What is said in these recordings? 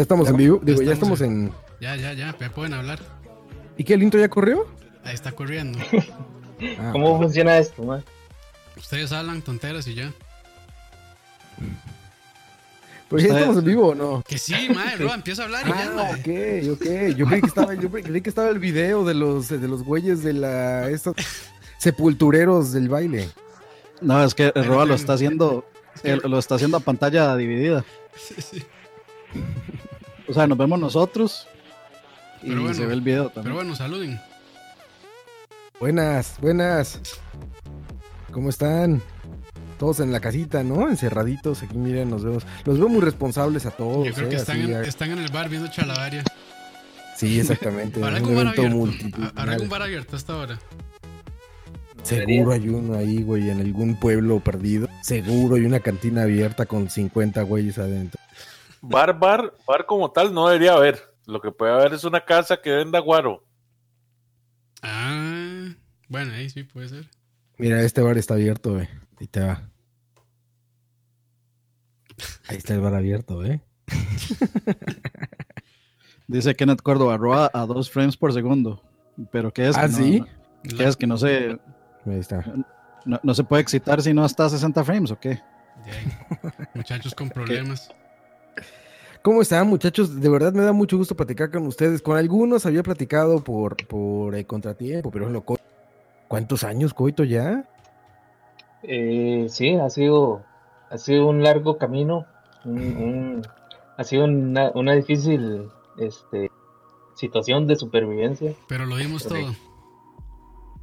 Ya estamos en vivo. Digo, ya estamos en. Ya, ya, ya, ya pueden hablar. ¿Y qué? ¿El intro ya corrió? Ahí está corriendo. Ah, ¿Cómo funciona esto, man? Ustedes hablan tonteras y ya. Pues ya estamos en vivo o no. Que sí, mae, Roa, empieza a hablar y ya, Ah, mae. ok, ok. Yo creí que estaba, yo creí que estaba el video de los, de los güeyes de la. Estos sepultureros del baile. No, es que Pero Roa lo está haciendo, lo está haciendo a pantalla dividida. Sí, sí. O sea, nos vemos nosotros y Pero bueno, se ve el video Pero también. bueno, saluden. Buenas, buenas. ¿Cómo están? Todos en la casita, ¿no? Encerraditos. Aquí, miren, nos vemos. Los veo muy responsables a todos. Yo creo ¿eh? que están, Así, en, ya- están en el bar viendo chalabaria. Sí, exactamente. ¿Habrá un algún bar evento abierto? multitudinal. ¿Habrá algún bar abierto hasta ahora? Seguro hay uno ahí, güey, en algún pueblo perdido. Seguro hay una cantina abierta con 50 güeyes adentro. Bar, bar, bar como tal no debería haber. Lo que puede haber es una casa que venda guaro. Ah, bueno, ahí sí puede ser. Mira, este bar está abierto, güey. Ahí te va. Ahí está el bar abierto, ¿eh? Dice Kenneth Córdoba, Roa a dos frames por segundo. Pero ¿qué es? ¿Ah, que no- sí? ¿Qué es? Que no se, Ahí está. no, no se puede excitar si no está a 60 frames o qué? Muchachos con problemas. ¿Cómo están, muchachos? De verdad me da mucho gusto platicar con ustedes. Con algunos había platicado por, por el contratiempo, pero lo co- ¿Cuántos años, Coito, ya? Eh, sí, ha sido, ha sido un largo camino. un- un- ha sido una, una difícil este, situación de supervivencia, Pero lo dimos todo.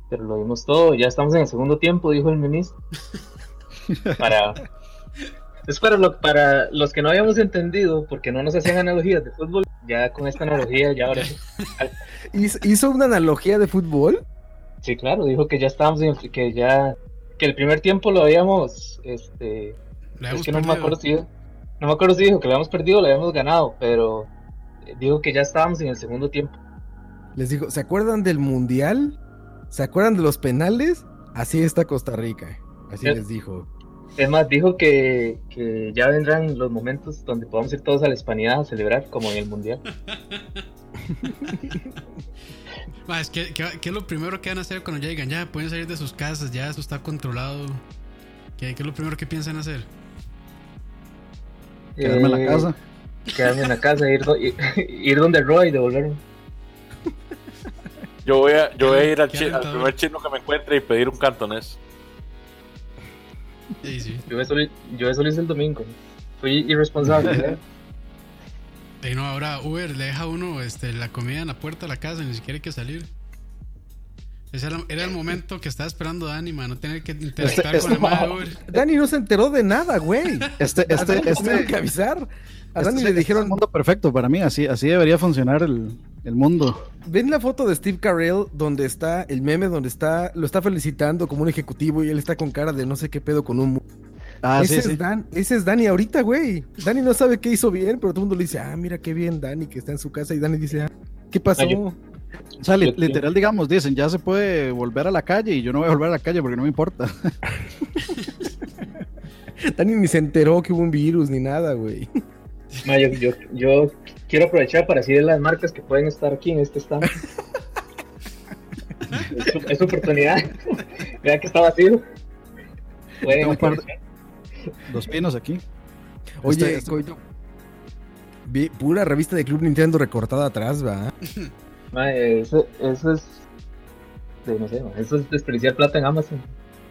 Pero lo vimos todo. Ya estamos en el segundo tiempo, dijo el ministro. Para, es para, lo- para los que no habíamos entendido, porque no nos hacían analogías de fútbol. Ya con esta analogía, ya ahora sí. ¿Hizo, una analogía de fútbol? Sí, claro, dijo que ya estábamos en, que ya, que el primer tiempo lo habíamos, este, es que no me acuerdo si, no me acuerdo si dijo que lo habíamos perdido o lo habíamos ganado, pero dijo que ya estábamos en el segundo tiempo. Les digo, ¿se acuerdan del mundial? ¿Se acuerdan de los penales? Así está Costa Rica. Así Sí. les dijo. Es más, dijo que, que ya vendrán los momentos donde podamos ir todos a la hispanidad a celebrar, como en el mundial. Ma, es que, que- que es lo primero que van a hacer cuando llegan. Ya pueden salir de sus casas, ya eso está controlado. ¿Qué, qué es lo primero que piensan hacer? Quedarme en la Eh, casa. Quedarme en la casa, ir, do- ir, ir donde Roy y devolverme. Yo voy a, yo voy a ir al, chi- al primer chino que me encuentre y pedir un cantonés. Sí, sí. Yo eso, lo- yo eso lo hice el domingo. Fui irresponsable. ¿eh? Y no, ahora Uber le deja a uno este, la comida en la puerta de la casa, ni siquiera hay que salir. Ese era, era el momento que estaba esperando Dani, man. No tener que interactuar Este- con el este- mae de Uber. Dani no se enteró de nada, güey. Este, este, Dani le tuvieron este, que avisar. A este Dani es- le este es dijeron, el mundo perfecto para mí. Así, así debería funcionar el, el mundo. ven la foto de Steve Carell donde está el meme donde está lo está felicitando como un ejecutivo y él está con cara de no sé qué pedo con un mu- Ah, ese, sí, es sí. Dan, ese es Dani ahorita, güey. Dani no sabe qué hizo bien, pero todo el mundo le dice, ah, mira qué bien Dani que está en su casa y Dani dice, ah, ¿qué pasó? Ah, yo- O sea, li- literal, digamos, dicen, ya se puede volver a la calle y yo no voy a volver a la calle porque no me importa. Dani ni se enteró que hubo un virus ni nada, güey. Yo, yo, yo quiero aprovechar para decir las marcas que pueden estar aquí en este stand. es, su, es su oportunidad. Vean que está vacío. Pueden Tengo un par de- aprovechar. Dos pinos aquí. Oye, Este- este- coño, vi pura revista de Club Nintendo recortada atrás, va. Eso, eso es. no sé, eso es desperdiciar plata en Amazon.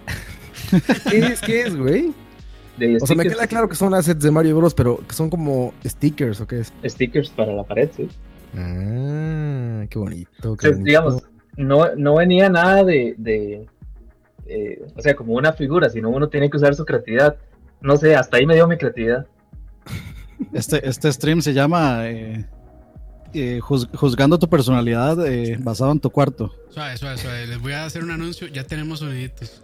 ¿Qué es, qué es, güey? De O sea, me queda claro que son assets de Mario Bros, pero que son como stickers o qué es. stickers para la pared, sí. Ah, qué bonito. O Qué sea, bonito. digamos, no, no venía nada de, de eh, o sea, como una figura, sino uno tiene que usar su creatividad. No sé, hasta ahí me dio mi creatividad. Este, este stream se llama eh, eh, juz- Juzgando tu personalidad eh, basado en tu cuarto. Suave, suave, suave. Les voy a hacer un anuncio. Ya tenemos soniditos.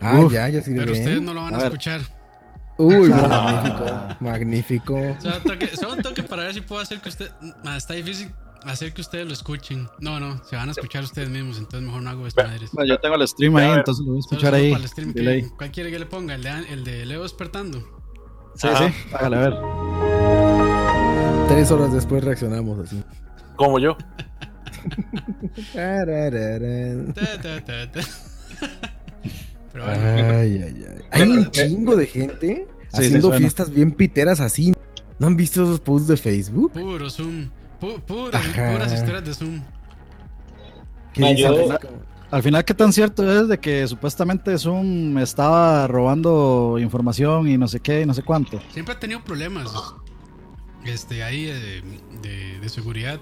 Ah, Uf, ya, ya sí Pero ustedes no lo van a, escuchar. Uy, Ah. magnífico. Magnífico. Solo un toque, solo un toque para ver si puedo hacer que usted. Ah, está difícil hacer que ustedes lo escuchen. No, no, se van a escuchar ustedes mismos. Entonces mejor no hago esto, madres. Bueno, yo tengo el stream ahí, entonces lo voy a escuchar ahí. el stream, ¿qué- delay. ¿Cuál quiere que le ponga? ¿El de, el de Leo despertando? Sí, Ajá. sí, hágale a ver. Tres horas después reaccionamos así. Como yo. Pero bueno, Ay, ay, ay. Hay un chingo de gente Sí, haciendo fiestas bien piteras así. ¿No han visto esos posts de Facebook? puro Zoom. Pu- puras, Ajá. puras historias de Zoom. Yo- Al final, ¿qué tan cierto es de que supuestamente Zoom estaba robando información y no sé qué y no sé cuánto? Siempre ha tenido problemas este, ahí de, de- de seguridad.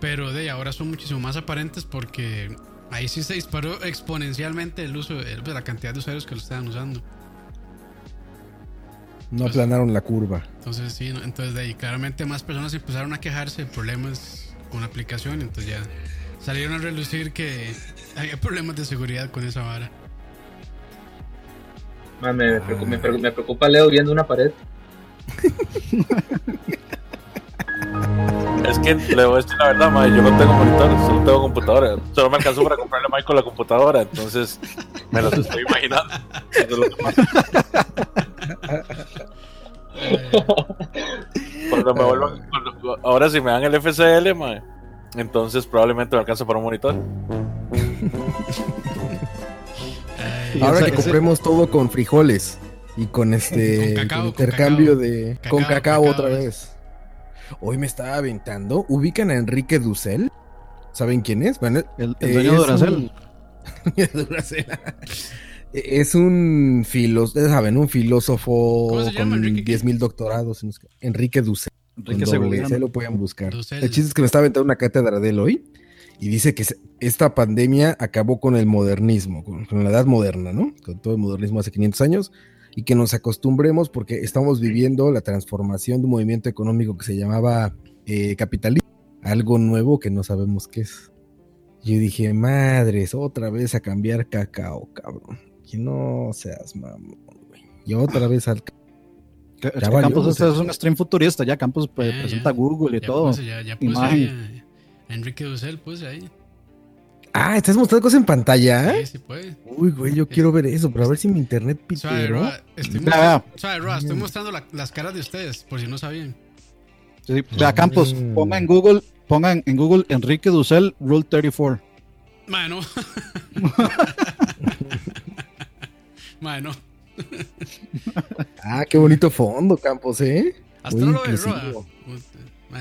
Pero de ahora son muchísimo más aparentes porque ahí sí se disparó exponencialmente el uso, el- la cantidad de usuarios que lo estaban usando. No aplanaron la curva. Entonces, sí, ¿no? entonces de ahí claramente más personas empezaron a quejarse de problemas con la aplicación. Entonces ya salieron a relucir que había problemas de seguridad con esa vara. Ma, me, preocupa, me, preocupa, me preocupa Leo viendo una pared. Es que le voy a decir la verdad, mae, yo no tengo monitor, solo tengo computadora. Solo me alcanzó para comprarle a Michael la computadora, entonces me lo estoy imaginando. Eso es lo que pasa. Cuando me vuelvan, cuando- ahora si me dan el FCL, mae, entonces probablemente me alcanza para un monitor. Ahora que ese- compremos todo con frijoles y con este Con cacao, con con intercambio cacao. de Cacao, con cacao, cacao, otra vez. Hoy me estaba aventando. ¿Ubican a Enrique Dussel? ¿Saben quién es? Bueno, El, el dueño de es Duracell. un- Duracell. es un filósofo, saben, un filósofo ¿Cómo se llama, con Enrique qué? 10 mil doctorados. Enrique Dussel. Enrique se lo pueden buscar. Dussel. El chiste es que me estaba aventando una cátedra de él hoy y dice que esta pandemia acabó con el modernismo, con, con la edad moderna, ¿no? Con todo el modernismo hace 500 años y que nos acostumbremos porque estamos viviendo la transformación de un movimiento económico que se llamaba eh, capitalismo, algo nuevo que no sabemos qué es. Yo dije, madres, otra vez a cambiar cacao, cabrón. Que no seas mamón, güey. Y otra vez al... Es Ya que valió, Campos este o sea. es un stream futurista, ya Campos pues, Ya, presenta ya. Google y Ya todo. puse, ya, ya puse Imagen. ahí a- a Enrique Dussel, puse ahí. Ah, ¿estás mostrando cosas en pantalla? Sí, sí puede. Uy, güey, yo quiero ver eso, pero a ver si mi internet pitero. Estoy, mostrando, vea. suave, Roa, estoy mostrando la- las caras de ustedes, por si no sabían. Sí, sí. Vea, Campos, Mm. ponga en Google, pongan en Google Enrique Dussel Rule 34. Mano. Mano. Ah, qué bonito fondo, Campos, ¿eh? Hasta Muy no lo ves, Roa.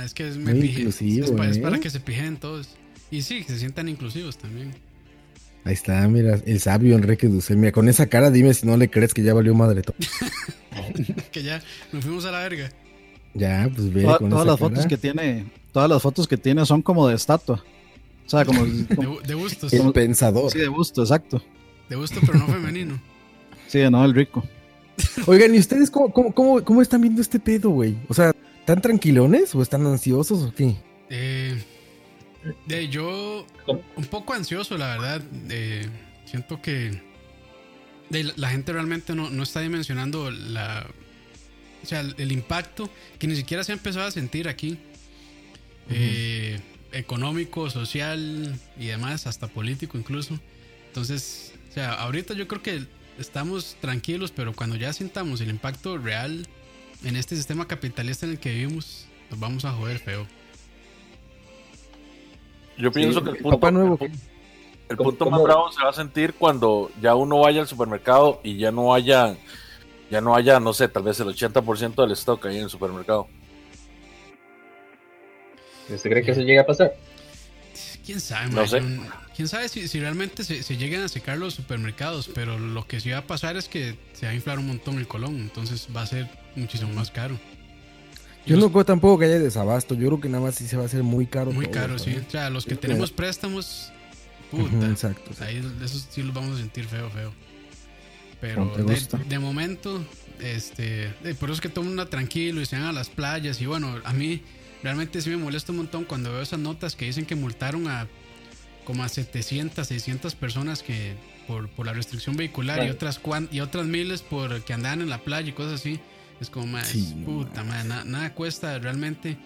Es que es, me Muy pije. inclusivo, es, pa- es ¿eh? para que se pijen todos. Y sí, que se sientan inclusivos también. Ahí está, mira, el sabio Enrique Dussel. Mira, con esa cara dime si no le crees que ya valió madre todo. que ya nos fuimos a la verga. Ya, pues ve Toda- con todas esa las fotos cara. que tiene, todas las fotos que tiene son como de estatua. O sea, como. De, de gustos. El pensador. Sí, de gusto, exacto. De gusto, pero no femenino. Sí, no, el rico. Oigan, ¿y ustedes cómo, cómo, cómo, cómo están viendo este pedo, güey? O sea, ¿están tranquilones o están ansiosos o qué? Eh, de, yo un poco ansioso, la verdad. Eh, siento que la, gente realmente no, no está dimensionando la, o sea, el, el impacto que ni siquiera se ha empezado a sentir aquí. Eh, económico, social y demás, hasta político incluso. Entonces, o sea, ahorita yo creo que estamos tranquilos, pero cuando ya sintamos el impacto real en este sistema capitalista en el que vivimos, nos vamos a joder feo. Yo pienso Sí, que el punto, Papá Nuevo. el, pu- el ¿Cómo- punto cómo? más bravo se va a sentir cuando ya uno vaya al supermercado y ya no haya, ya no haya, no sé, tal vez el 80% del stock ahí en el supermercado. ¿Usted cree que eso llega a pasar? ¿Quién sabe, No sé. ¿Quién sabe si, si realmente se, se llegan a secar los supermercados? Pero lo que sí va a pasar es que se va a inflar un montón el colón, entonces va a ser muchísimo más caro. Yo Los- no creo tampoco que haya desabasto. Yo creo que nada más sí se va a hacer muy caro. Muy todo, caro, sí. O sea, los que Sí, tenemos préstamos, puta. Exacto. Ahí esos sí los vamos a sentir feo, feo. Pero No de, momento, este, por eso es que todo mundo tranquilo y se van a las playas. Y bueno, a mí realmente sí me molesta un montón cuando veo esas notas que dicen que multaron a como a 700, 600 personas que por, por la restricción vehicular y otras cuan- y otras miles por que andaban en la playa y cosas así. Es como más Sí, puta, na- nada cuesta realmente.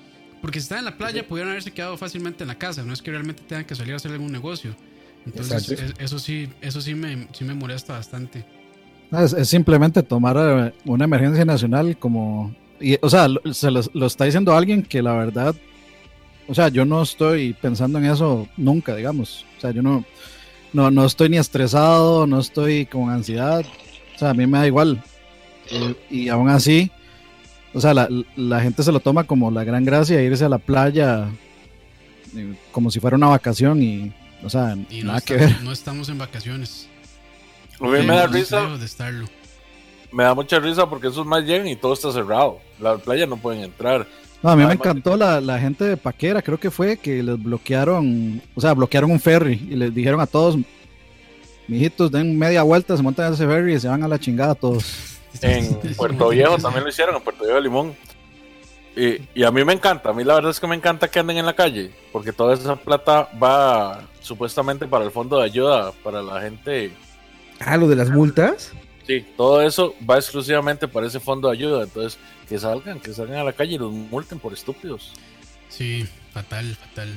Porque si están en la playa, pudieron haberse quedado fácilmente en la casa. No es que realmente tengan que salir a hacer algún negocio. Entonces, es- eso sí, eso sí me, sí me molesta bastante. Es, es simplemente tomar eh, una emergencia nacional como... y, o sea, lo, se lo, lo está diciendo alguien que la verdad... O sea, yo no estoy pensando en eso nunca, digamos. O sea, yo no, no, no estoy ni estresado, no estoy con ansiedad. O sea, a mí me da igual. Y, y aún así, o sea, la, la gente se lo toma como la gran gracia de irse a la playa eh, como si fuera una vacación y, o sea, Y no, nada que estamos, ver. no estamos en vacaciones. A mí me da risa, lejos de estarlo. me da mucha risa porque esos más llegan y todo está cerrado. La playa no pueden entrar. No, a mí me encantó la, la gente de Paquera, creo que fue que les bloquearon, o sea, bloquearon un ferry y les dijeron a todos, mijitos, den media vuelta, se montan en ese ferry y se van a la chingada todos. En Puerto Viejo también lo hicieron, en Puerto Viejo de Limón. Y, y a mí me encanta, a mí la verdad es que me encanta que anden en la calle, porque toda esa plata va supuestamente para el fondo de ayuda para la gente. Ah, lo de las multas. Sí, todo eso va exclusivamente para ese fondo de ayuda. Entonces, que salgan, que salgan a la calle y los multen por estúpidos. Sí, fatal, fatal.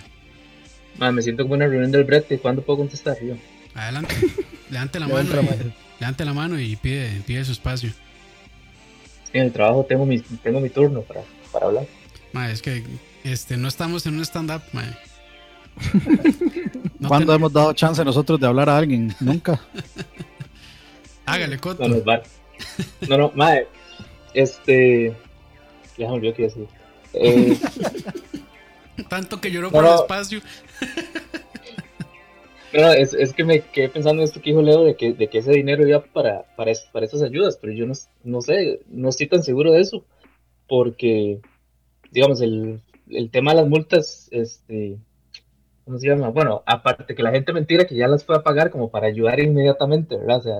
Man, me siento como una reunión del brete. ¿Cuándo puedo contestar yo? Adelante. Levante la mano. levante la mano y pide, pide su espacio. En el trabajo tengo mi, tengo mi turno para, para hablar. Ma, es que este, no estamos en un stand-up, ma. No ¿Cuándo ten- hemos dado chance nosotros de hablar a alguien? Nunca. Hágale, Coto. No nos va. No, no, madre. Este. Ya me olvidó qué iba a decir. Eh, Tanto que lloró No, por el no. espacio. No, es, es que me quedé pensando en esto que dijo Leo de que, de que ese dinero iba para, para, para esas ayudas, pero yo no, no sé, no estoy tan seguro de eso. Porque, digamos, el, el tema de las multas, este. ¿Cómo se llama? Bueno, aparte que la gente mentira que ya las fue a pagar como para ayudar inmediatamente, ¿verdad? O sea,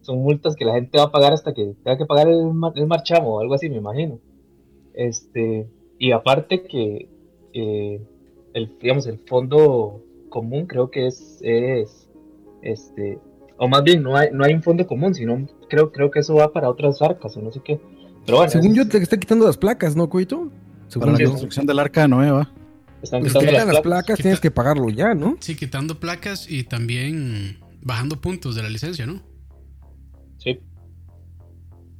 son multas que la gente va a pagar hasta que tenga que pagar el, el marchamo o algo así, me imagino. Este, y aparte que eh, el, digamos, el fondo común creo que es, es este, o más bien no hay, no hay un fondo común, sino creo, creo que eso va para otras arcas o no sé qué. Pero bueno, Según es- yo, te está quitando las placas, ¿no, Coito? Para Según la construcción del arca de Noé, ¿va? están Pues quitando quitan las las placas. tienes que pagarlo ya, ¿no? Sí, quitando placas y también bajando puntos de la licencia, ¿no? Sí.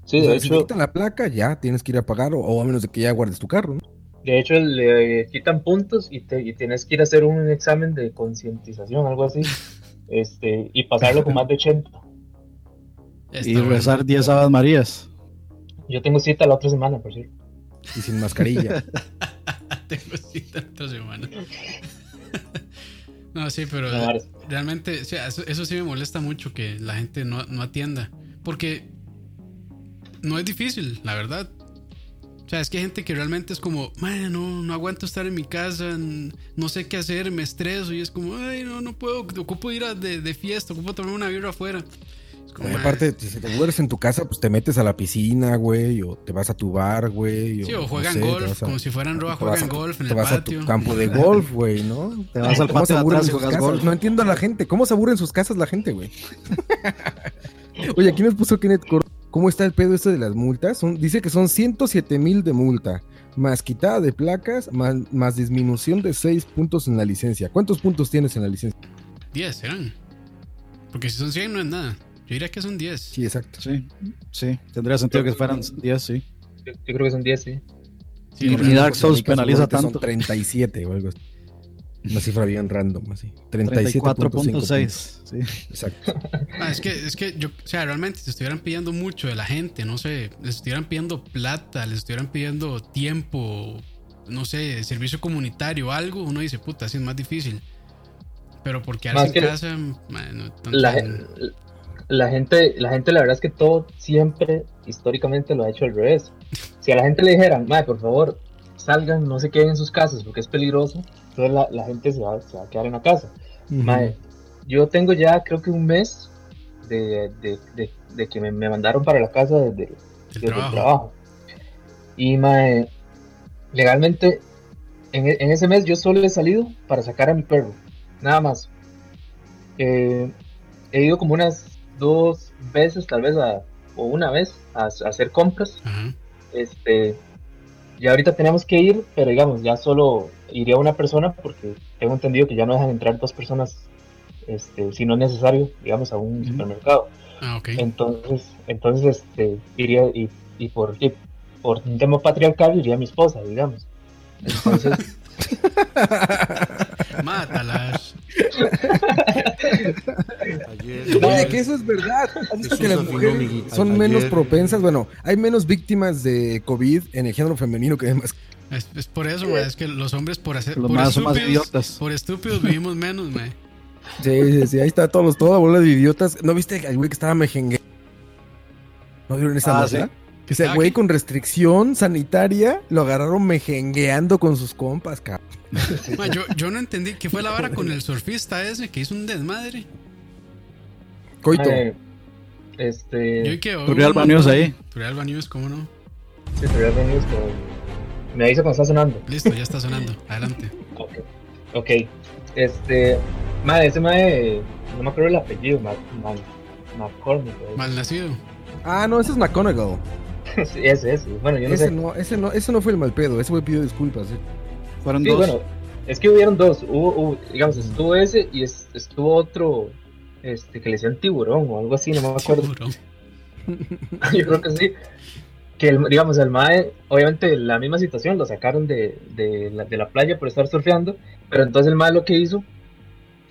Sí, O sea, de si te hecho, quitan la placa, ya tienes que ir a pagar, o, o a menos de que ya guardes tu carro, ¿no? De hecho le quitan puntos y, te, y tienes que ir a hacer un examen de concientización, algo así, este, y pasarlo con más de 80. Está Y rezar 10 Aves Marías. Yo tengo cita la otra semana, por cierto. Y sin mascarilla. Tengo cita esta semana. no, sí, pero No, realmente, o sea, eso, eso sí me molesta mucho que la gente no, no atienda. Porque no es difícil, la verdad. Sea, es que hay gente que realmente es como, man, no, no aguanto estar en mi casa, no sé qué hacer, me estreso y es como, ay, no, no puedo, ocupo ir a de, de fiesta, ocupo tomar una birra afuera. Es como, Y "Man". aparte, si te duermes en tu casa, pues te metes a la piscina, güey, o te vas a tu bar, güey. Sí, o juegan sé, te golf, a- como si fueran te vas juegan a- golf en Te el vas a patio. tu campo de golf, güey, ¿no? Te vas al ¿Cómo patio aburren atrás y sus juegas casas? golf. No entiendo a la gente. ¿Cómo se aburre en sus casas la gente, güey? Oye, aquí nos puso Kenneth Cor- ¿Cómo está el pedo este de las multas? Son- dice que son 107 mil de multa, más quitada de placas, más, más disminución de 6 puntos en la licencia. ¿Cuántos puntos tienes en la licencia? 10 serán. Porque si son 100 no es nada. Yo diría que son 10. Sí, exacto. Sí, sí. Tendría sentido que fueran 10, sí. Yo, yo creo que son 10, sí. Sí, Y- Dark Souls penaliza Son tanto. 37 o algo así. Una cifra bien random, así. 37.5 34.6. Sí. Exacto. Ah, es que, es que yo, o sea, realmente si estuvieran pidiendo mucho de la gente, no sé, les estuvieran pidiendo plata, les estuvieran pidiendo tiempo, no sé, servicio comunitario, algo, uno dice, puta, así es más difícil. Pero por quedarse Más en casa, man, no, tanto- La, la gente, la gente, la verdad es que todo siempre, históricamente, lo ha hecho al revés. Si a la gente le dijeran, madre, por favor, salgan, no se queden en sus casas porque es peligroso, entonces la, la gente se va, se va a quedar en la casa. Mae, yo tengo ya creo que un mes de, de- de- de que me, me mandaron para la casa desde, el desde el trabajo. trabajo. Y mae, legalmente, en, en ese mes yo solo he salido para sacar a mi perro, nada más. Eh, he ido como unas dos veces, tal vez, a- o una vez, a, a hacer compras. Este, ya ahorita tenemos que ir, pero digamos, ya solo iría una persona porque tengo entendido que ya no dejan entrar dos personas, este, si no es necesario, digamos, a un supermercado. Ah, ok. Entonces, entonces, este, iría y, y por, y por un tema patriarcal iría mi esposa, digamos. Entonces, Mátalas. Oye, que eso es verdad. ¿Has visto Jesús que las afinó mujeres mi gui- son menos propensas? Bueno, hay menos víctimas de COVID en el género femenino que demás. Es, es por eso, ma, es que los hombres por hacer Los por más son más estúpidos, idiotas. por estúpidos vivimos menos, ma. Sí, sí, sí, ahí está todos los, toda la bola de idiotas. ¿No viste al güey que estaba mejengue? ¿No vieron esa Ah, sí. Que ese Ah, güey con restricción sanitaria lo agarraron mejengueando con sus compas, cabrón. Ma, yo, yo no entendí qué fue la vara con el surfista ese que hizo un desmadre. Coito. eh, Yo este, y que Banews ahí. Tutorial Banews, ¿cómo no? sí, a venir, pero me avisa cuando está sonando. Listo, ya está sonando. Adelante. Ok, ok. Este, madre, ese madre, no me acuerdo el apellido, ¿eh? Mal nacido. Ah, no, ese es McConaughey. Sí, ese, ese. Bueno, yo no ese sé. no, ese no, ese no fue el mal pedo. Ese güey pidió disculpas. eh. Fueron Sí, dos. bueno, es que hubieron dos. Hubo, hubo- digamos, estuvo ese y es- estuvo otro, este, que le decían tiburón o algo así, no me acuerdo. Tiburón. Yo creo que sí. Que, el, digamos, el MAE, obviamente la misma situación, lo sacaron de, de, la, de la playa por estar surfeando, pero entonces el MAE lo que hizo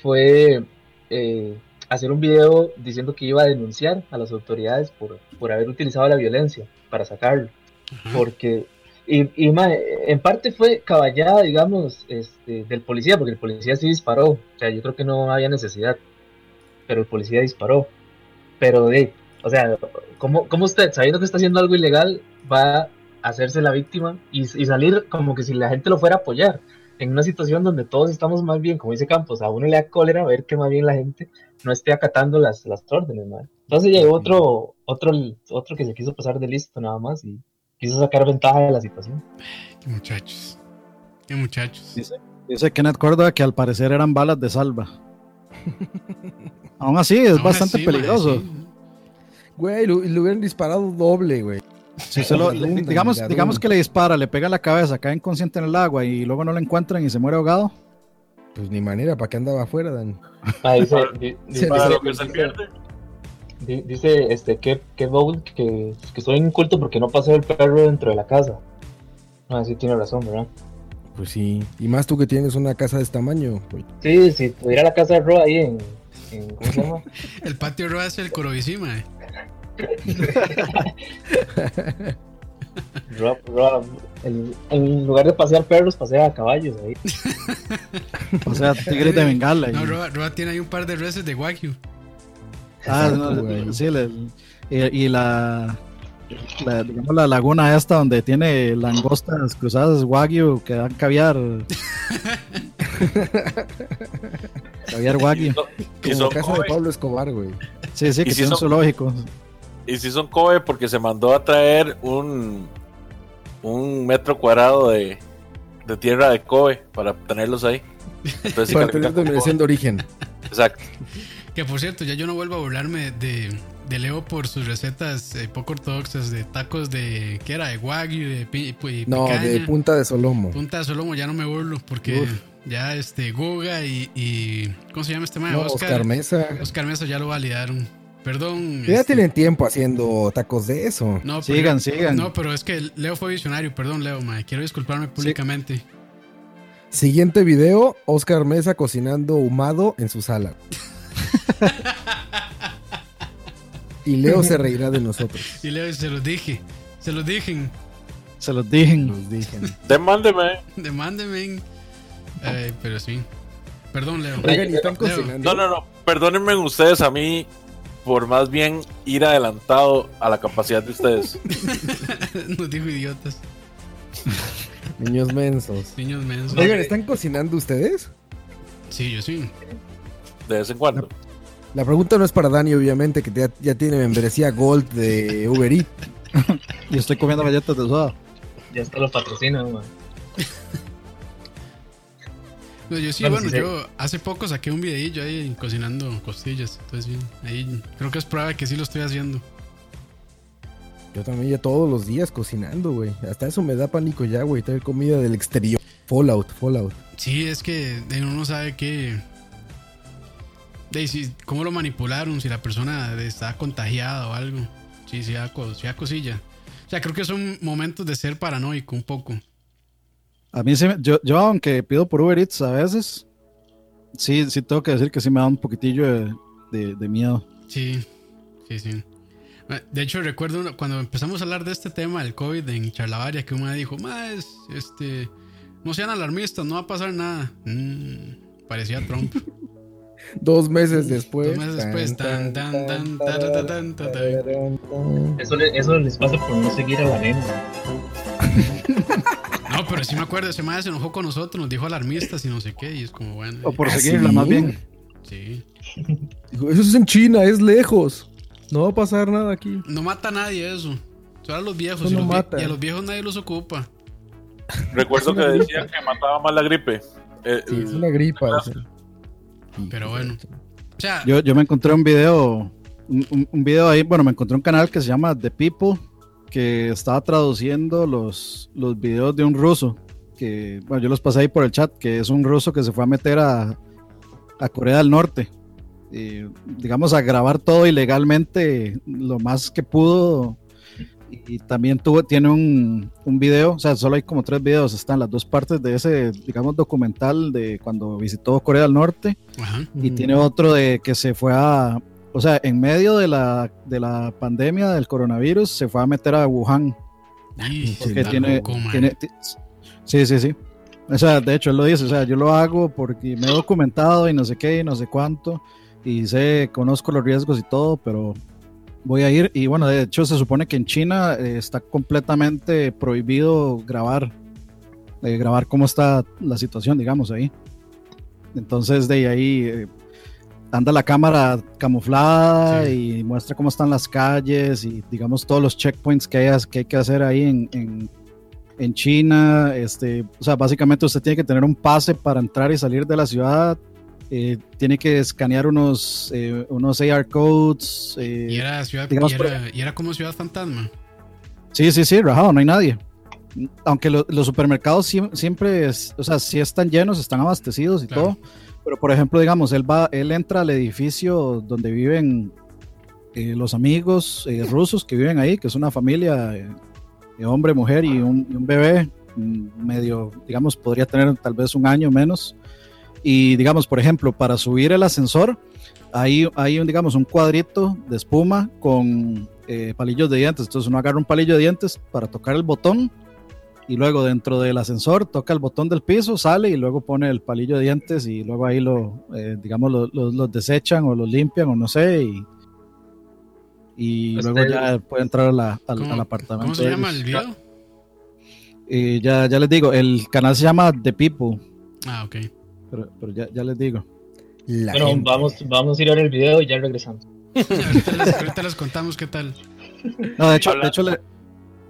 fue eh, hacer un video diciendo que iba a denunciar a las autoridades por, por haber utilizado la violencia para sacarlo. Ajá. Porque, y, y mae, en parte fue caballada, digamos, este, del policía, porque el policía sí disparó. O sea, yo creo que no había necesidad, pero el policía disparó. Pero de, o sea, ¿cómo, cómo usted, sabiendo que está haciendo algo ilegal, va a hacerse la víctima y, y salir como que si la gente lo fuera a apoyar? En una situación donde todos estamos más bien, como dice Campos, a uno le da cólera ver que más bien la gente no esté acatando las, las órdenes, mae. Entonces llegó otro, otro, otro que se quiso pasar de listo nada más y quiso sacar ventaja de la situación. Qué muchachos. Qué muchachos. Dice, dice Kenneth Córdoba que al parecer eran balas de salva. Aún así, es Aún bastante así, peligroso. sí. Güey, lo- le hubieran disparado doble, güey. Si se lo- Le inundan, digamos, digamos que le dispara, le pega en la cabeza, cae inconsciente en el agua y luego no lo encuentran y se muere ahogado. Pues ni manera, ¿para qué andaba afuera, Dan? Ah, dice, di- Para lo que se pierde. Di- dice este que, que Bowl que, que soy inculto porque no pasé el perro dentro de la casa. Ah, sí tiene razón, ¿verdad? Pues sí. Y más tú que tienes una casa de este tamaño, güey. Sí, si tuviera la casa de Roa ahí en, en ¿cómo se llama? El patio Roa es el Corovicima. eh. Roa, Roa, el- en lugar de pasear perros, pasea a caballos ahí. O sea, tigres de bengala. No, Roa, Roa tiene ahí un par de reses de Wagyu. Ah, Exacto, no, güey. sí, le- y, y la la, digamos, la laguna esta donde tiene langostas cruzadas wagyu que dan caviar. caviar wagyu. Y Como son casa de. Pablo Escobar, güey. Sí, sí, que si son- zoológico. Y si son Kobe porque se mandó a traer un, un metro cuadrado de, de tierra de Kobe para tenerlos ahí. Entonces sí Para tener denominación de origen. Exacto. Que por cierto, ya yo no vuelvo a burlarme de, de Leo por sus recetas eh, poco ortodoxas de tacos de. ¿Qué era? De wagyu, de pi- pi- No, picaña. de punta de Solomo. Punta de Solomo ya no me burlo porque Uf. ya este Guga y, y- ¿cómo se llama este man? No, Oscar, Oscar Mesa. Oscar Mesa ya lo validaron. Perdón. Ya este, tienen tiempo haciendo tacos de eso. no, pero- Sigan, sigan. No, pero es que Leo fue visionario, perdón Leo, mae. quiero disculparme públicamente. Siguiente video, Oscar Mesa cocinando humado en su sala. y Leo se reirá de nosotros. Y Leo se los dije, se los dije, Se los dije. Demándeme. demándenme. Eh, pero sí. Perdón Leo. Oigan, ¿y están Leo, cocinando? No, no, no. Perdónenme ustedes a mí por más bien ir adelantado a la capacidad de ustedes. Nos dijo idiotas, Niños mensos. niños mensos. Oigan, ¿están cocinando ustedes? Sí, yo sí. De vez en cuando. La pregunta no es para Dani, obviamente, que ya, ya tiene membresía Gold de Uber Eats. Y estoy comiendo galletas de soda. Ya está lo patrocina, man. No, yo sí, Bueno, yo hace poco saqué un videillo ahí cocinando costillas. Entonces, sí, ahí creo que es prueba de que sí lo estoy haciendo. Yo también ya todos los días cocinando, güey. Hasta eso me da pánico ya, güey. Traer comida del exterior. Fallout, Fallout. Sí, es que uno no sabe qué. De si, cómo lo manipularon, si la persona está contagiada o algo. Sí, sí, da, sí da cosilla. O sea, creo que son momentos de ser paranoico un poco. A mí sí, yo, yo aunque pido por Uber Eats a veces, sí, sí tengo que decir que sí me da un poquitillo de, de- de miedo. Sí, sí, sí. De hecho, recuerdo cuando empezamos a hablar de este tema del COVID en Charlavaria, que una dijo, más, este, no sean alarmistas, no va a pasar nada. Mm, parecía Trump. Dos meses después. Dos meses después, tan, tan, tan, tan, tan, tan, tan. Eso, le- eso les pasa por no seguir a la nena. No, pero sí me acuerdo, ese madre se enojó con nosotros, nos dijo alarmistas y no sé qué, y es como, bueno, O por ¿Ah, seguirla, sí? más bien. sí. Eso es en China, es lejos. No va a pasar nada aquí. No mata a nadie eso. Solo a los viejos, y, no los mata. y a los viejos nadie los ocupa. Recuerdo que decían que mataba más la gripe. Eh, Sí, es una gripa. Pero bueno. O sea, Yo, yo me encontré un video, un, un- video ahí, bueno, me encontré un canal que se llama The People, que estaba traduciendo los, los videos de un ruso, que, bueno, yo los pasé ahí por el chat, que es un ruso que se fue a meter a, a Corea del Norte, y, digamos, a grabar todo ilegalmente lo más que pudo. Y también tuvo, tiene un, un video, o sea, solo hay como tres videos, están las dos partes de ese, digamos, documental de cuando visitó Corea del Norte ajá. y Ujú. tiene otro de que se fue a, o sea, en medio de la, de la pandemia del coronavirus, se fue a meter a Wuhan. Y Porque tiene, loco, tiene- ti- sí, sí, sí. O sea, de hecho, él lo dice, o sea, yo lo hago porque me he documentado y no sé qué y no sé cuánto, y sé, conozco los riesgos y todo, pero voy a ir. Y bueno, de hecho, se supone que en China eh, está completamente prohibido grabar, eh, grabar cómo está la situación, digamos, ahí. Entonces, de ahí eh, anda la cámara camuflada Sí. y muestra cómo están las calles y, digamos, todos los checkpoints que hay, que hay que hacer ahí en, en, en China. Este, o sea, básicamente usted tiene que tener un pase para entrar y salir de la ciudad. Eh, tiene que escanear unos, eh, unos AR codes. eh, Y era ciudad, digamos, y era, y era como ciudad fantasma. Sí, sí, sí, rajado, no hay nadie. Aunque lo- los supermercados siem- siempre, es- o sea, sí están llenos, están abastecidos y Claro. todo. Pero, por ejemplo, digamos, él va, él entra al edificio donde viven eh, los amigos rusos que viven ahí, que es una familia, de hombre, mujer y un, y un bebé, mm, medio, digamos, podría tener tal vez un año menos. Y, digamos, por ejemplo, para subir el ascensor, hay, hay un, digamos, un cuadrito de espuma con eh, palillos de dientes. Entonces uno agarra un palillo de dientes para tocar el botón y luego dentro del ascensor toca el botón del piso, sale y luego pone el palillo de dientes y luego ahí lo, eh, digamos, lo- lo- los desechan o los limpian o no sé. Y, y Ustedes- luego ya puede entrar a la- al, ¿Cómo- al apartamento. ¿Cómo se llama el video? Y ya, ya les digo, el canal se llama The People, Ah, ok. Pero, pero ya, ya les digo. La Bueno, gente. vamos, vamos a ir a ver el video y ya regresamos. ahorita, les, ahorita les contamos qué tal. No, de hecho, de hecho le,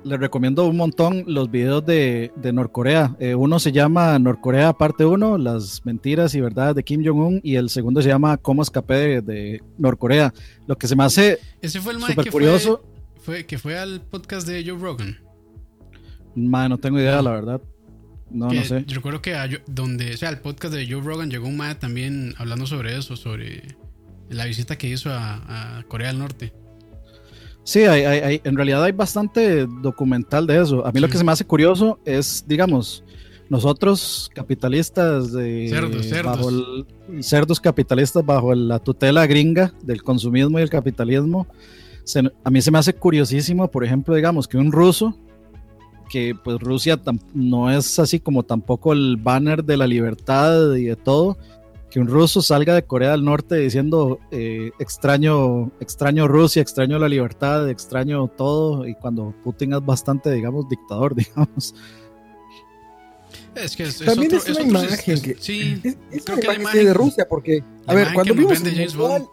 le recomiendo un montón los videos de, de Norcorea. Eh, uno se llama Norcorea parte 1, las mentiras y verdades de Kim Jong-un, y el segundo se llama Cómo escapé de, de Norcorea. Lo que se me hace Ese fue el mae súper que curioso, Fue, fue, que fue al podcast de Joe Rogan. mae, no tengo idea, la verdad. No, que no sé. Yo recuerdo que a Joe- donde, o sea, el podcast de Joe Rogan llegó un mae también hablando sobre eso, sobre la visita que hizo a, a Corea del Norte. Sí, hay, hay- hay- en realidad hay bastante documental de eso. A mí lo que se me hace curioso es, digamos, nosotros capitalistas de Cerdos, cerdos. bajo el- cerdos capitalistas bajo la tutela gringa del consumismo y el capitalismo. se- a mí se me hace curiosísimo, por ejemplo, digamos que un ruso que pues Rusia no es así como tampoco el banner de la libertad y de todo, que un ruso salga de Corea del Norte diciendo eh, extraño, extraño Rusia, extraño la libertad, extraño todo, y cuando Putin es bastante, digamos, dictador, digamos. Es que es, es También otro- es una otro- imagen es- que- Sí, Es, es Creo una que imagen imagen- de Rusia, porque, a ver, cuando vimos el mundial,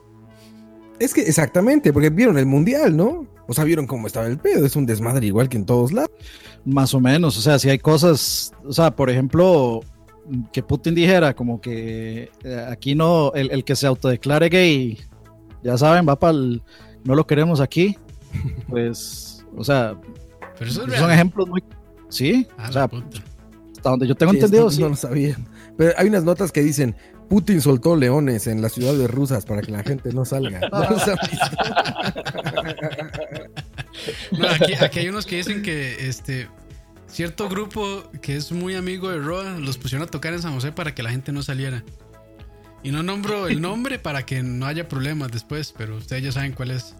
es que exactamente, porque vieron el mundial, ¿no? O sea, vieron cómo estaba el pedo, es un desmadre igual que en todos lados. Más o menos, o sea, si hay cosas, o sea, por ejemplo, que Putin dijera como que eh, aquí no, el, el que se autodeclare gay, ya saben, va para el, no lo queremos aquí, pues, o sea, pero eso es son ejemplos muy, sí, Ah, o sea, hasta donde yo tengo Sí, entendido, sí. No lo sabían. Pero hay unas notas que dicen, Putin soltó leones en las ciudades rusas para que la gente no salga. ¿No los han visto? No, aquí, aquí hay unos que dicen que este cierto grupo que es muy amigo de Roa los pusieron a tocar en San José para que la gente no saliera. Y no nombro el nombre para que no haya problemas después, pero ustedes ya saben cuál es.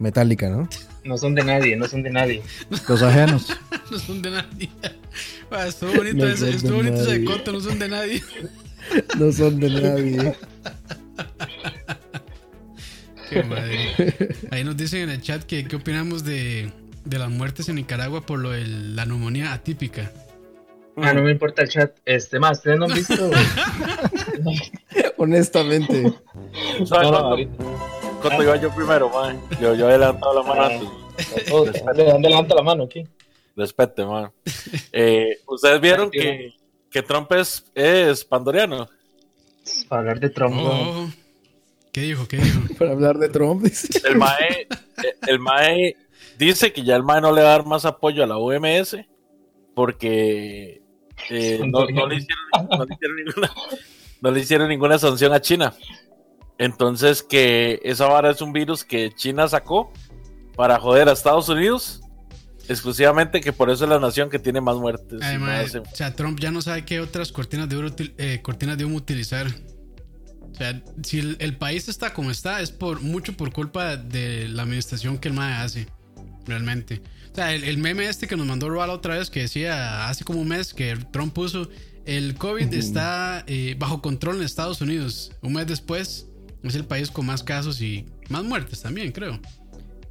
Metálica, ¿no? No son de nadie, no son de nadie. los ajenos. No son de nadie. Ah, estuvo bonito, No ese, estuvo bonito ese coto, no son de nadie. No son de nadie. Qué madre. Ahí nos dicen en el chat que qué opinamos de, de las muertes en Nicaragua por lo de la neumonía atípica. Ah, no me importa el chat. Este, más, ustedes no han visto. Honestamente. ¿Sabes No, no. ¿Cuánto iba yo primero, man? Yo, yo he levantado la mano antes. Oh, ¿De dónde levanta la mano aquí? Respete, man. Eh, ¿Ustedes vieron que, que Trump es, es pandoriano? Para hablar de Trump. Oh, ¿no? ¿Qué dijo? ¿Qué dijo? Para hablar de Trump, dice. El MAE, el MAE dice que ya el MAE no le va a dar más apoyo a la OMS porque eh, no, no le hicieron, no le hicieron ninguna, no le hicieron ninguna sanción a China. Entonces que esa vara es un virus que China sacó para joder a Estados Unidos exclusivamente que por eso es la nación que tiene más muertes. Además, más- o sea, Trump ya no sabe qué otras cortinas de, oro eh, cortinas de humo utilizar. O sea, si el, el país está como está, es por mucho por culpa de la administración que el MAE hace. Realmente. O sea, el, el meme este que nos mandó Roal otra vez que decía hace como un mes que Trump puso el COVID está eh, bajo control en Estados Unidos. Un mes después es el país con más casos y más muertes también, creo.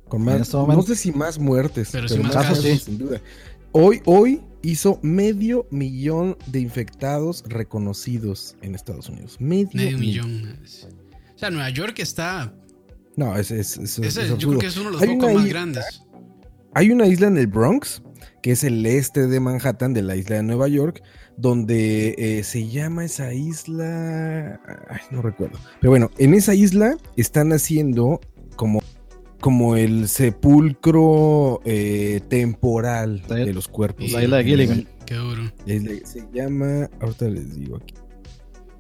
Con más, este momento. no sé si más muertes, Pero pero, sí más más casos. casos, sin duda. Hoy, hoy hizo medio millón de infectados reconocidos en Estados Unidos. Medio, Medio millón. millón. O sea, Nueva York está. No, es, es, es- yo creo que es uno de los Hay una más isla- grandes. Hay una isla en el Bronx, que es el este de Manhattan, de la isla de Nueva York, donde eh, se llama esa isla. Ay, no recuerdo. Pero bueno, en esa isla están haciendo como, como el sepulcro eh, temporal La- de los cuerpos. la isla de Gilligan. Qué duro. Se llama. Ahorita les digo aquí.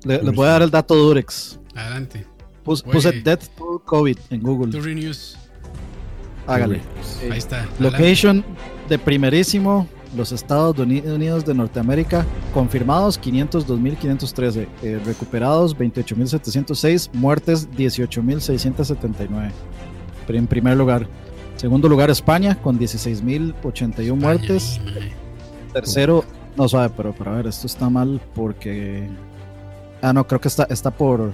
Le- les voy a dar el dato Durex. Adelante. Pus- puse Death to COVID en Google. Turi News. Hágale. Ahí está. Location de primerísimo, los Estados Uni- Unidos de Norteamérica, confirmados 502.513, eh, recuperados 28.706, muertes 18.679. En primer lugar. Segundo lugar España con 16.081 muertes. Tercero, no sabe, pero, pero a ver, esto está mal porque... Ah, no, creo que está, está por...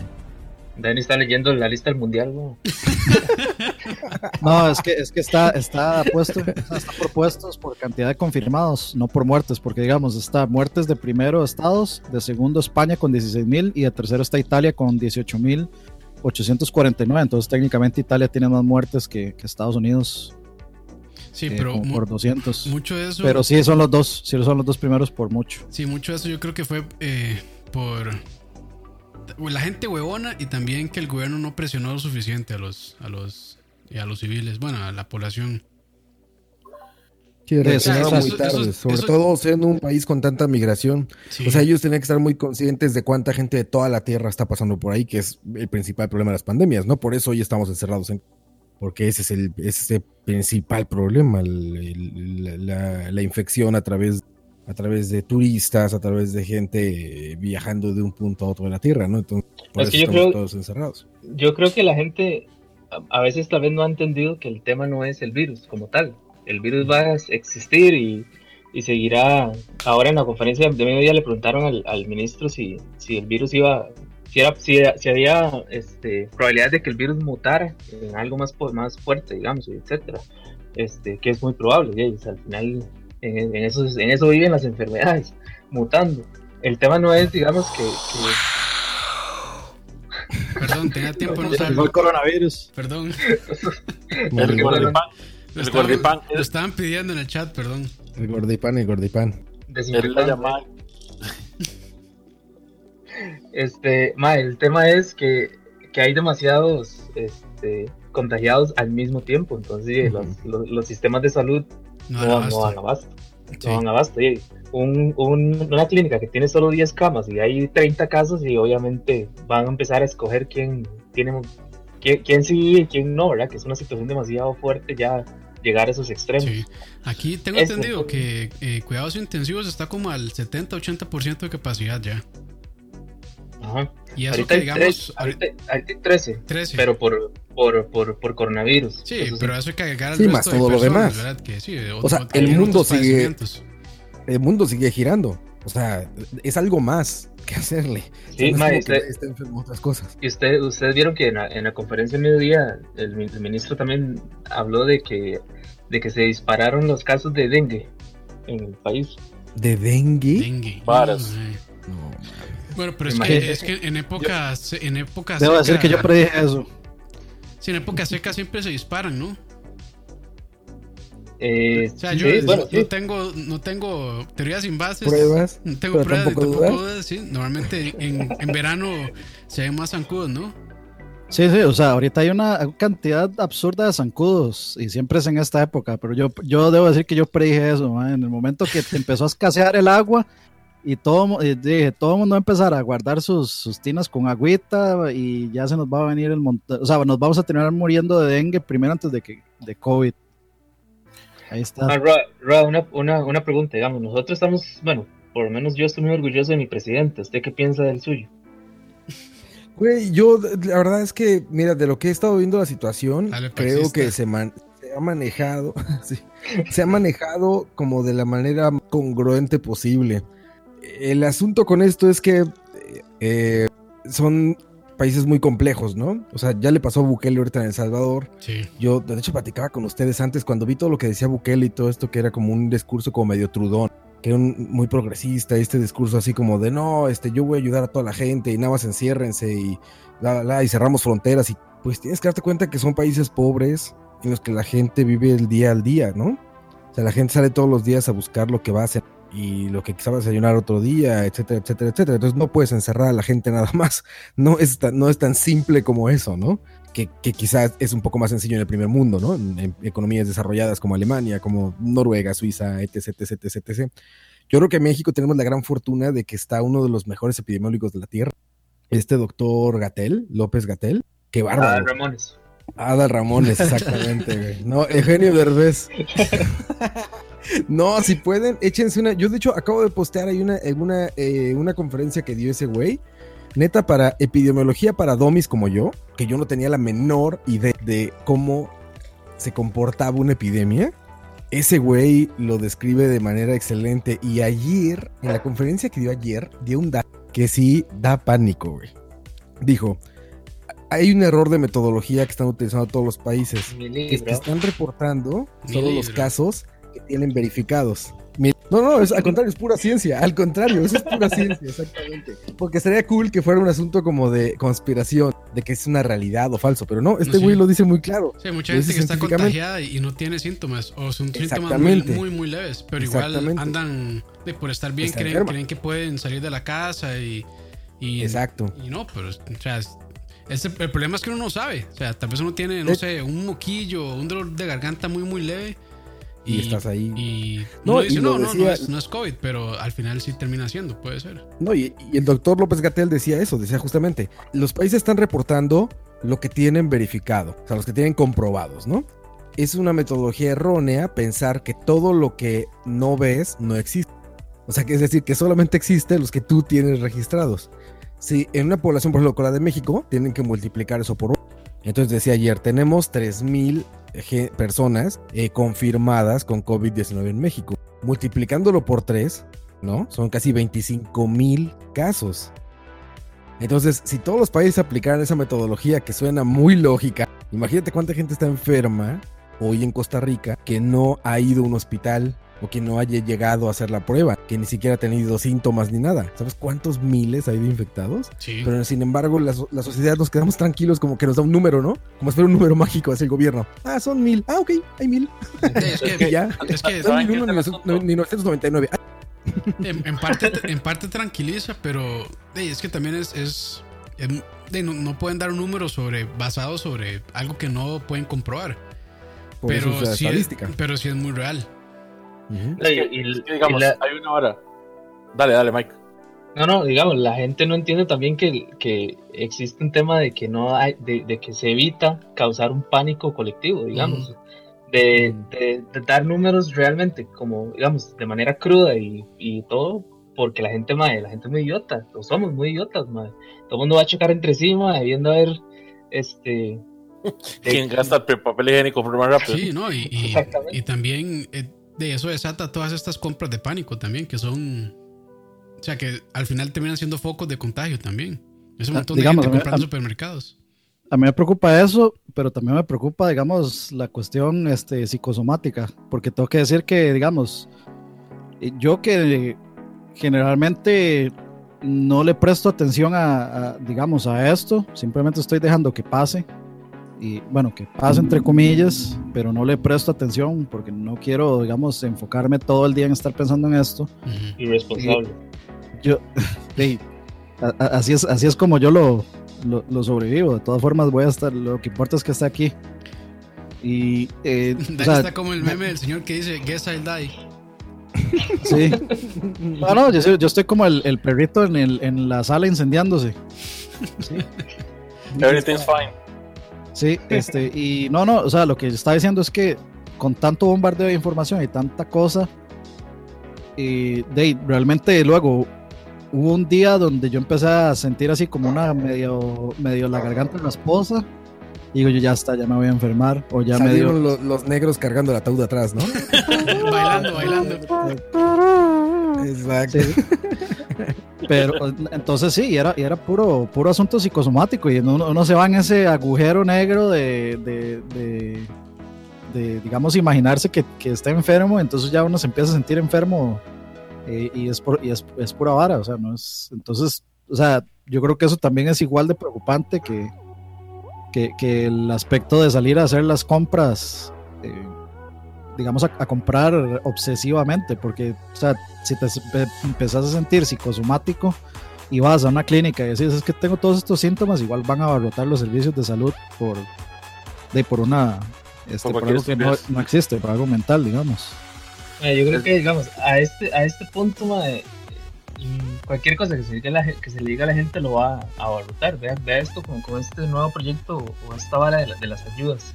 Dani está leyendo la lista del mundial, ¿no? No, es que, es que está, está puesto, está por puestos por cantidad de confirmados, no por muertes, porque digamos, está muertes de primero estados, de segundo España con 16 mil y de tercero está Italia con 18 mil 849. Entonces, técnicamente Italia tiene más muertes que, que Estados Unidos. Sí, eh, pero mu- por 200. mucho de eso. Pero sí son los dos, sí son los dos primeros por mucho. Sí, mucho de eso yo creo que fue eh, por la gente huevona y también que el gobierno no presionó lo suficiente a los a los y a los civiles, bueno, a la población. Sí, muy eso- tarde, eso- sobre eso- todo siendo un país con tanta migración. Sí. O sea, ellos tenían que estar muy conscientes de cuánta gente de toda la Tierra está pasando por ahí, que es el principal problema de las pandemias, ¿no? Por eso hoy estamos encerrados en... Porque ese es el, ese es el principal problema, el- el- la, la infección a través, a través de turistas, a través de gente eh, viajando de un punto a otro de la Tierra, ¿no? Entonces, por Es eso que yo estamos creo- todos encerrados. Yo creo que la gente a, a veces tal vez no ha entendido que el tema no es el virus como tal. El virus va a existir y, y seguirá. Ahora en la conferencia de mediodía le preguntaron al, al ministro si, si el virus iba, si, era, si, si había este, probabilidad de que el virus mutara en algo más, más fuerte, digamos, etcétera. Este, que es muy probable. sea, al final en, en eso, en eso viven las enfermedades, mutando. El tema no es, digamos, que- que Perdón, tenía tiempo de no usarlo. el coronavirus. Perdón. El. Lo El gordipán. Lo estaban pidiendo en el chat, perdón. El gordipán, el gordipán. La. Este, ma, el tema es que, que hay demasiados este, contagiados al mismo tiempo, entonces los, los, los sistemas de salud No, no, no, dan abasto. Sí. No dan abasto. Y un, un- una clínica que tiene solo 10 camas y hay 30 casos y obviamente van a empezar a escoger quién tiene quién, quién sí y quién no, ¿verdad? Que es una situación demasiado fuerte ya llegar a esos extremos. Sí. Aquí tengo Eso. entendido que eh, cuidados intensivos está como al 70-80% de capacidad ya. Ajá. Y eso Ahorita, que hay digamos, tres- ahorita, ahorita hay 13, 13. pero por, por, por, por coronavirus. Sí, Eso pero eso hay que agregar al Sí, resto más de todo lo personas, demás. ¿verdad? Que sí, O sea, otro- el mundo sigue-. El mundo sigue girando. O sea, es algo más que hacerle. Sí, No es ma, usted- está enfermo otras cosas. Y usted, ustedes vieron que en la, en la conferencia de mediodía el, mi- el ministro también habló de que, de que se dispararon los casos de dengue en el país. ¿De dengue? Dengue. Varas. No. Bueno, pero es que, es que en épocas, en épocas Debo decir que yo predije eso. sí, en épocas secas siempre se disparan, ¿no? Eh, O sea, sí, yo bueno, no, sí. tengo, no tengo teorías sin bases. ¿Pruebas? No tengo pruebas, tampoco tampoco dudas. dudas, sí. Normalmente en, en verano se ven más zancudos, ¿no? Sí, sí, o sea, ahorita hay una cantidad absurda de zancudos y siempre es en esta época, pero yo, yo debo decir que yo predije eso, man, en el momento que empezó a escasear el agua y todo, dije, todo el mundo va a empezar a guardar sus, sus tinas con agüita y ya se nos va a venir el montón, o sea, nos vamos a terminar muriendo de dengue primero antes de que de COVID. Ahí está. Ah, Ra, Ra, una, una, una pregunta, digamos, nosotros estamos, bueno, por lo menos yo estoy muy orgulloso de mi presidente. ¿Usted qué piensa del suyo? Güey, yo la verdad es que, mira, de lo que he estado viendo la situación, Dale, creo que se, man- se ha manejado, sí, se ha manejado como de la manera más congruente posible. El asunto con esto es que eh, son países muy complejos, ¿no? O sea, ya le pasó a Bukele ahorita en El Salvador. Sí. Yo, de hecho, platicaba con ustedes antes cuando vi todo lo que decía Bukele y todo esto, que era como un discurso como medio trudón, que era un, muy progresista, este discurso así como de no, este, yo voy a ayudar a toda la gente y nada más enciérrense y la, la, la, y cerramos fronteras. Y pues tienes que darte cuenta que son países pobres en los que la gente vive el día al día, ¿no? O sea, la gente sale todos los días a buscar lo que va a hacer y lo que a desayunar otro día, etcétera, etcétera, etcétera. Entonces no puedes encerrar a la gente nada más. No es tan, no es tan simple como eso, ¿no? Que, que quizás es un poco más sencillo en el primer mundo, ¿no? En, en economías desarrolladas como Alemania, como Noruega, Suiza, etc, etc, etc, etc. Yo creo que en México tenemos la gran fortuna de que está uno de los mejores epidemiólogos de la Tierra, este doctor Gatel, López Gatel. Qué bárbaro. Ramones. Ada Ramones, exactamente, güey. No, Eugenio Derbez. no, si pueden, échense una. Yo, de hecho, acabo de postear ahí una, eh, una conferencia que dio ese güey. Neta, para epidemiología para domis como yo, que yo no tenía la menor idea de cómo se comportaba una epidemia. Ese güey lo describe de manera excelente. Y ayer, en la conferencia que dio ayer, dio un dato que sí da pánico, güey. Dijo: hay un error de metodología que están utilizando todos los países. Que que están reportando Mi solo los casos que tienen verificados. No, no, es, al contrario, es pura ciencia. Al contrario, eso es pura ciencia, exactamente. Porque sería cool que fuera un asunto como de conspiración, de que es una realidad o falso, pero no, este No, sí. güey lo dice muy claro. Sí, mucha gente que está contagiada y no tiene síntomas, o son síntomas muy, muy, muy leves, pero igual andan, de, por estar bien, Está creen, enferma. creen que pueden salir de la casa y. y Exacto. Y no, pero, o sea, el problema es que uno no sabe. O sea, tal vez uno tiene, no De- sé, un moquillo, un dolor de garganta muy, muy leve. Y estás ahí. Y No, dice, no, no, no es, no es COVID, pero al final sí termina siendo, puede ser. No, y, y el doctor López Gatel decía eso, decía justamente, los países están reportando lo que tienen verificado, o sea, los que tienen comprobados, ¿no? Es una metodología errónea pensar que todo lo que no ves no existe. O sea, que es decir, que solamente existe los que tú tienes registrados. Si en una población, por ejemplo, como la de México, tienen que multiplicar eso por uno. Entonces decía ayer, tenemos 3.000 ge- personas eh, confirmadas con COVID-19 en México. Multiplicándolo por 3, ¿no? Son casi 25 mil casos. Entonces, si todos los países aplicaran esa metodología que suena muy lógica, imagínate cuánta gente está enferma hoy en Costa Rica que no ha ido a un hospital o que no haya llegado a hacer la prueba, que ni siquiera ha tenido síntomas ni nada. ¿Sabes cuántos miles hay de infectados? Sí. Pero sin embargo, la, la sociedad nos quedamos tranquilos como que nos da un número, ¿no? Como si fuera un número mágico hacia el gobierno. Ah, son mil. Ah, ok, hay mil. es que, ya. es que Son ¿Saben mil qué uno, es el ni asunto? ni 999. Ah, en, en parte, en parte tranquiliza, pero es que también es. es, es- de, no, no pueden dar un número sobre basado sobre algo que no pueden comprobar. por Pero es sí, es, pero sí es muy real. Es que- y- es que, digamos, y la- hay una hora. Dale, dale, Mike. No, no, digamos, la gente no entiende también que, que existe un tema de que no hay, de, de que se evita causar un pánico colectivo, digamos, de, Mm. de- de dar números realmente, como, digamos, de manera cruda y, y todo, porque la gente, madre, la gente es muy idiota, lo somos muy idiotas, madre. Todo el mundo va a chocar entre sí, madre, viendo a ver, este... de- ¿Quién gasta el papel higiénico por más rápido? Sí, ¿no? Y, y, y también eh, de eso desata todas estas compras de pánico también, que son. O sea, que al final terminan siendo focos de contagio también. Es un Ah, montón de gente comprando a- supermercados. A mí me preocupa eso, pero también me preocupa, digamos, la cuestión este, psicosomática, porque tengo que decir que, digamos, eh, yo que generalmente no le presto atención a, a, digamos, a esto, simplemente estoy dejando que pase, y bueno, que pase entre comillas, pero no le presto atención porque no quiero, digamos, enfocarme todo el día en estar pensando en esto. Irresponsable. Yo, sí, así es, así es como yo lo, lo, lo sobrevivo. De todas formas, voy a estar. Lo que importa es que esté aquí. Y, eh, o sea, está como el meme del señor que dice Guess I'll die. sí. No, no, yo, yo estoy como el, el perrito en, el, en la sala incendiándose. Sí, Everything's fine. Sí, este, y no, no, o sea, lo que está diciendo es que con tanto bombardeo de información y tanta cosa, y de realmente luego hubo un día donde yo empecé a sentir así como una medio, medio la garganta rasposa. Y digo, yo ya está, ya me voy a enfermar. O ya me dio. Los negros cargando el ataúd atrás, ¿no? bailando, bailando. Exacto. Sí. Pero entonces sí, y era, y era puro, puro asunto psicosomático. Y uno, uno se va en ese agujero negro de, de, de- de, digamos, imaginarse que, que está enfermo. Entonces ya uno se empieza a sentir enfermo eh, y, es, por, y es, es pura vara. O sea, no es. Entonces, o sea, yo creo que eso también es igual de preocupante que, que, que el aspecto de salir a hacer las compras. eh, digamos, a, a comprar obsesivamente, porque, o sea, si te empe- empezás a sentir psicosomático y vas a una clínica y decís, es que tengo todos estos síntomas, igual van a abarrotar los servicios de salud por, de, por una, este, Por algo que no, existe, por algo mental, digamos. Eh, yo creo que, digamos, a este, a este punto, mm, cualquier cosa que se, diga a la, que se le diga a la gente lo va a abarrotar. Vea, vea esto con, con este nuevo proyecto o esta vara de, la- de las ayudas.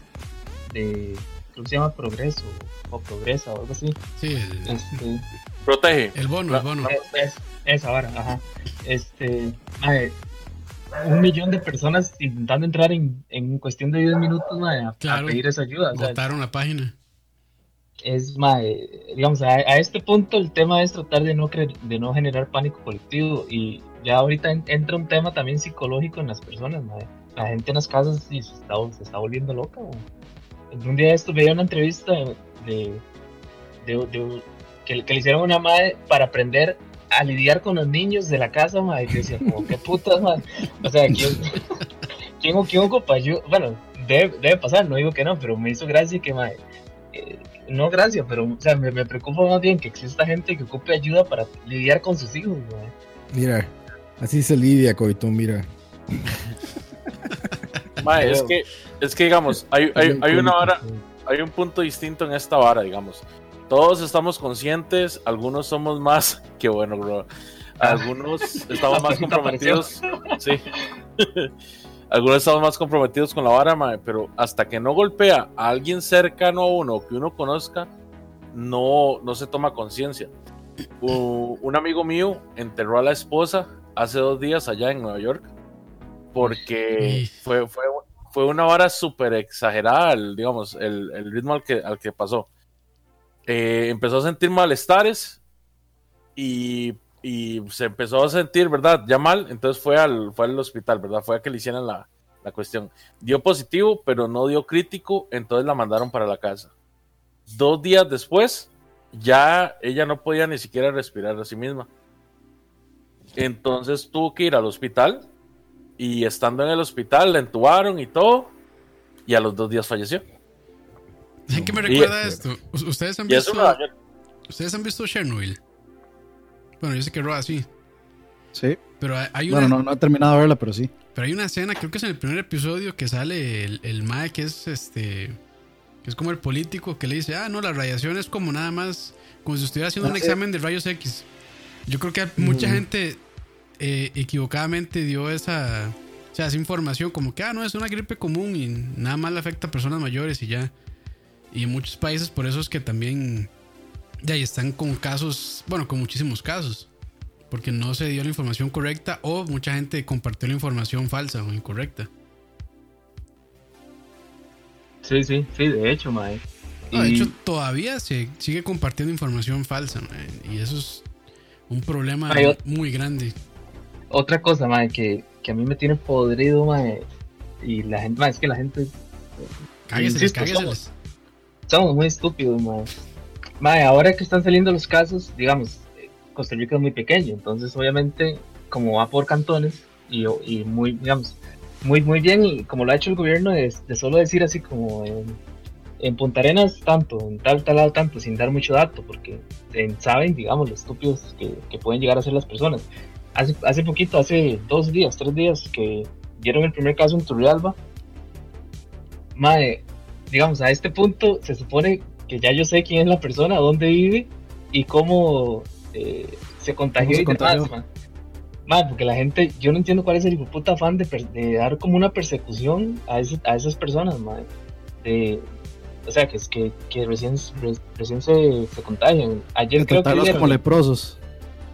De, creo que se llama Progreso o Progresa o algo así. Sí, el, Este, Protege. el bono, el bono. es- es- esa vara, ajá. Este, mae, un millón de personas intentando entrar en, en cuestión de 10 minutos mae, a, pedir esa ayuda. o sea, la página. es más, digamos, a, a este punto el tema es tratar de no, cre- de no generar pánico colectivo y ya ahorita en- entra un tema también psicológico en las personas, mae. la gente en las casas sí, se, está, se está volviendo loca. weón. Un día de esto veía una entrevista de, de, de- de- que, que le hicieron a una madre para aprender a lidiar con los niños de la casa, madre. Y yo decía, como, qué putas, madre. O sea, ¿quién, quién, quién ocupa ayuda? Bueno, debe, debe pasar, no digo que no, pero me hizo gracia que, madre, eh, no gracia, pero o sea, me, me preocupa más bien que exista gente que ocupe ayuda para lidiar con sus hijos, madre. Mira, así se lidia, Coito, mira. Mae, es que, es que digamos, hay, hay, hay una vara, hay un punto distinto en esta vara, digamos. Todos estamos conscientes, algunos somos más, que bueno, bro. Algunos estamos más comprometidos, sí. algunos estamos más comprometidos con la vara, mae, pero hasta que no golpea a alguien cercano a uno que uno conozca, no, no se toma conciencia. Un amigo mío enterró a la esposa hace dos días allá en Nueva York porque fue, fue, fue una vara súper exagerada, digamos, el, el ritmo al que, al que pasó. Eh, empezó a sentir malestares y, y se empezó a sentir, ¿verdad? Ya mal, entonces fue al, fue al hospital, ¿verdad? Fue a que le hicieran la, la cuestión. Dio positivo, pero no dio crítico, entonces la mandaron para la casa. Dos días después, ya ella no podía ni siquiera respirar a sí misma. Entonces tuvo que ir al hospital y estando en el hospital la entubaron y todo y a los dos días falleció. ¿Saben qué me Y- recuerda esto? U- ¿Ustedes han Y eso visto. ¿ustedes han visto Chernobyl? Bueno, yo sé que Roa sí. Sí. Pero hay- una, Bueno, no, no he terminado de verla, pero sí. pero hay una escena, creo que es en el primer episodio, que sale el, el Mae que es este. que es como el político que le dice, ah, no, la radiación es como nada más, como si estuviera haciendo un Ah, sí. examen de rayos X. Yo creo que mucha gente eh, equivocadamente dio esa, o sea, esa información como que, ah, no, es una gripe común y nada más le afecta a personas mayores y ya. Y en muchos países por eso es que también de ahí están con casos, bueno, con muchísimos casos. Porque no se dio la información correcta o mucha gente compartió la información falsa o incorrecta. Sí, sí, sí, de hecho, mae. No, de Y- hecho, todavía se sigue compartiendo información falsa, y eso es un problema muy grande. Otra cosa, mae, que, que a mí me tiene podrido, mae, y la gente, mae, es que la gente Insisto, cágueseles. somos muy estúpidos, mae. Mae, ahora que están saliendo los casos, digamos, eh, Costa Rica es muy pequeño, entonces obviamente, como va por cantones, y, y muy, digamos, muy, muy bien, y como lo ha hecho el gobierno, de, de solo decir así como en, en Punta Arenas tanto, en tal, tal lado tanto, sin dar mucho dato, porque eh, saben, digamos, lo estúpidos que, que pueden llegar a ser las personas. Hace, hace poquito, hace dos días, tres días, que dieron el primer caso en Turrialba, Mae, digamos, a este punto se supone que ya yo sé quién es la persona, dónde vive y cómo eh, se contagió se y demás, contagió? mae. Mae, porque la gente, yo no entiendo cuál es el puta afán de, de dar como una persecución a, ese- a esas personas, mae. De, o sea, que es que, que recién, re- recién se, se contagian. Ayer creo que dieron- como leprosos.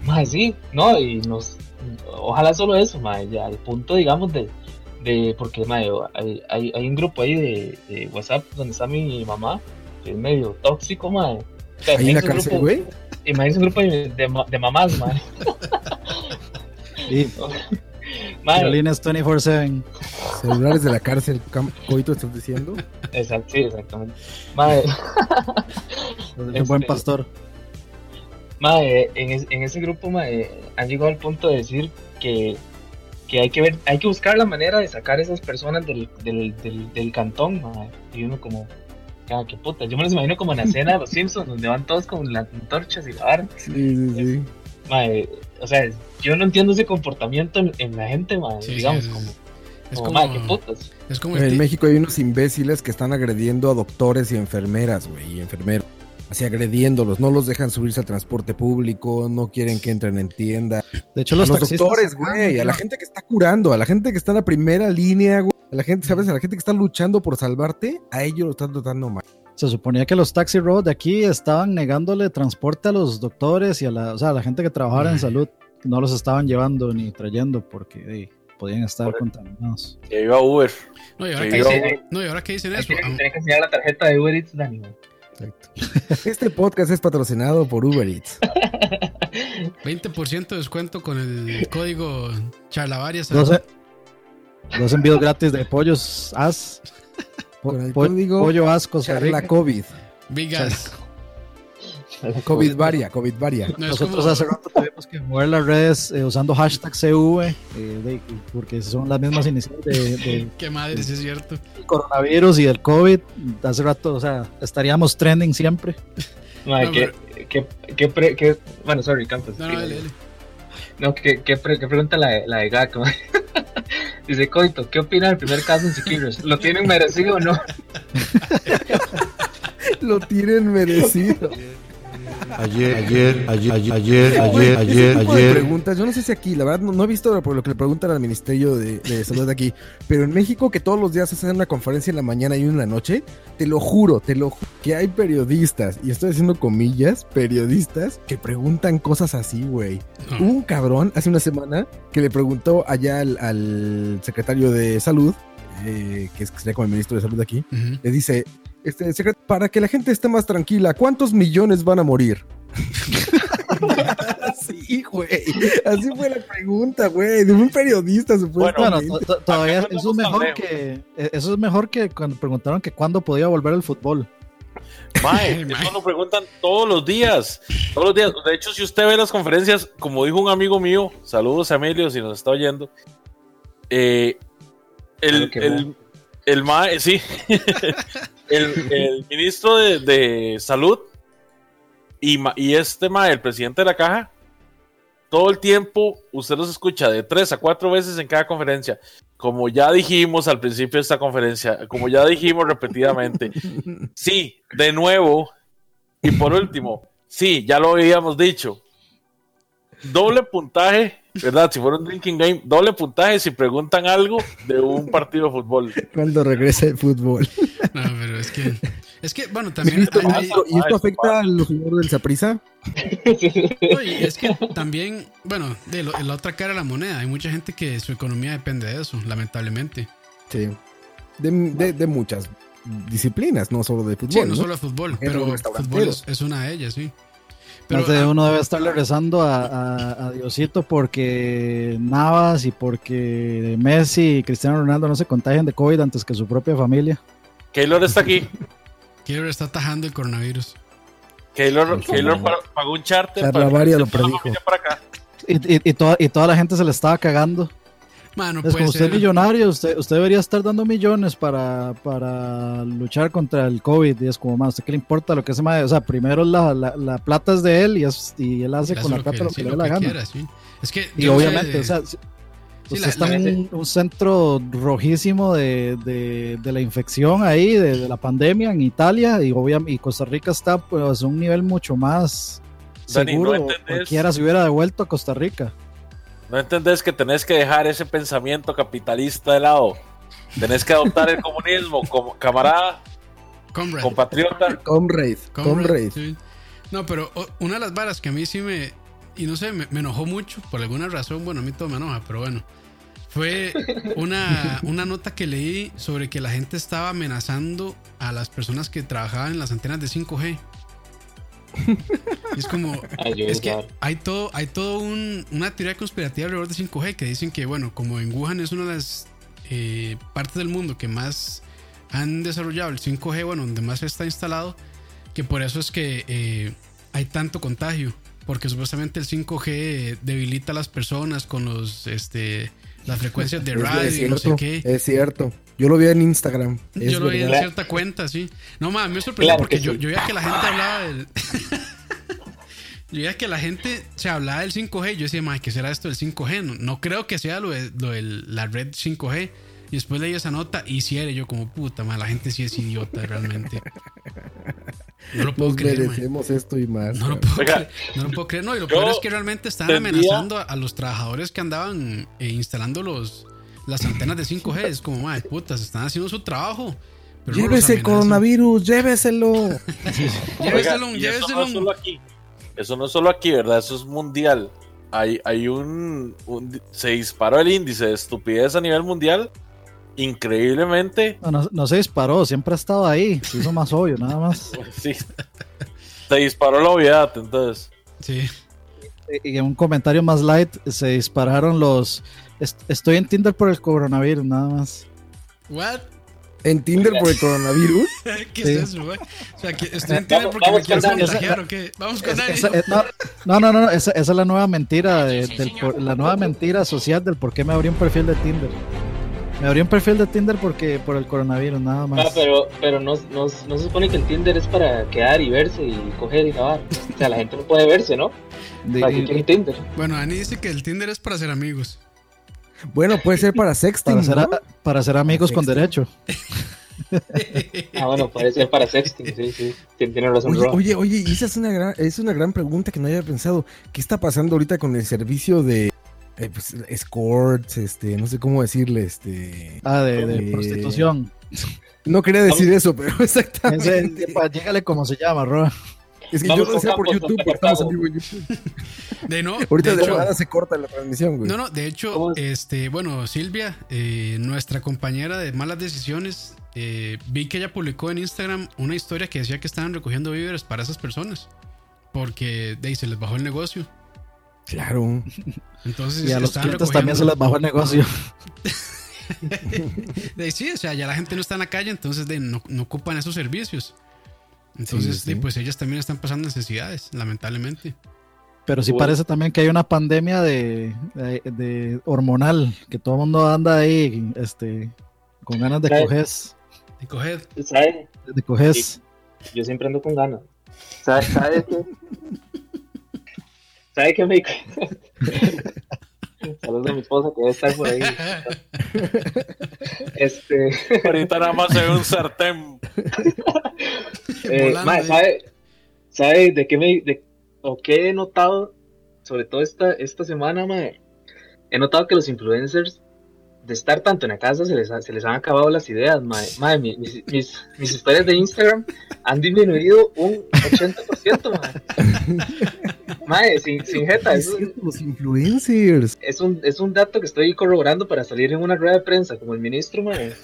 Mae, sí, no, y nos. Ojalá solo eso, mae, ya al punto, digamos, de. de porque, mae, hay, hay, hay un grupo ahí de, de WhatsApp donde está mi mamá, que es medio tóxico, mae. O sea, Ahí en la imagínense un cárcel, grupo- güey. Imagínense un grupo de, de, ma- de mamás, mae. Y Mae, violines 24-7. Celulares de la cárcel, Coito, estás diciendo. exacto, sí, exactamente. Mae, El buen Este- pastor. Mae, en, es- en ese grupo han llegado al punto de decir que, que hay que ver, hay que buscar la manera de sacar a esas personas del, del, del, del cantón, mae. Y uno como, ah, qué puta, yo me los imagino como en la escena de los Simpsons, donde van todos con las antorchas y la vara. Sí, sí, sí. Mae, o sea, yo no entiendo ese comportamiento en, en la gente, Sí, sí, digamos, es- como, Es como, como, mae, qué putas. es como En México hay unos imbéciles que están agrediendo a doctores y enfermeras, güey, y enfermeros. Así agrediéndolos, no los dejan subirse al transporte público, no quieren que entren en tienda. De hecho, A los, doctores, güey, a la gente que está curando, a la gente que está en la primera línea, güey. A la gente, ¿sabes? A la gente que está luchando por salvarte, a ellos lo están tratando mal. Se suponía que los taxi road de aquí estaban negándole transporte a los doctores y a la, o sea, a la gente que trabajara en salud. No los estaban llevando ni trayendo porque podían estar Por- contaminados. Que iba Uber. No, y ahora, que dicen, no, y ahora que dicen eso, tiene, am- tiene que enseñar la tarjeta de Uber Eats, Dani, mae. Este podcast es patrocinado por Uber Eats. 20% de descuento con el código charlavarias. 12, dos envíos gratis de pollos as. Po- Con el po- código pollo as Costa Rica. La COVID. Big Gas. COVID varia, COVID varia. No, Nosotros como- hace rato tuvimos que mover las redes eh, usando hashtag CV, eh, de- porque son las mismas iniciales de, de- Qué madre, sí es cierto. coronavirus y del COVID. Hace rato, o sea, estaríamos trending siempre. Mae, No, ¿qué, qué, qué, pre- qué- bueno, sorry, Campos. No, no, dale, dale. No, ¿qué, qué, pre- qué pregunta la, de- la de Gak? mae? Dice, Coito, ¿qué opina del primer caso en Siquirres? ¿Lo tienen merecido o no? Lo tienen merecido. Ayer, ayer, ayer, ayer, ayer, ayer, ese ayer, tipo de ayer. preguntas, yo no sé si aquí, la verdad, no, no he visto por lo que le preguntan al Ministerio de, de Salud de aquí, pero en México que todos los días hacen una conferencia en la mañana y una en la noche, te lo juro, te lo juro, que hay periodistas, y estoy haciendo comillas, periodistas, que preguntan cosas así, güey. No. Hubo un cabrón hace una semana que le preguntó allá al, al secretario de Salud, eh, que es que sería como el ministro de Salud de aquí, le dice, este, para que la gente esté más tranquila, ¿cuántos millones van a morir? Así, güey. Así fue la pregunta, güey, de un periodista, Bueno, supuestamente. to- to- todavía Acá no eso es mejor que eh, eso es mejor que cuando preguntaron que cuándo podía volver el fútbol. Mae, eso lo preguntan todos los días. Todos los días. De hecho, si usted ve las conferencias, como dijo un amigo mío, saludos a Emilio si nos está oyendo. eh, el, Claro que el, el mae, sí. el, el ministro de, de salud y, y este mae, el presidente de la caja, todo el tiempo usted los escucha de tres a cuatro veces en cada conferencia. Como ya dijimos al principio de esta conferencia, como ya dijimos repetidamente, Sí, de nuevo. Y por último, sí, ya lo habíamos dicho. Doble puntaje, ¿verdad? Si fuera un drinking game, doble puntaje si preguntan algo de un partido de fútbol. Cuando regrese el fútbol. No, pero es que. Es que, bueno, ¿Y también. hay- hay- y esto- afecta a los jugadores del Saprissa? no, y es que también, bueno, de lo- la otra cara de la moneda. Hay mucha gente que su economía depende de eso, lamentablemente. Sí. De, de- de muchas disciplinas, no solo de fútbol. Sí, no, ¿no? solo de fútbol, pero fútbol es, es una de ellas, sí. Pero, de ah, uno debe estarle rezando a, a- a Diosito porque Navas y porque Messi y Cristiano Ronaldo no se contagien de COVID antes que su propia familia. Keylor está aquí. Keylor está atajando el coronavirus. Keylor, Sí, Keylor pagó un charter Charlavaria que lo se toda la predijo. para acá. Y, y- y toda, y toda la gente se le estaba cagando. Mano, es como usted es millonario, usted, usted debería estar dando millones para, para luchar contra el COVID. Y es como, más, ¿usted qué le importa lo que se O sea, primero la, la, la plata es de él y, es, y él hace con la lo plata lo que le dé la gana. quiera, sí. Es que Y obviamente, de- o sea, si- Sí, usted la- está la- en un, un centro rojísimo de, de- de la infección ahí, de, de la pandemia en Italia, y, obviamente, y Costa Rica está pues, a un nivel mucho más Dani, ¿no seguro. entendés? Cualquiera se hubiera devuelto a Costa Rica. No entendés que tenés que dejar ese pensamiento capitalista de lado. Tenés que adoptar el comunismo como camarada, Comrade. compatriota. Comrade, Comrade, Comrade. sí. No, pero una de las varas que a mí sí me. Y no sé, me, me enojó mucho por alguna razón. Bueno, a mí todo me enoja, pero bueno. Fue una, una nota que leí sobre que la gente estaba amenazando a las personas que trabajaban en las antenas de 5G. Y es como. Es que hay todo, hay todo un- una teoría conspirativa alrededor de 5G que dicen que, bueno, como en Wuhan es una de las eh, partes del mundo que más han desarrollado el 5G, bueno, donde más está instalado, que por eso es que eh, hay tanto contagio, porque supuestamente el 5G debilita a las personas con los, este, las frecuencias de radio es y no sé cierto, qué. es cierto. Yo lo vi en Instagram. Es Yo lo vi en verdad. cierta cuenta, sí. No, más, me sorprendió Claro porque que yo, veía que la gente hablaba del. yo veía que la gente se hablaba del 5G. y Yo decía, madre, ¿qué será esto del 5G? No, no creo que sea lo de, lo de la red 5G. Y después leí esa nota y sí era yo como puta, madre, la gente sí es idiota realmente. No lo puedo Nos creer, merecemos esto y más. No lo puedo Oiga, creer. No lo puedo creer. No, y lo peor es que realmente están tendría- amenazando a, a los trabajadores que andaban eh, instalando los, las antenas de 5G. Es como, madre, putas, están haciendo su trabajo. pero no los Llévese el coronavirus, lléveselo. Lléveselo, Oiga, y eso no lléveselo. es solo aquí. Eso no es solo aquí, ¿verdad? Eso es mundial. Hay, hay un, un- Se disparó el índice de estupidez a nivel mundial. Increíblemente. No, no- no se disparó, siempre ha estado ahí. Se hizo más obvio, nada más. Sí. Se disparó la obviedad, entonces. Sí. y en un comentario más light se dispararon los. "Est- Estoy en Tinder por el coronavirus, nada más. ¿What? En Tinder por el coronavirus. ¿Qué Sí. es eso, güey? O sea, que estoy en Tinder Vamos- porque me quiero contagiar o qué. Vamos con Dani. Esa- eh, no, no, no, no, esa, esa es la nueva mentira, de- del, por- la nueva mentira social del por qué me abrí un perfil de Tinder. Me abrí un perfil de Tinder porque por el coronavirus, nada más. Ah, pero, pero no, no, no se supone que el Tinder es para quedar y verse y coger y grabar. O sea, la gente no puede verse, ¿no? De- ¿Para qué quiere Tinder? Bueno, Dani dice que el Tinder es para ser amigos. Bueno, puede ser para sexting. para, ser, ¿no? a- para ser amigos con derecho. Ah, bueno, puede ser para sexting, sí, sí. Tien- Tiene razón, Oye, oye, oye, y esa es una gran, es una gran pregunta que no había pensado. ¿Qué está pasando ahorita con el servicio de eh, pues, escorts, este, no sé cómo decirle, este, Ah, de, de Eh, prostitución. no quería decir eso, pero Ese, exactamente. epa, llégale como se llama, Roa. Es que Vamos yo lo sé por YouTube, porque estamos en Cartago. vivo en YouTube. De no, Ahorita de de, hecho, nada se corta la transmisión, güey. No, no, de hecho, este, bueno, Silvia, eh, nuestra compañera de malas decisiones, eh, vi que ella publicó en Instagram una historia que decía que estaban recogiendo víveres para esas personas. Porque de ahí se les bajó el negocio. Claro. Entonces Y a los clientes también se les bajó el negocio. De ahí sí, o sea, ya la gente no está en la calle, entonces de, no, no ocupan esos servicios. Entonces, Sí, sí. de, pues ellas también están pasando necesidades, lamentablemente. Pero sí Bueno. parece también que hay una pandemia de, de- de hormonal, que todo el mundo anda ahí este, con ganas de coger. Y coged, ¿Sabe? De coger. Sí. Yo siempre ando con ganas. ¿Sabe, sabe qué? ¿Sabe qué me? Saludos a mi esposa que debe estar por ahí. Este, Ahorita nada más se ve un sartén. eh, ahí. ¿sabe, ¿sabe de qué me de, o qué he notado? Sobre todo esta, esta semana, mae, he notado que los influencers de estar tanto en la casa se les, ha- se les han acabado las ideas. Mae, mi- mis, mis, mis historias de Instagram han disminuido un 80%, mae. Mae, sin, sin jeta, Es los influencers. es, un, es un dato que estoy corroborando para salir en una rueda de prensa como el ministro, mae.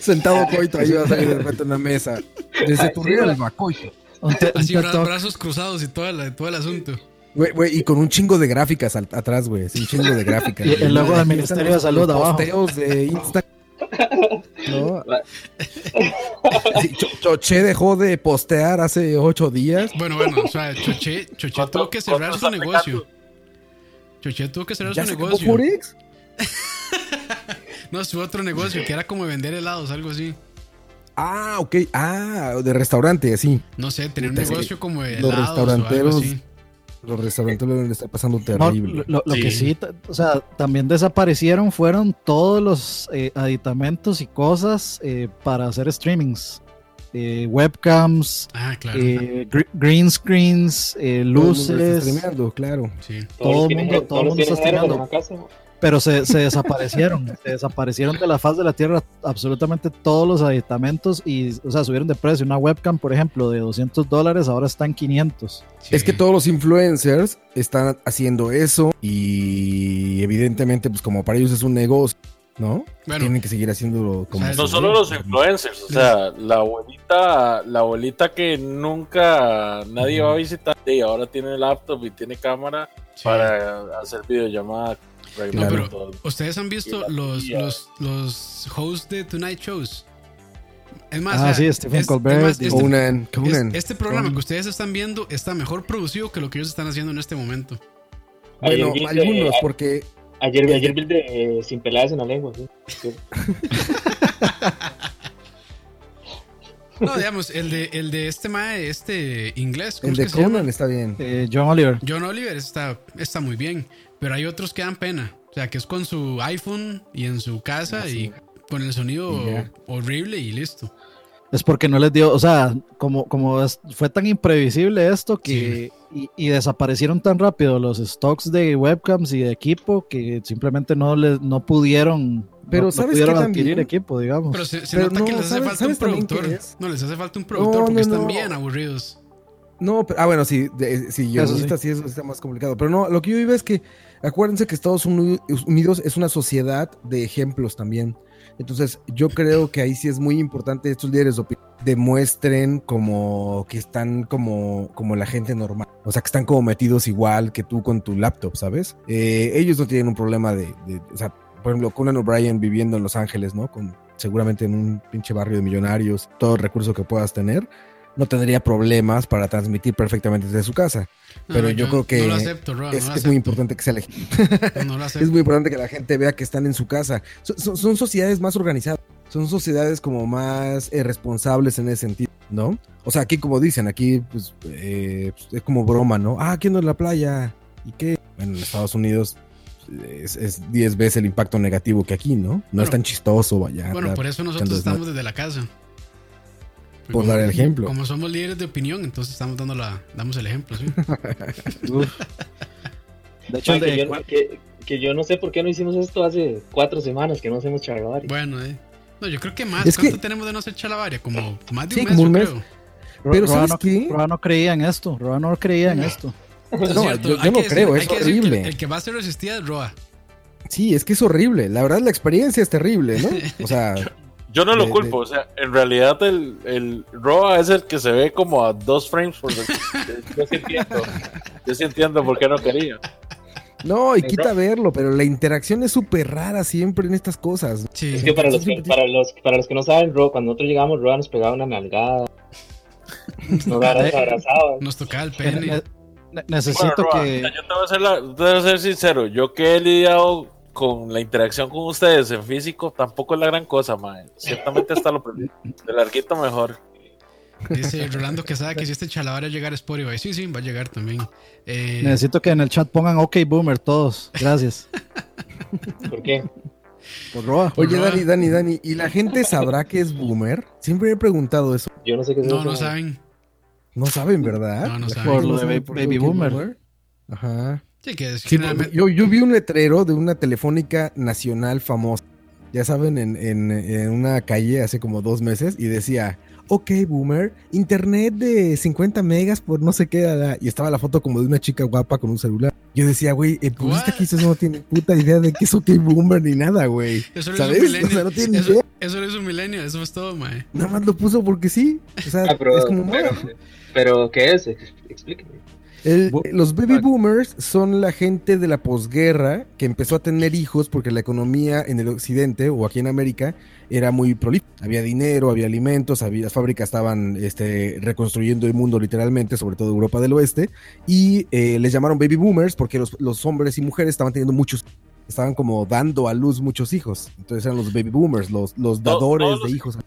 Sentado coito, ahí va a salir de repente en una mesa. Desde tu río güey. el bacoito. Un te- un así brazos cruzados y todo, la- todo el asunto. Güey, güey, y con un chingo de gráficas al- atrás, güey. Un chingo de gráficas. Y el logo del Ministerio de Salud abajo. posteos de Insta. ¿No? Sí, Choché dejó de postear hace ocho días. Bueno, bueno, o sea, Choché, Choché ¿Cuánto- tuvo que cerrar su negocio. Choché tuvo que cerrar ¿Ya su negocio. Forex? No, su otro negocio, que era como vender helados, algo así. Ah, ok. Ah, de restaurante, así. No sé, tener un negocio como de los helados o algo restauranteros así. Los restaurantes lo estar pasando No, terrible. lo, lo Sí. que sí, o sea, también desaparecieron fueron todos los eh, aditamentos y cosas eh, para hacer streamings. Eh, webcams, Ah, claro. eh, gr- green screens, eh, Todo el mundo está luces, streameando, claro. sí. Todo el mundo- todo el mundo está streameando. Pero se, se desaparecieron, se desaparecieron de la faz de la tierra absolutamente todos los aditamentos y, o sea, subieron de precio. Una webcam, por ejemplo, de 200 dólares ahora está en 500. sí. Es que todos los influencers están haciendo eso y evidentemente, pues como para ellos es un negocio, ¿no? Bueno, Tienen que seguir haciéndolo como... No solo los influencers, o sea, la abuelita, la abuelita que nunca nadie va a visitar y ahora tiene laptop y tiene cámara sí. para hacer videollamada. No, pero ustedes han visto los, los, los hosts de Tonight Shows. Es más, Ah, o sea, sí, Stephen es- Colbert es más, este, Conan, Conan. es- este programa Conan. que ustedes están viendo está mejor producido que lo que ellos están haciendo en este momento. Bueno, Ayer de- algunos, porque Ayer, ayer vi el de eh, Sin peladas en la lengua, sí. No, digamos, el de, el de este mae, este inglés, ¿cómo el es de que se llama? Conan está bien. Eh, John Oliver. John Oliver está, está muy bien, pero hay otros que dan pena. O sea, que es con su iPhone y en su casa Ah, sí. y con el sonido horrible y listo. Es porque no les dio, o sea, como, como es- fue tan imprevisible esto que y, y desaparecieron tan rápido los stocks de webcams y de equipo que simplemente no les no pudieron, Pero no- no, ¿sabes pudieron qué adquirir también? equipo, digamos. Pero se, se Pero nota no, que les hace ¿sabes- falta un productor. No, les hace falta un productor No, porque no, están no. bien aburridos. No, pero, ah, bueno, sí, de, sí, yo Eso sí. sí eso está más complicado. Pero no, lo que yo iba es que acuérdense que Estados Uni- Unidos es una sociedad de ejemplos también. Entonces, yo creo que ahí sí es muy importante estos líderes de demuestren como que están como, como la gente normal. O sea, que están como metidos igual que tú con tu laptop, ¿sabes? Eh, ellos no tienen un problema de, de- o sea, por ejemplo, Conan O'Brien viviendo en Los Ángeles, ¿no? Con seguramente en un pinche barrio de millonarios, todo el recurso que puedas tener, no tendría problemas para transmitir perfectamente desde su casa. No, Pero no, yo creo que No acepto, es, no es muy importante que sea. No lo Es muy importante que la gente vea que están en su casa. So- so- son sociedades más organizadas. Son sociedades como más eh, responsables en ese sentido, ¿no? O sea, aquí como dicen, aquí pues, eh, pues, es como broma, ¿no? Ah, aquí ando en la playa. ¿Y qué? Bueno, en Estados Unidos es, es 10 veces el impacto negativo que aquí, ¿no? No Bueno, es tan chistoso, vaya. Bueno, por eso nosotros estamos desde la casa. Porque Por dar el ejemplo. Como somos líderes de opinión, entonces estamos dando la, damos el ejemplo, sí. De hecho, que, yo, que, que yo no sé por qué no hicimos esto hace cuatro semanas que no hacemos charlavari. Bueno, eh. No, yo creo que más. Es que- ¿Cuánto tenemos de no hacer chalabaria? Como más de Sí, un mes, como un yo mes. creo. Pero Roa ¿sabes no, qué? Roa no creía en esto. Roa no creía en esto. Es No, yo- yo no que decir- creo, es que que horrible. el, el que va a ser resistida es Roa. Sí, es que es horrible. La verdad, la experiencia es terrible, ¿no? O sea, Yo no lo De- culpo, o sea, en realidad el, el ROA es el que se ve como a dos frames por segundo. Yo sí entiendo. Yo sí entiendo por qué no quería. no, y quita verlo, pero la interacción es súper rara siempre en estas cosas. Sí. Es que para los que, para los, para los que no saben, Ro, cuando nosotros llegamos, Roa nos pegaba una nalgada. Nos abra- abrazaba. Nos tocaba el Ne- pene. ne- necesito Bueno, Roa, que. yo te voy, a ser la- te voy a ser sincero, yo que he lidiado con la interacción con ustedes en físico, tampoco es la gran cosa, mae. Ciertamente hasta lo de larguito mejor. Dice Rolando que sabe que si este chalabaria llegar a Spotify. Sí, sí, va a llegar también. Eh, Necesito que en el chat pongan OK Boomer todos. Gracias. ¿Por qué? Por Roa. Oye, Roa. Dani, Dani, Dani, ¿y la gente sabrá que es boomer? Siempre me he preguntado eso. Yo no sé qué es no, no saben. No saben, ¿verdad? No, no saben. Por lo de baby boomer. Ajá. Sí, que es Sí, generalmente- yo, yo vi un letrero de una telefónica nacional famosa, ya saben, en, en- en una calle hace como dos meses y decía, ok, boomer, internet de 50 megas por no sé qué, ala", y estaba la foto como de una chica guapa con un celular. Yo decía, güey, el hizo eso no tiene puta idea de que es ok, boomer ni nada, güey. Eso lo hizo un ¿Sabes? O sea, no tiene eso, idea. eso hizo un millennial, eso es todo, mae. Nada más lo puso porque sí. O sea, Ah, pero, es como pero, moda. pero, ¿qué es? Ex- Explíqueme. El- los baby boomers son la gente de la posguerra que empezó a tener hijos porque la economía en el occidente o aquí en América era muy prolífica. Había dinero, había alimentos, había, las fábricas estaban este, reconstruyendo el mundo literalmente, sobre todo Europa del Oeste, y eh, les llamaron baby boomers porque los, los hombres y mujeres estaban teniendo muchos, estaban como dando a luz muchos hijos. Entonces eran los baby boomers, los, los dadores todos de los- hijos.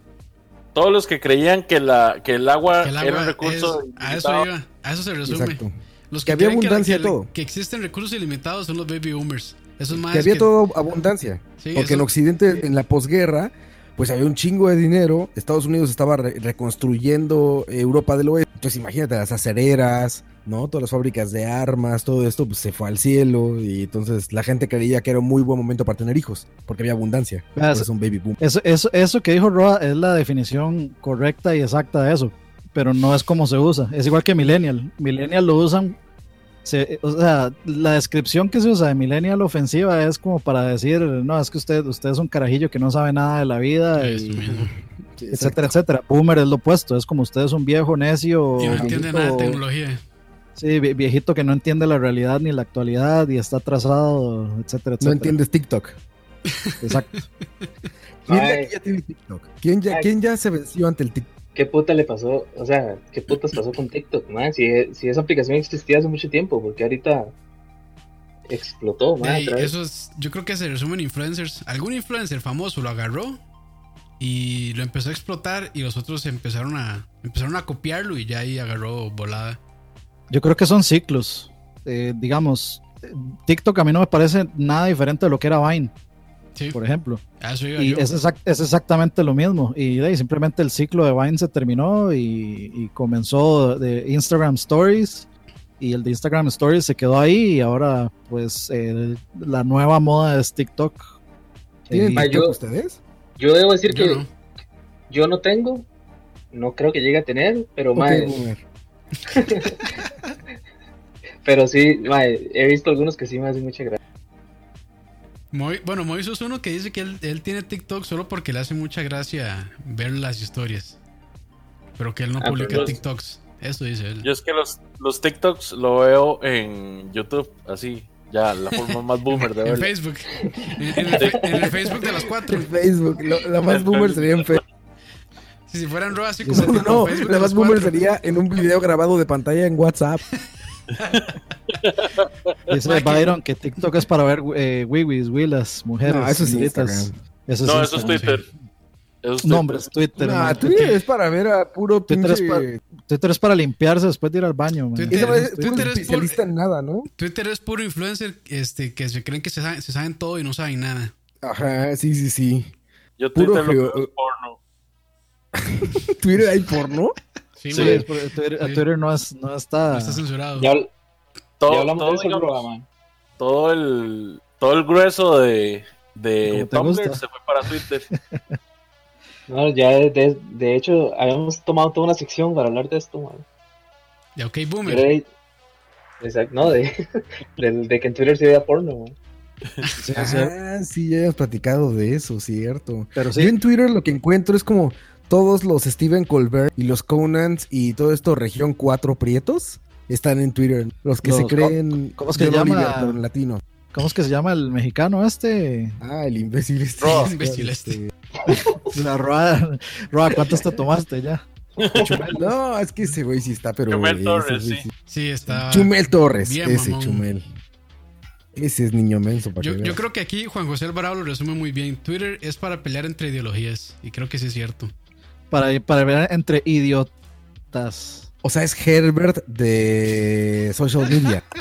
Todos los que creían que, la, que el agua, Que el era un recurso es- a eso ilimitado. iba, a eso se resume. Exacto. Los Que había abundancia que, de todo. que existen recursos ilimitados son los baby boomers. Esos más Que había todo abundancia. Sí, Porque en Occidente, en la posguerra, pues había un chingo de dinero. Estados Unidos estaba re- reconstruyendo Europa del Oeste. Entonces imagínate las acereras, ¿no? Todas las fábricas de armas, todo esto, pues se fue al cielo. Y entonces la gente creía que era un muy buen momento para tener hijos, porque había abundancia. Ah, eso un baby boom. Eso, eso, eso que dijo Roa es la definición correcta y exacta de eso, pero no es como se usa. Es igual que Millennial. Millennial lo usan, se- o sea, la descripción que se usa de Millennial ofensiva es como para decir, no, es que usted, usted es un carajillo que no sabe nada de la vida, y- etcétera, etcétera. Boomer es lo opuesto, es como usted es un viejo necio, Y no entiende nada de tecnología. sí, vie- viejito que no entiende la realidad ni la actualidad y está atrasado, etcétera, etcétera. No entiendes TikTok. Exacto. ¿Quién aquí ya tiene TikTok? ¿Quién ya. ¿Quién ya se venció ante el TikTok? ¿Qué puta le pasó? O sea, ¿qué putas pasó con TikTok, man? Si, si esa aplicación existía hace mucho tiempo, porque ahorita explotó, man. Ey, eso es, yo creo que se resumen influencers. Algún influencer famoso lo agarró y lo empezó a explotar y los otros empezaron a empezaron a copiarlo y ya ahí agarró volada. Yo creo que son ciclos. Eh, digamos, TikTok a mí no me parece nada diferente de lo que era Vine, Sí, por ejemplo. a eso iba Y yo. es, exact- es exactamente lo mismo. Y de ahí simplemente el ciclo de Vine se terminó y, y comenzó de Instagram Stories. Y el de Instagram Stories se quedó ahí y ahora pues eh, la nueva moda es TikTok. ¿Tienen Y- Ah, TikTok yo- ustedes? Yo debo decir Yo que no. yo no tengo, no creo que llegue a tener, pero Ok, mae, boomer. pero sí, mae, he visto algunos que sí me hacen mucha gracia. Moy- bueno, Moiso es uno que dice que él, él tiene TikTok solo porque le hace mucha gracia ver las historias. pero que él no Ah, publica los- TikToks. Eso dice él. Yo es que los, los TikToks lo veo en YouTube, así, ya, la forma más boomer de En verlo. Facebook. En, en el, fe- en el Facebook de las cuatro. En Facebook, lo- la más boomer sería en Facebook. Si, fueran Raw así como No, Facebook de la más boomer cuatro. sería en un video grabado de pantalla en WhatsApp. Dice Byron que TikTok es para ver eh, wiwis, willas, mujeres. No, eso es señoritas. Instagram. Eso No, eso es. Twitter. Eso es No, Twitter. hombre, es Twitter. Nah, man. Twitter es para ver a puro Twitter es pinche... Twitter es para limpiarse después de ir al baño. man. Twitter- no es, Twitter Twitter es especialista en nada, ¿no? Twitter es puro influencer este, que se creen que se saben, se saben todo y no saben nada. Ajá, sí, sí, sí. Yo puro Twitter lo que geo- veo es porno. Twitter hay porno. Sí, Sí, Twitter, Sí. Twitter no, es, no está. No está censurado. Ya, Todo, ya hablamos todo, de eso digamos, programa. todo el todo el grueso de, de Tumblr gusta. se fue para Twitter. No, ya de, de- de hecho, habíamos tomado toda una sección para hablar de esto, man. Ya, ok, boomer. ahí- Exacto, no, de, de, de que en Twitter se veía porno, man. Ah, sí, ya hemos platicado de eso, cierto. pero Yo sí, en Twitter lo que encuentro es como todos los Steven Colbert y los Conans y todo esto región 4 prietos están en Twitter. Los que Los se creen ¿cómo es que se llama? Oliver, pero en latino. ¿cómo es que se llama el mexicano este? Ah, el imbécil este. Roa. Imbécil este. La Roa, Roa, ¿cuántos te tomaste ya? No, es que ese güey sí está, pero. Chumel ese Torres, güey sí. Sí, está. Chumel Torres, Bien, ese mamón. Chumel. Ese es niño menso para Yo, que yo creo que aquí Juan José Alvarado lo resume muy bien. Twitter es para pelear entre ideologías. Y creo que sí es cierto. Para, para ver entre idiotas. O sea, es Herbert de social media.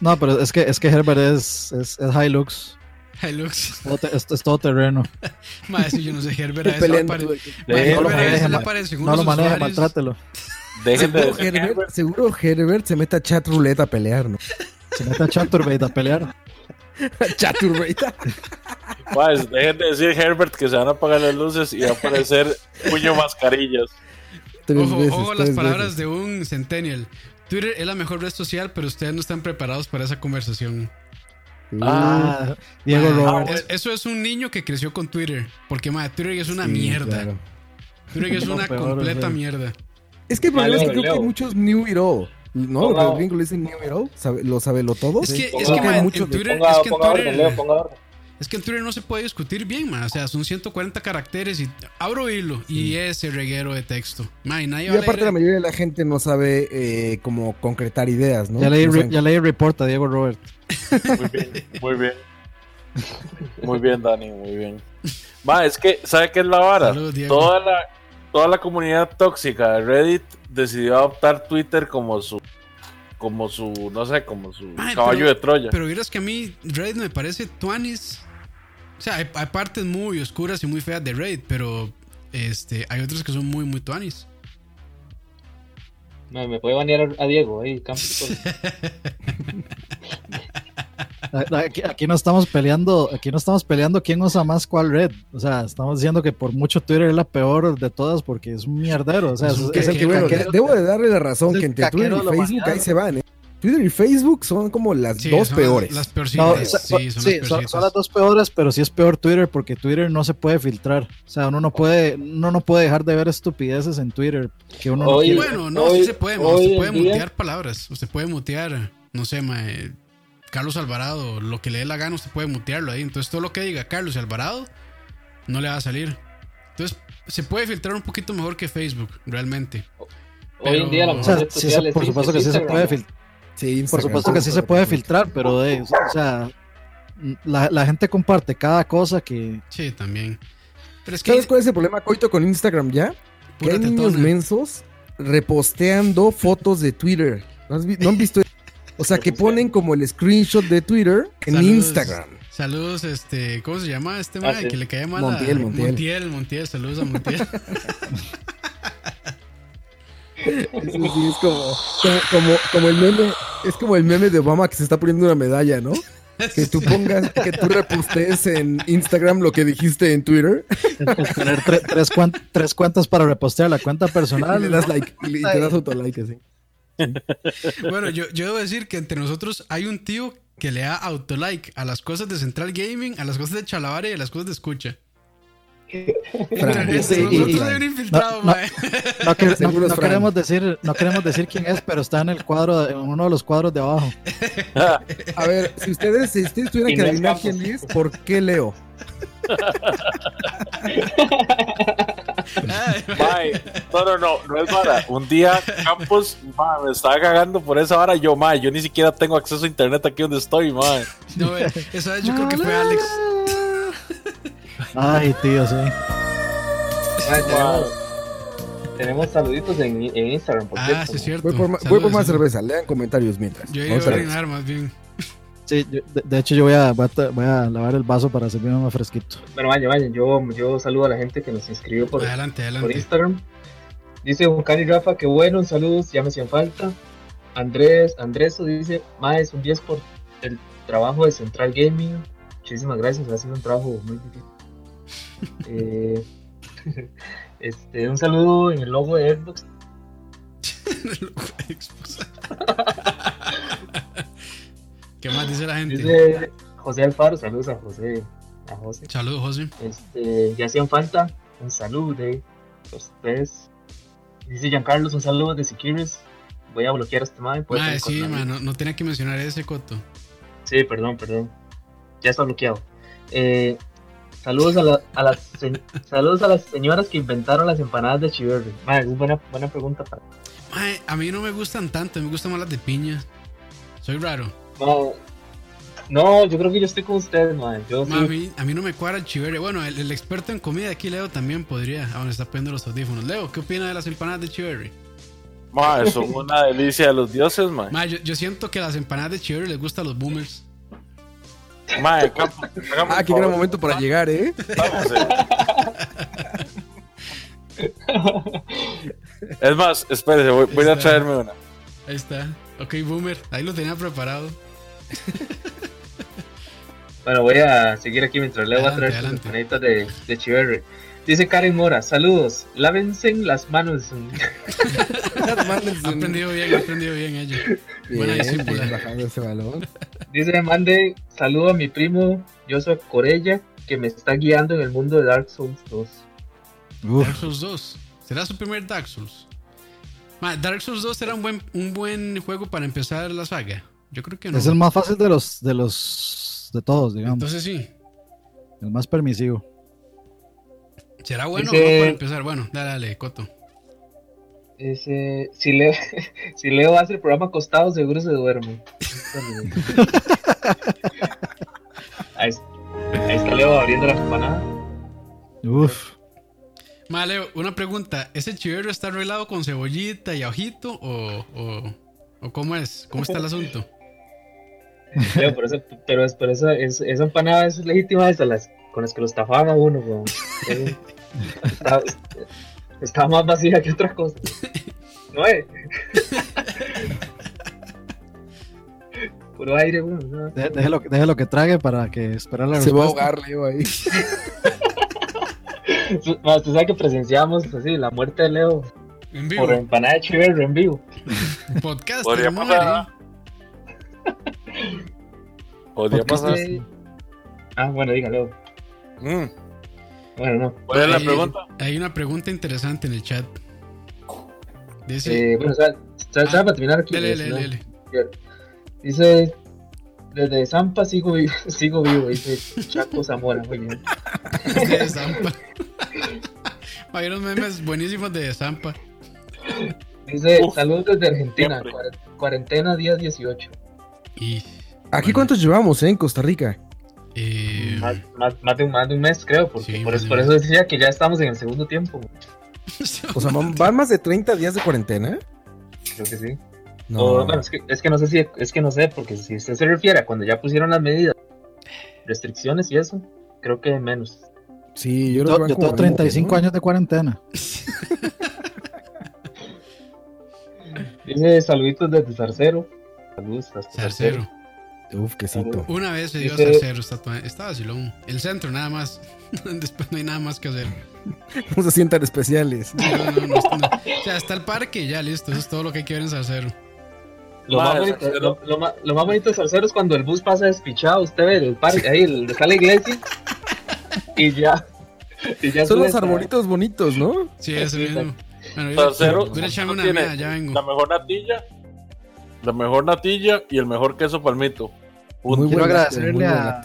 No, pero es que, es que Herbert es, es, es Hilux. Hilux. Es, es todo terreno. Si yo no sé, Herbert a eso le Peleando apare- todo el- Madre, No lo Herbert a maneje, maltrátelo. Seguro Herbert, seguro Herbert se mete a chat roulette a pelear, ¿no? Se mete a Chaturbate a pelear. chat roulette. Pues, dejen de decir Herbert que se van a apagar las luces y va a aparecer puño mascarillas. Tres Ojo, veces, ojo a las palabras veces. de un centennial. Twitter es la mejor red social, pero ustedes no están preparados para esa conversación. Ah, Diego es- eso es un niño que creció con Twitter. Porque, madre, Twitter es una Sí, mierda. claro. Twitter es No, una peor, completa mierda. Es que el problema es que creo que muchos knew it all. ¿No? Ponga- Los gringos le dicen sabe- lo sabe lo todo. Es que, es Ponga- que, mucho en Twitter, Ponga, es que en ponga orden, Twitter, Leo, ponga orden. es que en Twitter no se puede discutir bien, man. O sea, son 140 caracteres y abro hilo y ese reguero de texto. Man, y nadie Y va a aparte leer- la mayoría de la gente no sabe eh, cómo concretar ideas, ¿no? Ya leí, No re- ya leí report a Diego Robert. Muy bien, muy bien. Muy bien, Dani, muy bien. Va, es que, ¿sabe qué es la vara? Salud, Diego. toda la toda la comunidad tóxica de Reddit decidió adoptar Twitter como su como su, no sé, como su Ay, caballo pero- de Troya. Pero vieras que a mí Reddit me parece tuanis. O sea, hay, hay partes muy oscuras y muy feas de Reddit, pero este, hay otras que son muy, muy tuanis. Me, me puede banear a Diego ahí, Campos. Aquí, aquí no estamos peleando, aquí no estamos peleando quién usa más cuál red. O sea, estamos diciendo que por mucho Twitter es la peor de todas porque es un mierdero. O sea, Es es, el Que bueno, caquero- debo de darle la razón que entre Twitter y Facebook ahí se van, ¿eh? Twitter y Facebook son como las Sí, dos son peores. Las No, peorcitas. o sea, sí, son, sí, las son- peorcitas. son las dos peores, pero sí es peor Twitter porque Twitter no se puede filtrar. O sea, uno no puede, uno no puede dejar de ver estupideces en Twitter que uno no. Bueno, no, Hoy- sí se puede, Usted puede día- mutear palabras. Usted puede mutear, no sé, ma, eh, Carlos Alvarado, lo que le dé la gana, usted puede mutearlo ahí. Entonces, todo lo que diga Carlos Alvarado no le va a salir. Entonces, se puede filtrar un poquito mejor que Facebook, realmente. Hoy en día la O sea, sí se- por supuesto que sí se puede filtrar. Sí, Por supuesto que sí se puede filtrar, pero de, o sea, la, la gente comparte cada cosa que Sí, también. Pero es que ¿Sabes cuál es el problema, Coito, con Instagram ya? Que hay niños mensos reposteando fotos de Twitter. ¿No, has vi- no han visto? O sea, que ponen como el screenshot de Twitter en Saludos. Instagram. Saludos, este, ¿cómo se llama este Ah, sí. que le caía mal Montiel, a Montiel. Montiel, Montiel, saludos a Montiel. Eso sí, es como, como, como, como el meme, es como el meme de Obama que se está poniendo una medalla, ¿no? Que tú pongas, que tú repostees en Instagram lo que dijiste en Twitter tre- tres, cuan- tres cuentas para repostear la cuenta y personal. le das like y, le- y te das autolike así. Bueno, yo, yo debo decir que entre nosotros hay un tío que le da autolike a las cosas de Central Gaming, a las cosas de Chalabaria y a las cosas de escucha. Fran, Nosotros y- y- hay un infiltrado, no, que- queremos decir, no queremos decir quién es, pero está en el cuadro, en uno de los cuadros de abajo. A ver, si ustedes, si ustedes tuvieran que adivinar quién es, ¿por qué Leo? No, no, no, no es vara. Un día Campos me estaba cagando por esa vara. Yo, mae, yo ni siquiera tengo acceso a internet aquí donde estoy, mae. No, eh, esa vez yo creo que fue Alex. Ay, tío, sí. Mae, tenemos, tenemos saluditos en, en Instagram, por Ah, cierto. sí, es cierto. Voy por, voy más cerveza, lean comentarios mientras. Yo iba a orinar más bien. Sí, yo- de, de hecho yo voy a, voy a, ta- voy a lavar el vaso para servirme más fresquito. Bueno, vaya, vaya, yo, yo saludo a la gente que nos inscribió por, Adelante, por adelante. Instagram. Dice Juan Cari Rafa, que bueno, saludos, ya me hacían falta. Andrés, Andreso dice, más un 10 por el trabajo de Central Gaming. Muchísimas gracias, ha sido un trabajo muy difícil. Eh, este, un saludo en el logo de Xbox. ¿Qué más dice la gente? Dice José Alfaro, saludos a José. A José. Saludos, José. Este, ya hacían falta. Un saludo de los tres. Dice Giancarlos, un saludo de Siquires. Voy a bloquear a este sí, con- mae, no, no tenía que mencionar ese coto. Sí, perdón, perdón. Ya está bloqueado. Eh, saludos a, la- a las saludos a las señoras que inventaron las empanadas de Chiverri. Madre, es buena, buena pregunta para. A mí no me gustan tanto, me gustan más las de piña. Soy raro. No, no, yo creo que yo estoy con ustedes, madre. Yo sí. Mae, a, mí, a mí no me cuadra el chiverre. Bueno, el, el experto en comida aquí, Leo, también podría. Ah, bueno, está poniendo los audífonos. Leo, ¿qué opina de las empanadas de chiverre? Mae, son una delicia de los dioses, mae. Mae, yo, yo siento que a las empanadas de chiverre les gustan los boomers. Campos, hágame Ah, qué gran momento para llegar, ¿eh? Vamos, eh. Es más, espérese, voy, voy a traerme una. Ahí está. Ok, boomer. Ahí lo tenía preparado. Bueno, voy a seguir aquí mientras Leo va a traer sus empanitas de, de Chiverri. Dice Karen Mora, saludos. Lávense las manos. Ha aprendido bien, ha aprendido bien ella. Buena bajando ese balón. Dice, mande saludo a mi primo Joshua Corella, que me está guiando en el mundo de Dark Souls 2. Dark Souls 2. ¿Será su primer Dark Souls? Dark Souls 2 será un buen, un buen juego para empezar la saga. Yo creo que no. Es el más fácil de los de los de todos, digamos. Entonces sí. el más permisivo. ¿Será bueno Dice- o no para empezar? Bueno, dale, dale, Coto. Ese, si, Leo, si Leo hace el programa acostado, seguro se duerme. ahí, está- ahí está Leo abriendo la empanada. Uf. Ma, Leo, una pregunta. ¿Ese chiverro está arreglado con cebollita y ajito o, o, o cómo es? ¿Cómo está el asunto? Leo, pero, esa, pero, es- pero esa, es- esa empanada es legítima esa, las, con las que lo estafaban a uno. weón. Es- Está, está más vacía que otra cosa. No es. Puro aire, weón. ¿no? De- Déjelo, déjelo que trague para que esperar la Se va a respuesta. ahogar, Leo, ahí. Ma, Usted sabe que presenciamos así la muerte de Leo En vivo. por empanada de chiverro en vivo. Podcast. Podría no pasar. Podría pasar. Sí. Ah, bueno, diga Leo. Mm. Bueno, no. ¿Cuál es la Hay- pregunta? Hay una pregunta interesante en el chat. Dice. Eh, bueno, o sea, ¿sabe, sabe para terminar aquí? Lele, Si lele, no, lele. Dice, desde Zampa sigo vivo, sigo vivo, dice Chaco Zamora, muy bien. De Zampa. Hay unos memes buenísimos de Zampa. Dice, Uf, saludos desde Argentina, siempre. cuare- cuarentena día 18. Y. ¿Aquí bueno, cuántos llevamos, eh, en Costa Rica? eh, Más, más, más de un, más de un mes, creo, porque Sí, por, eso, de por un eso decía que ya estamos en el segundo tiempo. O sea, ¿van van más de 30 días de cuarentena? Creo que sí. No. O, bueno, es que, es que no sé si, es que no sé, porque si usted se refiere a cuando ya pusieron las medidas, restricciones y eso, creo que menos. Sí, yo, creo que Yo, van yo tengo 35 ¿no? años de cuarentena. Dice saluditos desde Zarcero. Hasta Zarcero. Uf, quesito. Una vez se dio Dice- Zarcero. Está, está vacilón. El centro, nada más. Después no hay nada más que hacer. No se sientan especiales. No, no, no, no. O sea, está el parque y ya listo. Eso es todo lo que hay que ver en Zarcero. Lo, Madre, más bonito, Zarcero. lo, lo más, lo más bonito de Zarcero es cuando el bus pasa despichado, usted ve el parque, ahí el- está la iglesia, y ya, Y ya Son los arbolitos bonitos, ¿no? Sí, ese mismo. Bueno, Tercero, voy a echarme una tiene mía, ya vengo. la mejor natilla, la mejor natilla y el mejor queso palmito. Punto. Muy Quiero buen lácteo, agradecerle muy a-.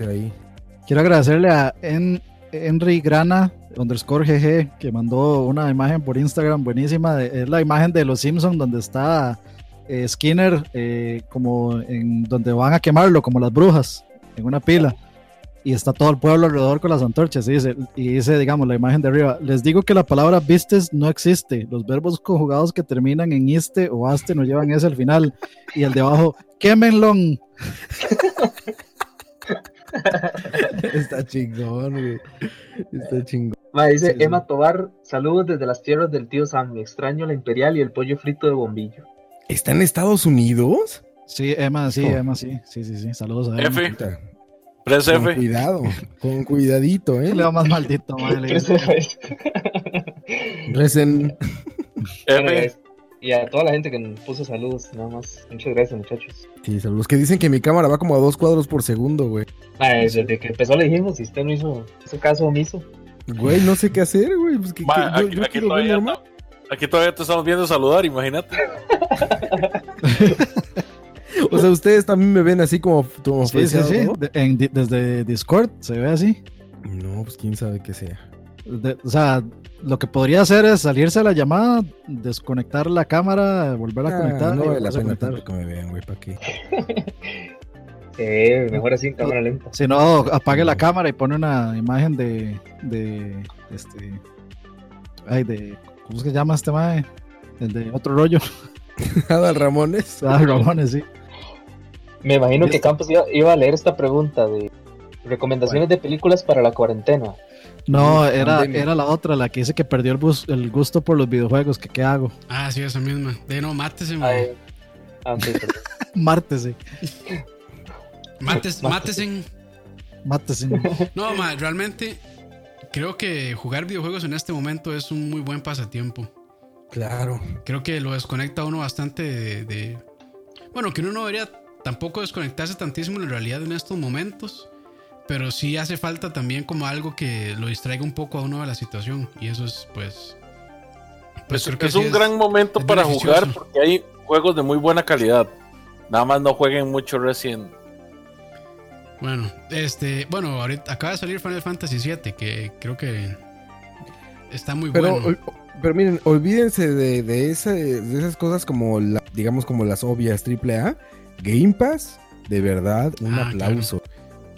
Quiero agradecerle a en, Henry Grana underscore GG que mandó una imagen por Instagram buenísima. de- es la imagen de los Simpsons donde está eh, Skinner eh, como en donde van a quemarlo, como las brujas, en una pila. Y está todo el pueblo alrededor con las antorchas. Y dice, y dice, digamos, la imagen de arriba. Les digo que la palabra vistes no existe. Los verbos conjugados que terminan en iste o aste no llevan ese al final. Y el de abajo, quémenlo. Está chingón, güey. Está chingón. Ma, dice Sí, sí. Emma Tobar, saludos desde las tierras del tío Sam. Extraño la imperial y el pollo frito de bombillo. ¿Está en Estados Unidos? Sí, Emma, sí, Oh. Emma, sí. Sí, sí, sí. Saludos a Emma. F, Puta, 3F. Con cuidado, con cuidadito, ¿eh? Le va más maldito, madre. Recen. Bueno, F. es- y a toda la gente que nos puso saludos, nada más. Muchas gracias, muchachos. Sí, saludos. Que dicen que mi cámara va como a dos cuadros por segundo, güey. Ma, desde que empezó le dijimos, si usted no hizo, hizo caso omiso. Güey, no sé qué hacer, güey. Pues que, que Ma, yo, aquí, yo aquí todavía ta- aquí todavía te estamos viendo saludar, imagínate. O sea, ustedes también me ven así como, como Sí, sí, sí. desde Discord se ve así. No, pues quién sabe qué sea. De- o sea, lo que podría hacer es salirse a la llamada, desconectar la cámara, volver a Ah, conectar. no vale la pena que me vean, güey, ¿para qué? Eh, mejor así en cámara lenta. Si no, apague la cámara y pone una imagen de. de este. Ay, de. ¿Cómo se llama este mae? El de otro rollo. Adal Ramones. Ah, Ramones, sí. Me imagino que. Campos iba, iba a leer esta pregunta de recomendaciones de películas para la cuarentena. No, Mm, era, era la otra, la que dice que perdió el, bus- el gusto por los videojuegos. que ¿Qué hago? Ah, sí, esa misma. De no, mátese, man. Ay, perdón. Mártese. Mates, mátese. Mátese. No, ma, realmente creo que jugar videojuegos en este momento es un muy buen pasatiempo. Claro. Creo que lo desconecta a uno bastante de, de- Bueno, que uno no debería tampoco desconectarse tantísimo en realidad en estos momentos. Pero sí hace falta también como algo que lo distraiga un poco a uno de la situación. Y eso es, pues... Pues es creo que es sí un gran momento para beneficioso. jugar porque hay juegos de muy buena calidad. Nada más no jueguen mucho Resident. Bueno, este... Bueno, ahorita acaba de salir Final Fantasy VII, que creo que... Está muy Pero, bueno. ol- pero miren, olvídense de, de, esa- de esas cosas como, la, digamos, como las obvias AAA. Game Pass, de verdad, un Ah, aplauso.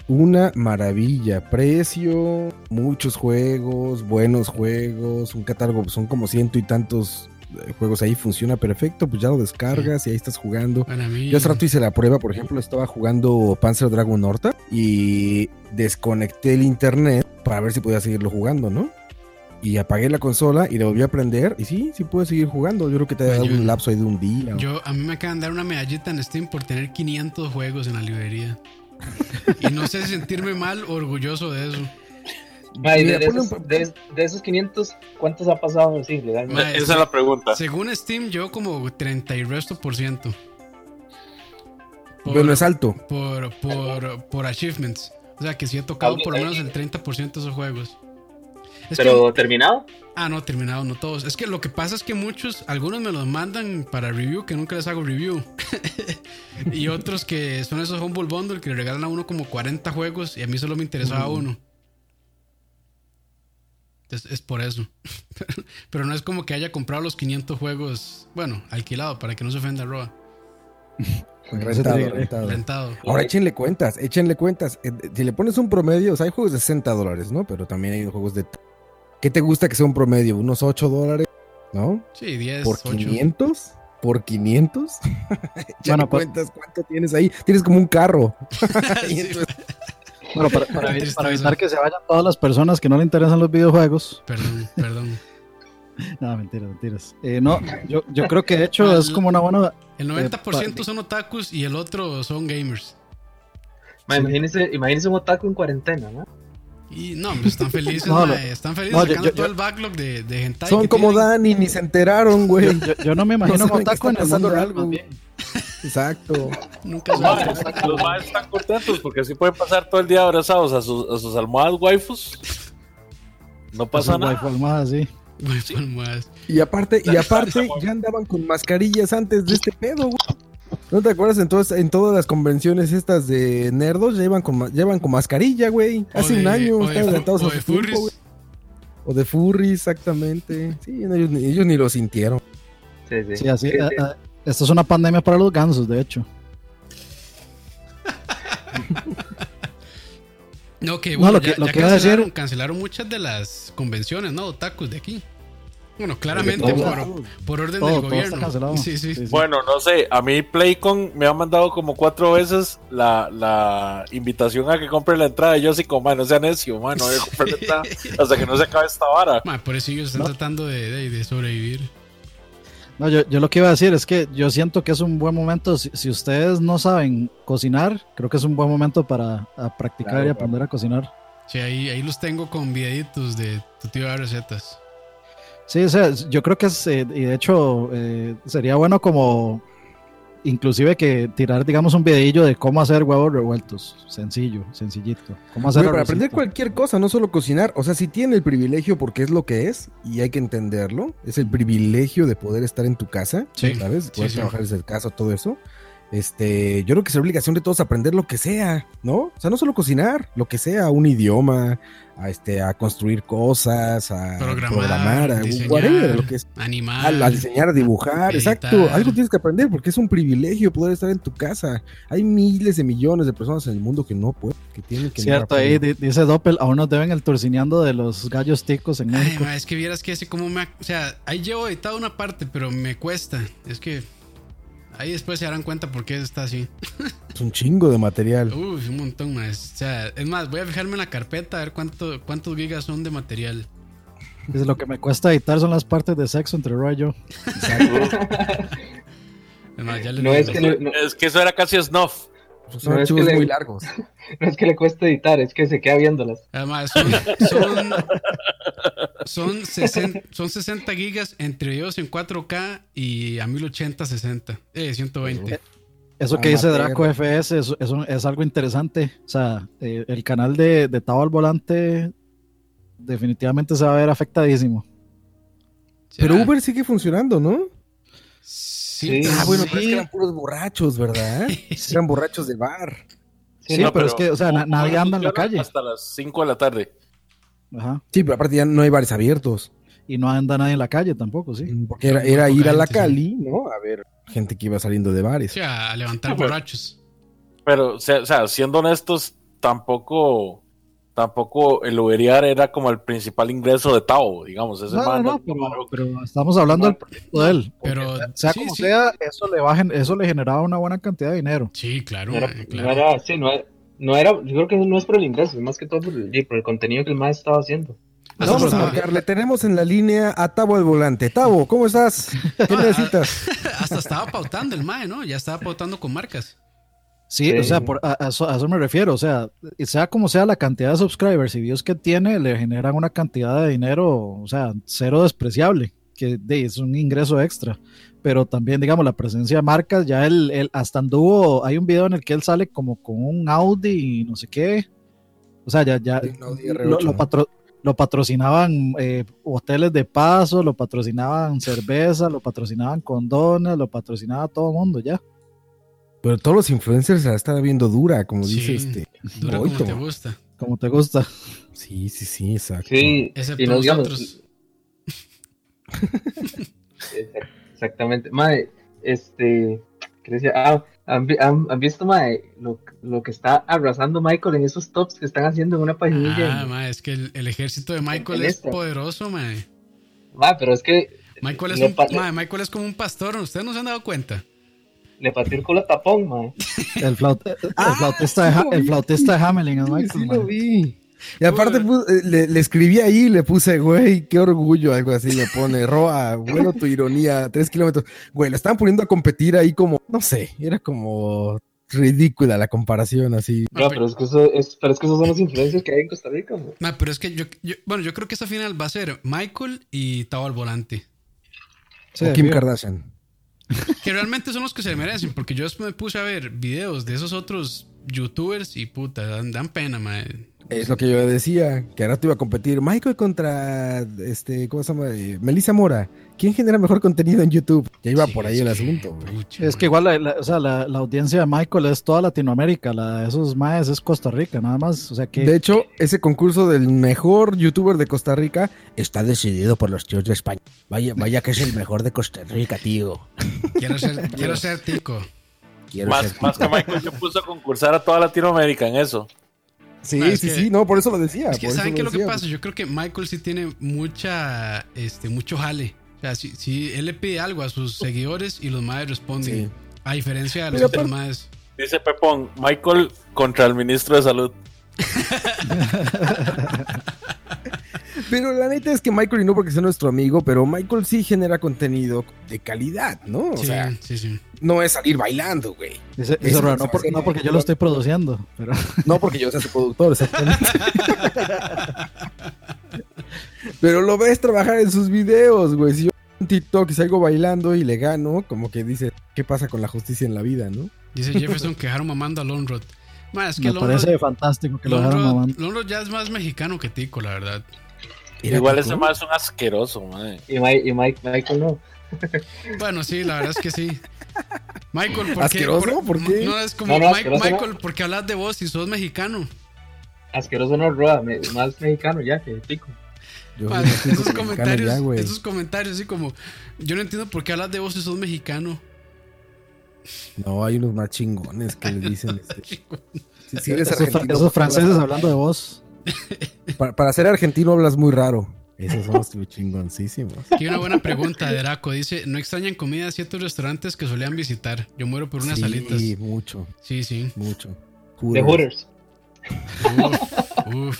Una maravilla. Precio, muchos juegos, buenos juegos, un catálogo, son como ciento y tantos eh, juegos ahí, funciona perfecto, pues ya lo descargas y ahí estás jugando. Yo hace rato hice la prueba, por ejemplo, estaba jugando Panzer Dragon Horta y desconecté el internet para ver si podía seguirlo jugando, ¿no? Y apagué la consola y la volví a prender y sí, sí pude seguir jugando. Yo creo que te ha dado Yo- un lapso ahí de un día. Yo, a mí me acaban de dar una medallita en Steam por tener 500 juegos en la librería. Y no sé si sentirme mal o orgulloso de eso. De, Mira, de ponle esos, un- de, de esos 500, ¿cuántos ha pasado así legalmente? Ma, Esa es la pregunta. Según Steam, yo como 30 y resto por ciento. Por, Bueno, es alto. por, por, por achievements. O sea que sí he tocado por lo menos el 30% de esos juegos. Es Pero que, terminado. ah, no, terminado, no todos. Es que lo que pasa es que muchos, algunos me los mandan para review, que nunca les hago review. y otros que son esos Humble Bundle que le regalan a uno como 40 juegos y a mí solo me interesaba uno. Entonces, es por eso. Pero no es como que haya comprado los 500 juegos, bueno, alquilado para que no se ofenda Roa. Rentado, rentado. Rentado. Ahora échenle cuentas, échenle cuentas. Eh, Si le pones un promedio, o sea, hay juegos de 60 dólares, ¿no? Pero también hay juegos de... ¿Qué te gusta que sea un promedio? ¿Unos 8 dólares? ¿No? Sí, 10, ¿Por 8. 500? ¿Por 500? Échale Bueno, pues- cuentas, ¿cuánto tienes ahí? Tienes como un carro. Y Sí, entonces- Bueno, para, para- evitar que se vayan todas las personas que no le interesan los videojuegos. Perdón, perdón. No, mentiras, mentiras. Eh, no, yo, yo creo que de hecho es como una buena. El Eh, 90% pa- son otakus y el otro son gamers. Ma, imagínense, imagínense un otaku en cuarentena, ¿no? Y no, pues están felices, No, no. están felices No, yo- sacando yo- todo el backlog de, de hentai Son que como tienen. Dani, ni se enteraron, güey. Yo, yo no me imagino que otaku en el mundo algo. Exacto. Nunca Los maes están contentos porque así pueden pasar todo el día abrazados a sus, a sus almohadas waifus. No pasa Esos nada. almohadas, sí. Por más. Y aparte, y aparte, ya andaban con mascarillas antes de este pedo, güey. ¿No te acuerdas? Entonces, en todas las convenciones estas de nerdos ya iban con, iban con mascarilla, güey. Hace de- un año o de estaban o a de su tiempo, furries. güey. O de furry, exactamente. Sí, ellos, ni- ellos ni lo sintieron. Sí, sí. Sí, así. Sí, ah, sí. ah, esto es una pandemia para los gansos, de hecho. No, que No, bueno, lo que- ya, lo ya que iba a decir- cancelaron, cancelaron muchas de las convenciones, ¿no? Otakus de aquí. Bueno, claramente por, por orden Todo- del gobierno. Sí, sí. Sí, sí. Bueno, no sé, a mí Playcon me ha mandado como cuatro veces la, la invitación a que compre la entrada y yo así como, "Man, no sea necio, man, no voy a comprar la entrada hasta que no se acabe esta vara. Por eso ellos están No. tratando de, de- de sobrevivir. No, yo, yo lo que iba a decir es que yo siento que es un buen momento. Si, si ustedes no saben cocinar, creo que es un buen momento para a practicar Claro, y aprender a cocinar. Sí, ahí, ahí los tengo con videitos de tu tío de recetas. Sí, o sea, yo creo que es, eh, y de hecho, eh, sería bueno como, inclusive que tirar, digamos, un videillo de cómo hacer huevos revueltos. Sencillo, sencillito. Cómo hacer Güey, para aprender cualquier cosa, no solo cocinar. O sea, si tiene el privilegio porque es lo que es y hay que entenderlo, es el privilegio de poder estar en tu casa, Sí, ¿sabes? Poder sí, sí. trabajar desde casa, todo eso. Este, yo creo que es obligación de todos aprender lo que sea, ¿no? O sea, no solo cocinar, lo que sea, un idioma, a este, a construir cosas, a Programar, programar, a diseñar, whatever, lo que es. Animar. A, a diseñar, a dibujar, editar. exacto. Algo tienes que aprender porque es un privilegio poder estar en tu casa. Hay miles de millones de personas en el mundo que no pueden, que tienen que Cierto, ahí dice Doppel, aún nos deben el turcineando de los gallos ticos en Ay, México. ma, es que vieras que ese como me... ha- O sea, ahí llevo editado una parte, pero me cuesta. Es que... Ahí después se darán cuenta por qué está así. Es un chingo de material. Uy, un montón más. O sea, es más, voy a fijarme en la carpeta a ver cuánto, cuántos gigas son de material. Dice, lo que me cuesta editar son las partes de sexo entre Roy y yo. Es más, ya les No digo. es que le, no, Es que eso era casi snuff. Son No, es que le- muy largos. no es que le cueste editar, es que se queda viéndolas. Además, son, son, son, 60, son 60 gigas entre videos en 4K y a 1080, 60. Eh, 120. Eso que dice Amateur. Draco FS es, es, un- es algo interesante. O sea, eh, el canal de, de Tavo al Volante definitivamente se va a ver afectadísimo. Pero. Uber sigue funcionando, ¿no? Sí, Sí. Ah, bueno, Sí. pero es que eran puros borrachos, ¿verdad? Eran borrachos de bar. Sí, No, pero, es que, o sea, nadie anda en la calle. Hasta las 5 de la tarde. Ajá. Sí, pero aparte ya no hay bares abiertos. Y no anda nadie en la calle tampoco, sí. Porque era, era ir a la. Cali, ¿no? A ver gente que iba saliendo de bares. Sí, a, a levantar Sí, pero- borrachos. Pero, o sea, o sea, siendo honestos, tampoco, tampoco el Uberiar era como el principal ingreso de Tao, digamos. Ese No, no, man no, pero, pero estamos hablando del proyecto de él. Pero, Sea sí, como sí. sea, eso le, va eso le generaba una buena cantidad de dinero. Sí, claro, No era, no claro. era, sí, no era, no era, yo creo que no es por el ingreso, es más que todo por el, por el contenido que el maestro estaba haciendo. Hasta Vamos a marcarle. Tenemos en la línea a Tavo al volante. Tavo, ¿cómo estás? ¿Qué necesitas? Hasta estaba pautando el MAE, ¿no? Ya estaba pautando con marcas. Sí, Sí. o sea, por, a, a eso, a eso me refiero. O sea, sea como sea la cantidad de subscribers y views que tiene, le generan una cantidad de dinero, o sea, cero despreciable, que de, es un ingreso extra. Pero también, digamos, la presencia de marcas, ya él, él hasta anduvo, hay un video en el que él sale como con un Audi y no sé qué. O sea, ya, ya lo, R8, lo ¿no? patro- lo patrocinaban eh, hoteles de paso, lo patrocinaban cerveza, lo patrocinaban condones, lo patrocinaba todo el mundo ya. Pero todos los influencers se la están viendo dura, como Sí. dice este. Dura como te gusta. Como te gusta. Sí, sí, sí, exacto. Sí, Excepto y nosotros. Exact- Exactamente. Mae, este. ¿qué decía? Ah, ¿han, vi- han- han visto, mae, lo, lo que está arrasando Michael en esos tops que están haciendo en una paginilla? Ah, ma, es que el, el ejército de Michael es esta. poderoso, ma. Mae, pero es que Michael es, un, pa- ma, Michael es como un pastor, ¿ustedes no se han dado cuenta? Le pateó el culo a tapón, mae. El, flaut- el Ah, flautista, de, el flautista de Hamelin es Sí, Michael, sí man. lo vi. Y aparte pu- eh, le, le escribí ahí y le puse, güey, qué orgullo, algo así, me pone, Roa, bueno tu ironía, tres kilómetros. Güey, lo estaban poniendo a competir ahí como, no sé, era como ridícula la comparación así. No, pero es que eso es, pero es que esos son los influencers que hay en Costa Rica, mae. Ma, pero es que yo, yo- bueno, yo creo que esta final va a ser Michael y Tao al volante. Sí, o Kim. Kardashian. Que realmente son los que se merecen, porque yo me puse a ver videos de esos otros youtubers y puta, dan, dan pena, ma. Es lo que yo decía, que ahora te iba a competir Michael contra, este, ¿cómo se llama? Eh, Melissa Mora. ¿Quién genera mejor contenido en YouTube? Ya iba Sí, por ahí el asunto. Es que igual la, la- o sea, la, la audiencia de Michael es toda Latinoamérica, la de esos maes es Costa Rica, nada más. O sea que De hecho, ese concurso del mejor youtuber de Costa Rica está decidido por los tíos de España. Vaya, vaya que es el mejor de Costa Rica, tío. Quiero ser, quiero ser tico. Quiero Más, ser más que Michael se puso a concursar a toda Latinoamérica en eso. Sí, No, es sí, que- sí, no, por eso lo decía. Es que, ¿saben qué es lo que pasa? Yo creo que Michael sí tiene mucha, este, mucho jale. O sea, si, si él le pide algo a sus seguidores y los madres responden. Sí. A diferencia de los Pero otros madres. Dice Pepón, Michael contra el ministro de Salud. Pero la neta es que Michael, y no porque sea nuestro amigo, pero Michael sí genera contenido de calidad, ¿no? O sí, sea, sí, sí. no es salir bailando, güey. eso Roa, se no, por- hace- no porque yo lo estoy produciendo, pero No porque yo sea su productor, exactamente. pero lo ves trabajar en sus videos, güey. Si yo en TikTok y salgo bailando y le gano, como que dice, ¿qué pasa con la justicia en la vida, no? Dice Jefferson que dejaron mamando a Lonrod. Es que me Lonrod, parece fantástico que lo dejaron Lonrod, mamando. Lonrod ya es más mexicano que tico, la verdad. Igual ese más es un asqueroso, madre. Y, Mike, y Mike, Michael no. Bueno, sí, la verdad es que sí. Michael, ¿por qué? ¿Asqueroso? ¿Por qué? No, es como No, no, Mike- no. Michael, ¿por qué hablas de vos si sos mexicano? Asqueroso no, Roa, me- más mexicano ya que tico. Yo esos comentarios, ya, esos comentarios así como, yo no entiendo por qué hablas de vos si sos mexicano. No, hay unos más chingones que le dicen. este, si, si eres Esos, esos franceses hablando de vos. Para, para ser argentino hablas muy raro. Esos son los chingoncísimos. Aquí una buena pregunta de Draco. Dice, ¿no extrañan comida a ciertos restaurantes que solían visitar? Yo muero por unas sí, alitas. mucho, Sí, sí. mucho. De Hooters. Uf, uf.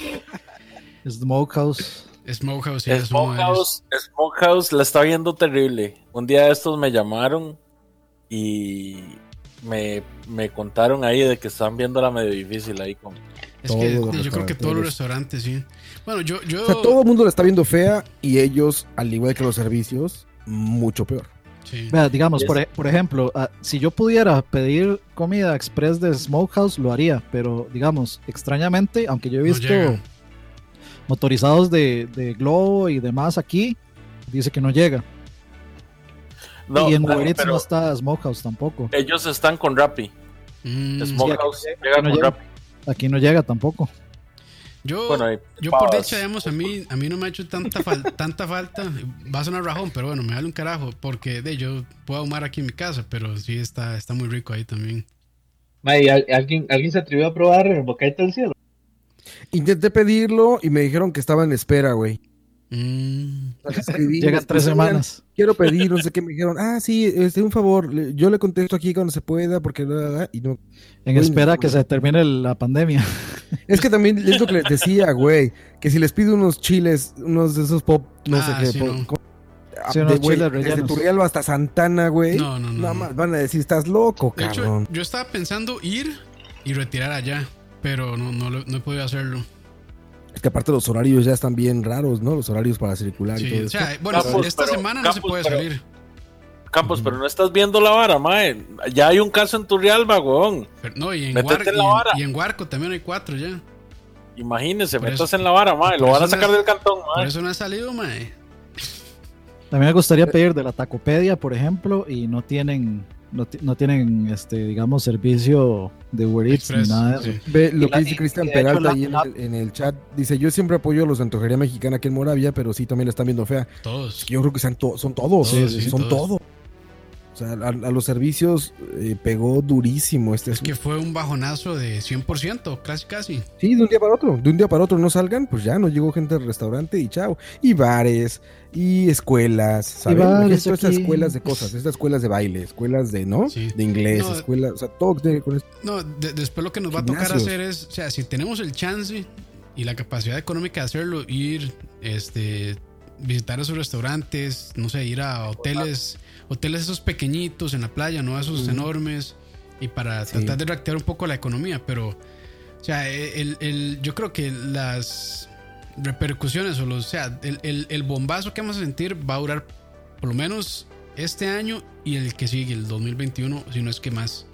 Smokehouse. Smokehouse, sí. Smokehouse, Smokehouse la está viendo terrible. Un día de estos me llamaron y me, me contaron ahí de que están viéndola medio difícil ahí con... Es que yo creo que todos los restaurantes. sí. Bueno, yo, yo, O sea, todo el mundo la está viendo fea y ellos, al igual que los servicios, mucho peor. sí. Vea, digamos, por, e- por ejemplo, ah, si yo pudiera pedir comida express de Smokehouse, lo haría, pero digamos, extrañamente, aunque yo he visto. Motorizados de, de Globo y demás aquí, dice que no llega. No, y en Uber Eats no está Smokehouse tampoco. ellos están con Rappi. Mm, Smokehouse Sí, aquí llega no con llega. Rappi. Aquí no llega tampoco. yo, Bueno, yo por dicha, digamos, a mí, a mí no me ha hecho tanta, fal- tanta falta. Va a sonar rajón, pero bueno, me vale un carajo. Porque de yo puedo ahumar aquí en mi casa, pero sí está, está muy rico ahí también. Ma, ¿y al- alguien, ¿Alguien se atrevió a probar el bocadito del cielo? Intenté pedirlo y me dijeron que estaba en espera, güey. Mm, Llegan tres puse, "Oigan, semanas. Quiero pedir, no sé qué. Me dijeron, ah, sí, este, un favor. Yo le contesto aquí cuando se pueda, porque. bla", Y no. En espera no, que se termine la pandemia. Es que también es lo que les decía, güey. Que si les pido unos chiles, unos de esos pop, no Ah, sé qué. sí, pop- no. con- Sí, de, unos güey, chiles desde rellenos. Turrialba hasta Santana, güey. No, no, no, Nada más van a decir, estás loco, de hecho, cabrón. yo estaba pensando ir y retirar allá, pero no, no, lo- no he podido hacerlo. Es que aparte los horarios ya están bien raros, ¿no? Los horarios para circular y Sí, todo o eso. sea, bueno, Campos, esta pero- semana no se puede pero- salir. Campos, pero no estás viendo la vara, mae. Ya hay un caso en Turrialba, weón. Pero- no, y en, Métete Guar- en y la en- vara. y en Huarco también hay cuatro ya. Imagínense, Por metas en la vara, mae. Lo por van a sacar no- del cantón, Por mae. eso no ha salido, mae. También me gustaría pedir de la Tacopedia, por ejemplo, y no tienen, no, no tienen, este, digamos, servicio de Uber Eats ni nada de eso. sí. Ve lo Y que la- dice Cristian Peralta la- ahí en la- el, en el chat. Dice, yo siempre apoyo a los de antojería mexicana aquí en Moravia, pero sí también la están viendo fea. Todos. Yo creo que son, to- son todos, Todos, sí, sí, son todos. todos. O sea, a, a los servicios eh, pegó durísimo este Es que fue un bajonazo de 100%, casi, casi. Sí, de un día para otro. De un día para otro no salgan, pues ya no llegó gente al restaurante y chao. Y bares, y escuelas, ¿sabes? bares Todas estas aquí. escuelas de cosas, estas escuelas de baile, escuelas de, ¿no? Sí. De inglés, No, escuelas, o sea, todo tiene con esto. No, de- después lo que nos va a tocar hacer es, o sea, si tenemos el chance y la capacidad económica de hacerlo, ir, este, visitar esos restaurantes, no sé, ir a hoteles, hoteles esos pequeñitos en la playa, no esos enormes, y para Sí. tratar de reactivar un poco la economía, pero, o sea, el, el- yo creo que las repercusiones, o, los, o sea, el, el- el bombazo que vamos a sentir va a durar por lo menos este año y el que sigue, el 2021, si no es que más.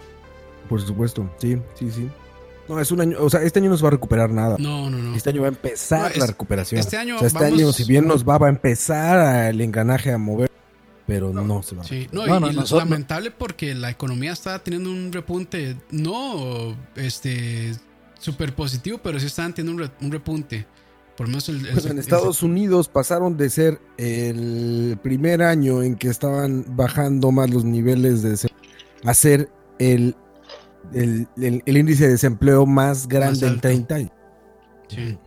Por supuesto, sí, sí, sí. No, es un año, o sea, este año no se va a recuperar nada. No, no, no. Este año va a empezar No, es- la recuperación. este año O sea, este vamos- año, si bien nos va, va a empezar el engranaje a mover, pero no, se va. a Sí, no, No, y, no, y nosotros- lamentable porque la economía está teniendo un repunte, no este súper positivo, pero sí están teniendo un, re- un repunte. Por menos el, el- Pues en el- Estados Unidos pasaron de ser el primer año en que estaban bajando más los niveles de desempleo a ser el, el, índice de desempleo más grande en alto. 30 años. sí.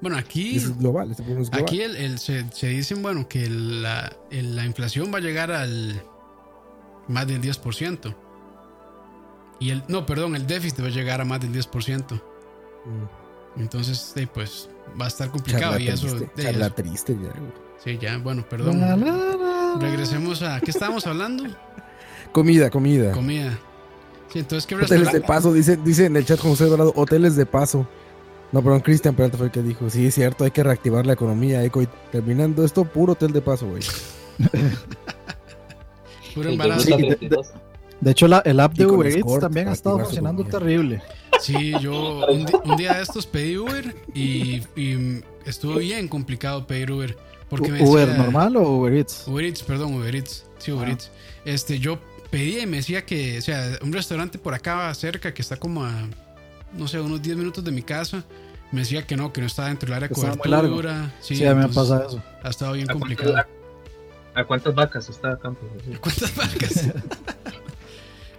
Bueno, aquí, eso es global, este problema es global. aquí el, el- se, se dicen, bueno, que la, el- la inflación va a llegar al más del 10%. Y el, no, perdón, el déficit va a llegar a más del 10%. Mm. Entonces, pues va a estar complicado. Charla y eso, triste, de- charla triste ya, sí, ya, bueno, perdón. La, la. Regresemos a. ¿Qué estábamos hablando? Comida, comida. Comida. Sí, entonces, ¿qué Hoteles de paso, dice, dice en el chat José Dorado, hoteles de paso. No, perdón, Cristian Peralta fue el que dijo, sí, es cierto, hay que reactivar la economía, Eco, y terminando esto, puro hotel de paso, güey. Puro embarazo. Sí, de- 32. De hecho, la- el app de Uber Eats también ha estado funcionando terrible. Sí, yo un, día de estos pedí Uber y, y estuvo bien complicado pedir Uber. Porque me ¿Uber normal o Uber Eats? Uber Eats, perdón, Uber Eats. Sí, Uber Ah. Eats. Este, yo pedía y me decía que, o sea, un restaurante por acá cerca que está como a, no sé, unos 10 minutos de mi casa. Me decía que no, que no estaba dentro del área de cobertura. Sí, a me entonces pasa eso. Ha estado bien ¿A complicado. cuántas, a cuántas vacas está Campos? ¿Cuántas vacas?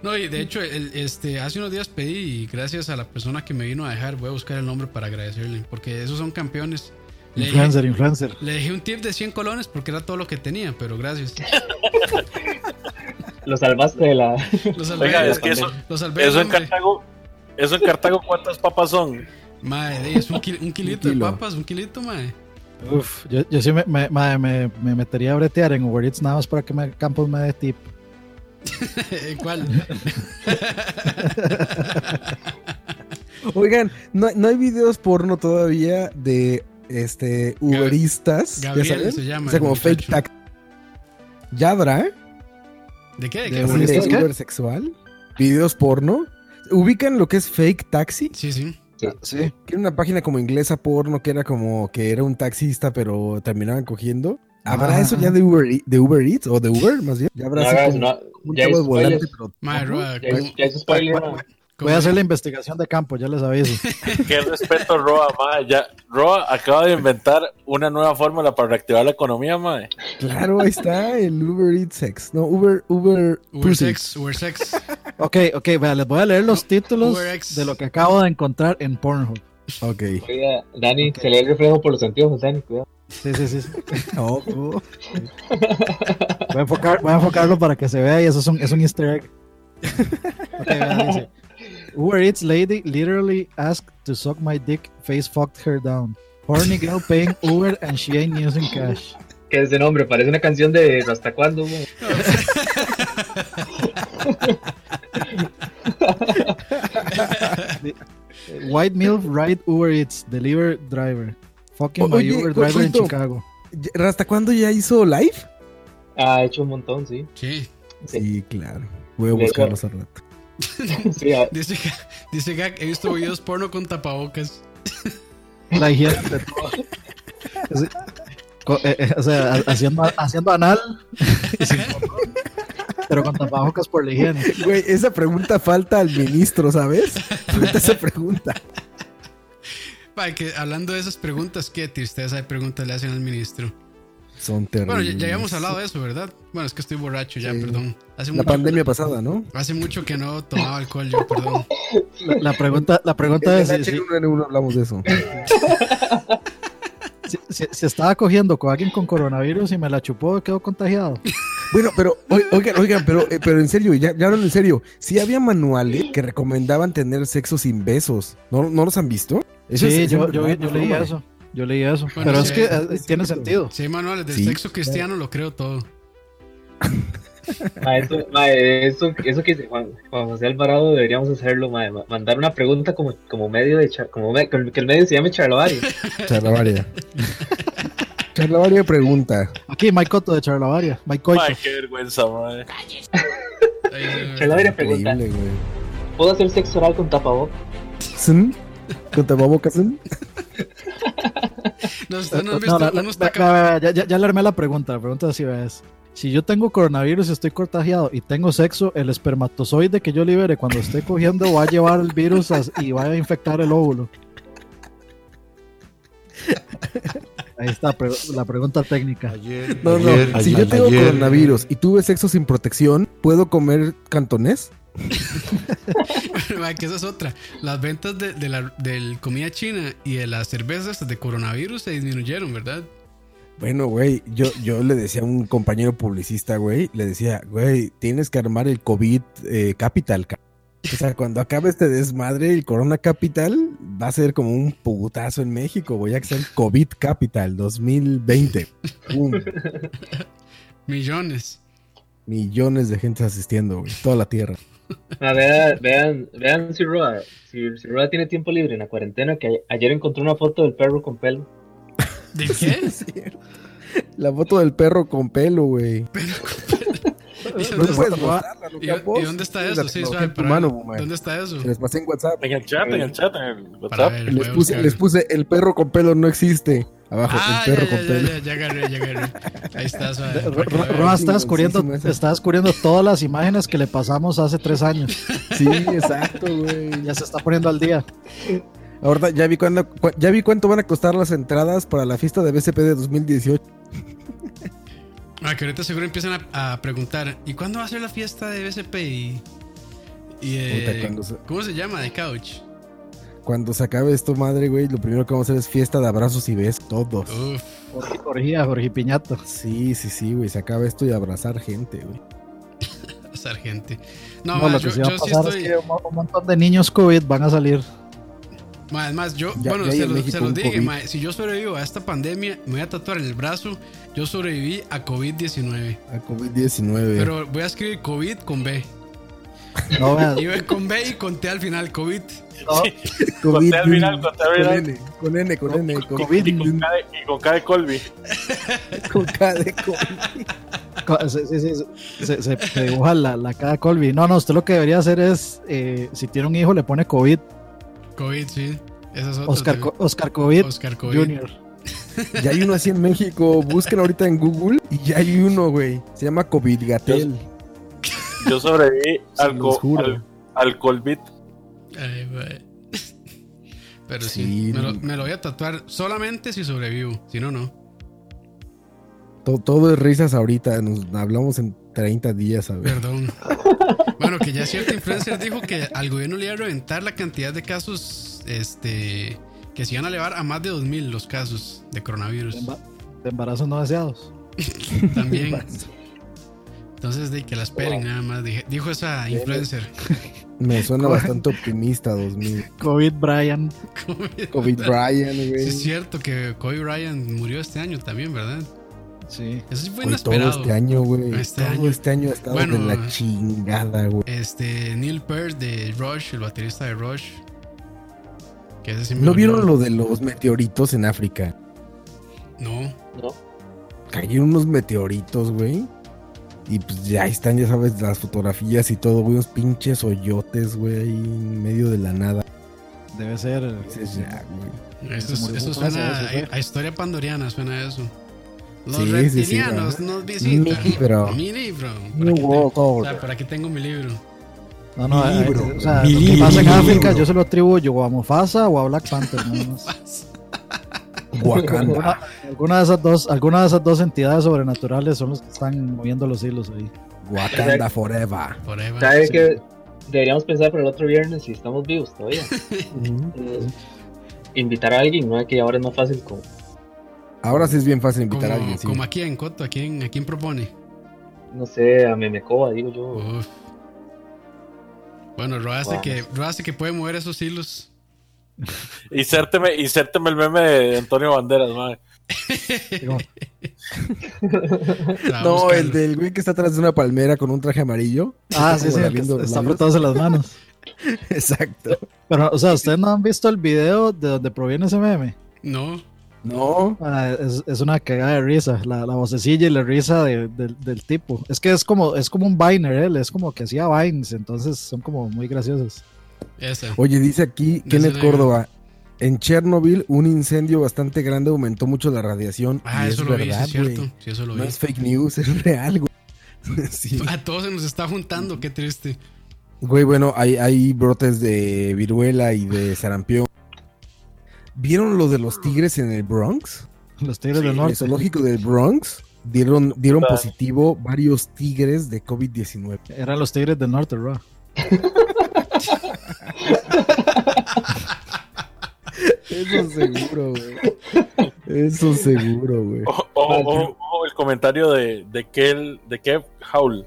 No, y de hecho, el- este, hace unos días pedí y gracias a la persona que me vino a dejar, voy a buscar el nombre para agradecerle, porque esos son campeones. Le Influencer, influencer. le dejé un tip de 100 colones porque era todo lo que tenía, pero gracias. Lo salvaste de la. Lo salvé, Oiga, es que eso, lo salvé eso en. Cartago, eso en Cartago, ¿cuántas papas son? Mae, de- es un, kil- un kilito Un de papas, un kilito, mae. Uf, yo, yo sí me, me, me, me- me metería a bretear en Uber Eats nada más para que me, Campos me dé tip. ¿Cuál? Oigan, no, no hay videos porno todavía de este uberistas, ya Gabriel saben? se llama O sea, como fake. ¿Ya habrá? ¿De qué? ¿De De qué? Uber ¿De ¿Uberistas qué? Uber sexual? ¿Videos porno? ¿Ubican lo que es fake taxi? Sí, sí. Sí. Que era una página como inglesa porno que era como que era un taxista pero terminaban cogiendo. ¿Habrá Ah. eso ya de Uber, E- de Uber Eats o de Uber más bien? Ya habrá No así hagas, como no, un ya hizo volante spoilers. pero Ya, ¿cómo- ya hizo spoiler, Voy- ¿no? a hacer la investigación de campo, ya les aviso. Qué respeto, Roa, mae. Ya, Roa acaba de inventar una nueva fórmula para reactivar la economía, mae. claro, ahí está el Uber Eats sex. No, Uber Uber, Uber. Sex, Uber Sex. Ok, ok, vea, les voy a leer los títulos de lo que acabo de encontrar en Pornhub. Ok. Oiga, Dani, se lee el reflejo por los anteojos, Dani, cuidado. Sí, sí, sí. sí. Oh, oh. Voy, a enfocar, voy a enfocarlo para que se vea y eso es un, es un easter egg. Ok, vea, dice. Uber Eats lady literally asked to suck my dick, face fucked her down. Horny girl paying Uber and she ain't using cash. ¿Qué es de nombre? Parece una canción de ¿Hasta cuándo? White milk ride Uber Eats, deliver driver. Fucking my Uber driver en. Chicago. ¿Hasta cuándo ya hizo live? Ha hecho un montón, sí. Sí. Sí. Sí, claro. Voy a De hecho- buscarlo hace rato. Sí, a- Dice, Ga- dice Gag, he visto videos porno con tapabocas. La higiene de todo. Sí. Co- eh, eh, o sea, ha- haciendo, haciendo anal, pero con tapabocas por la higiene. Güey, esa pregunta falta al ministro, ¿sabes? Falta esa pregunta. Pa, que, hablando de esas preguntas, qué tristeza de preguntas le hacen al ministro. Son terribles. Bueno, ya, ya habíamos hablado de eso, ¿verdad? Bueno, es que estoy borracho ya, Sí. perdón. Hace La mucho, pandemia pasada, ¿no? hace mucho que no tomaba alcohol yo, perdón. La, la pregunta, la pregunta es En si, si- H1N1 hablamos de eso. si- si- si estaba cogiendo con alguien con coronavirus y me la chupó, quedó contagiado. Bueno, pero, oi- oigan, oigan, pero, eh, pero en serio, ya, ya hablan en serio. Sí había manuales que recomendaban tener sexo sin besos. ¿No, ¿no los han visto? Eso sí, es- yo, yo, yo ¿no? leí eso. Yo leí eso. Bueno, pero sí, es que es- eh, es tiene sentido. Si hay manuales del Sí, sexo cristiano, lo creo todo. ma, eso, ma, eso, eso que dice Juan, Juan José Alvarado deberíamos hacerlo, ma, ma- mandar una pregunta como, como medio de cha- como me- que el medio se llame charlavario. Charlavaria. Charlavaria pregunta. Aquí, Mike Cotto de Charlavaria. Mike Coito. Mae, qué vergüenza. Ahí, Charlavaria pregunta, güey. ¿puedo hacer sexo oral con tapabocas? ¿Zn? ¿Con tapabocas? No, ustedes no han No, visto ya, ya- ya le armé la pregunta. La pregunta así es: Si yo tengo coronavirus y estoy contagiado y tengo sexo, el espermatozoide que yo libere cuando esté cogiendo va a llevar el virus a- y va a infectar el óvulo. Ahí está pre- la pregunta técnica. Ayer, No, no. ayer, si yo tengo ayer. coronavirus y tuve sexo sin protección, ¿puedo comer cantonés? Que esa es otra. Las ventas de, de la del comida china y de las cervezas de coronavirus se disminuyeron, ¿verdad? Bueno, güey, yo, yo le decía a un compañero publicista, güey, le decía, güey, tienes que armar el COVID eh, Capital. ca-". O sea, cuando acabe este desmadre, el Corona Capital va a ser como un putazo en México, güey, ya que sea el COVID Capital 2020. Pum. Millones. Millones de gente asistiendo, güey, toda la tierra. Ah, vean, vean, vean si Roa, si, si Roa tiene tiempo libre en la cuarentena, que ayer encontró una foto del perro con pelo. ¿De qué? La foto del perro con pelo, güey. ¿Y No puedes mostrarla, y- dónde está Es eso? les pasé en WhatsApp. En el chat, en el chat, en el WhatsApp. ver, Les puse, les puse el perro con pelo no existe. Abajo, Ah, el perro ya, con ya, pelo. ya, ya, ya agarré, ya agarré. Ahí está, suave. Ro- para que Ro- la vean. Roa está descubriendo, está descubriendo todas las imágenes que le pasamos hace tres años. Sí, exacto, güey. Ya se está poniendo al día. Ahorita ya vi cuándo, cu- ya vi cuánto van a costar las entradas para la fiesta de BCP de 2018. Ah, que ahorita seguro empiezan a, a preguntar, ¿y cuándo va a ser la fiesta de BSP? Y, se- ¿Cómo se llama? De couch. Cuando se acabe esto, madre, güey, lo primero que vamos a hacer es fiesta de abrazos y besos, todos. Uf, Jorge, Piñato. Sí, sí, sí, güey, se acaba esto y abrazar gente, güey. sargente. No, No, ma, lo yo, que se va yo a sí pasar estoy. es que un, un montón de niños COVID van a salir. Ma, Además, yo, Ya- bueno, ya se, los, se los dije, ma, si yo sobrevivo a esta pandemia, me voy a tatuar en el brazo. Yo sobreviví a COVID-19. A COVID-19. Pero voy a escribir COVID con B. No, vea, Y ve con B y con T al final, COVID. no, Conté al final, al Con final. N, con N, con N, con, COVID. Y con K de- y con K de Colby. con K de COVID. co- se, se- se- se- se- se dibuja la, la cara de Colby. No, no, usted lo que debería hacer es, eh, si tiene un hijo, le pone COVID. COVID, sí. Es. Oscar. Co- Oscar COVID Oscar COVID. Junior. Ya hay uno así en México. Busquen ahorita en Google y ya hay uno, güey. Se llama COVID Gatel. Yo sobreviví al, al, al Colbit. Ay, güey. Pero sí, Sí, me, lo, no. me lo voy a tatuar solamente si sobrevivo. Si no, no. To- todo es risas ahorita. Nos hablamos en 30 días, a ver. Perdón. bueno, que ya cierta influencer dijo que al gobierno le iba a reventar la cantidad de casos, este, que se iban a elevar a más de 2000 los casos de coronavirus. De embarazos no deseados. También. Entonces, de que la esperen nada más, dije- dijo esa influencer. Me suena bastante optimista 2000. COVID Brian. COVID Brian, Sí, güey. es cierto que Kobe Bryant murió este año también, ¿verdad? Sí. Eso sí fue Güey, todo inesperado. este año, güey. Este todo año. este año ha estado Bueno, de la chingada, güey. Este, Neil Peart de Rush, el baterista de Rush. Que ese sí me ¿No vieron lo de los meteoritos en África? No. ¿no? Cayeron unos meteoritos, güey. Y pues ya están, ya sabes, las fotografías y todo, güey. Unos pinches hoyotes, güey, ahí en medio de la nada. Debe ser. Dices, ya, güey. Eso su suena a, a historia pandoriana, suena eso. Los Sí, sí, sí, reptilianos ajá. nos visitan. Mi libro. Mi libro. Por aquí, World tengo, o sea, por aquí tengo mi libro. No, no, Mi eh, libro. o sea, Mi lo que pasa en África yo se lo atribuyo o a Mufasa o a Black Panther. nada más. Wakanda. Alguna, alguna de esas dos, alguna de esas dos entidades sobrenaturales son los que están moviendo los hilos ahí. Wakanda Forever. Por ahí va. ¿Sabe sí. que deberíamos pensar para el otro viernes si estamos vivos todavía? Eh, invitar a alguien, ¿no? Que ahora es más fácil como Ahora sí es bien fácil Como, invitar a alguien, sí. como a quién, Coto, ¿a quién, a quién propone? no sé, a Memecoa, digo yo. Uf. Bueno, Ro hace, Wow. que, Ro hace que puede mover esos hilos. Insérteme, insérteme el meme de Antonio Banderas, madre. No, el del güey que está atrás de una palmera con un traje amarillo. ah, sí, sí, el que está apretados en las manos. Exacto. Pero, o sea, ¿ustedes no han visto el video de donde proviene ese meme? No, No. Ah, es, es una cagada de risa, la, la vocecilla y la risa de- del- del tipo. Es que es como, es como un Viner, él, es como que hacía Vines, entonces son como muy graciosos. Esa. Oye, dice aquí Ya Kenneth Córdoba. En Chernobyl, un incendio bastante grande aumentó mucho la radiación. Ah, y eso es lo vi, verdad, es cierto. Sí, eso lo vi. No es fake news, es real, güey. Sí. A todos se nos está juntando, qué triste. Güey, bueno, hay, hay brotes de viruela y de sarampión. ¿Vieron lo de los tigres en el Bronx? Los Tigres Sí, del En el Norte. zoológico del Bronx dieron, dieron positivo varios tigres de COVID-19. Eran los Tigres del Norte, bro. Eso seguro, güey. Eso seguro, güey. Ojo, ojo, ojo, ojo, el comentario de, de, Kel, de Kev Howl.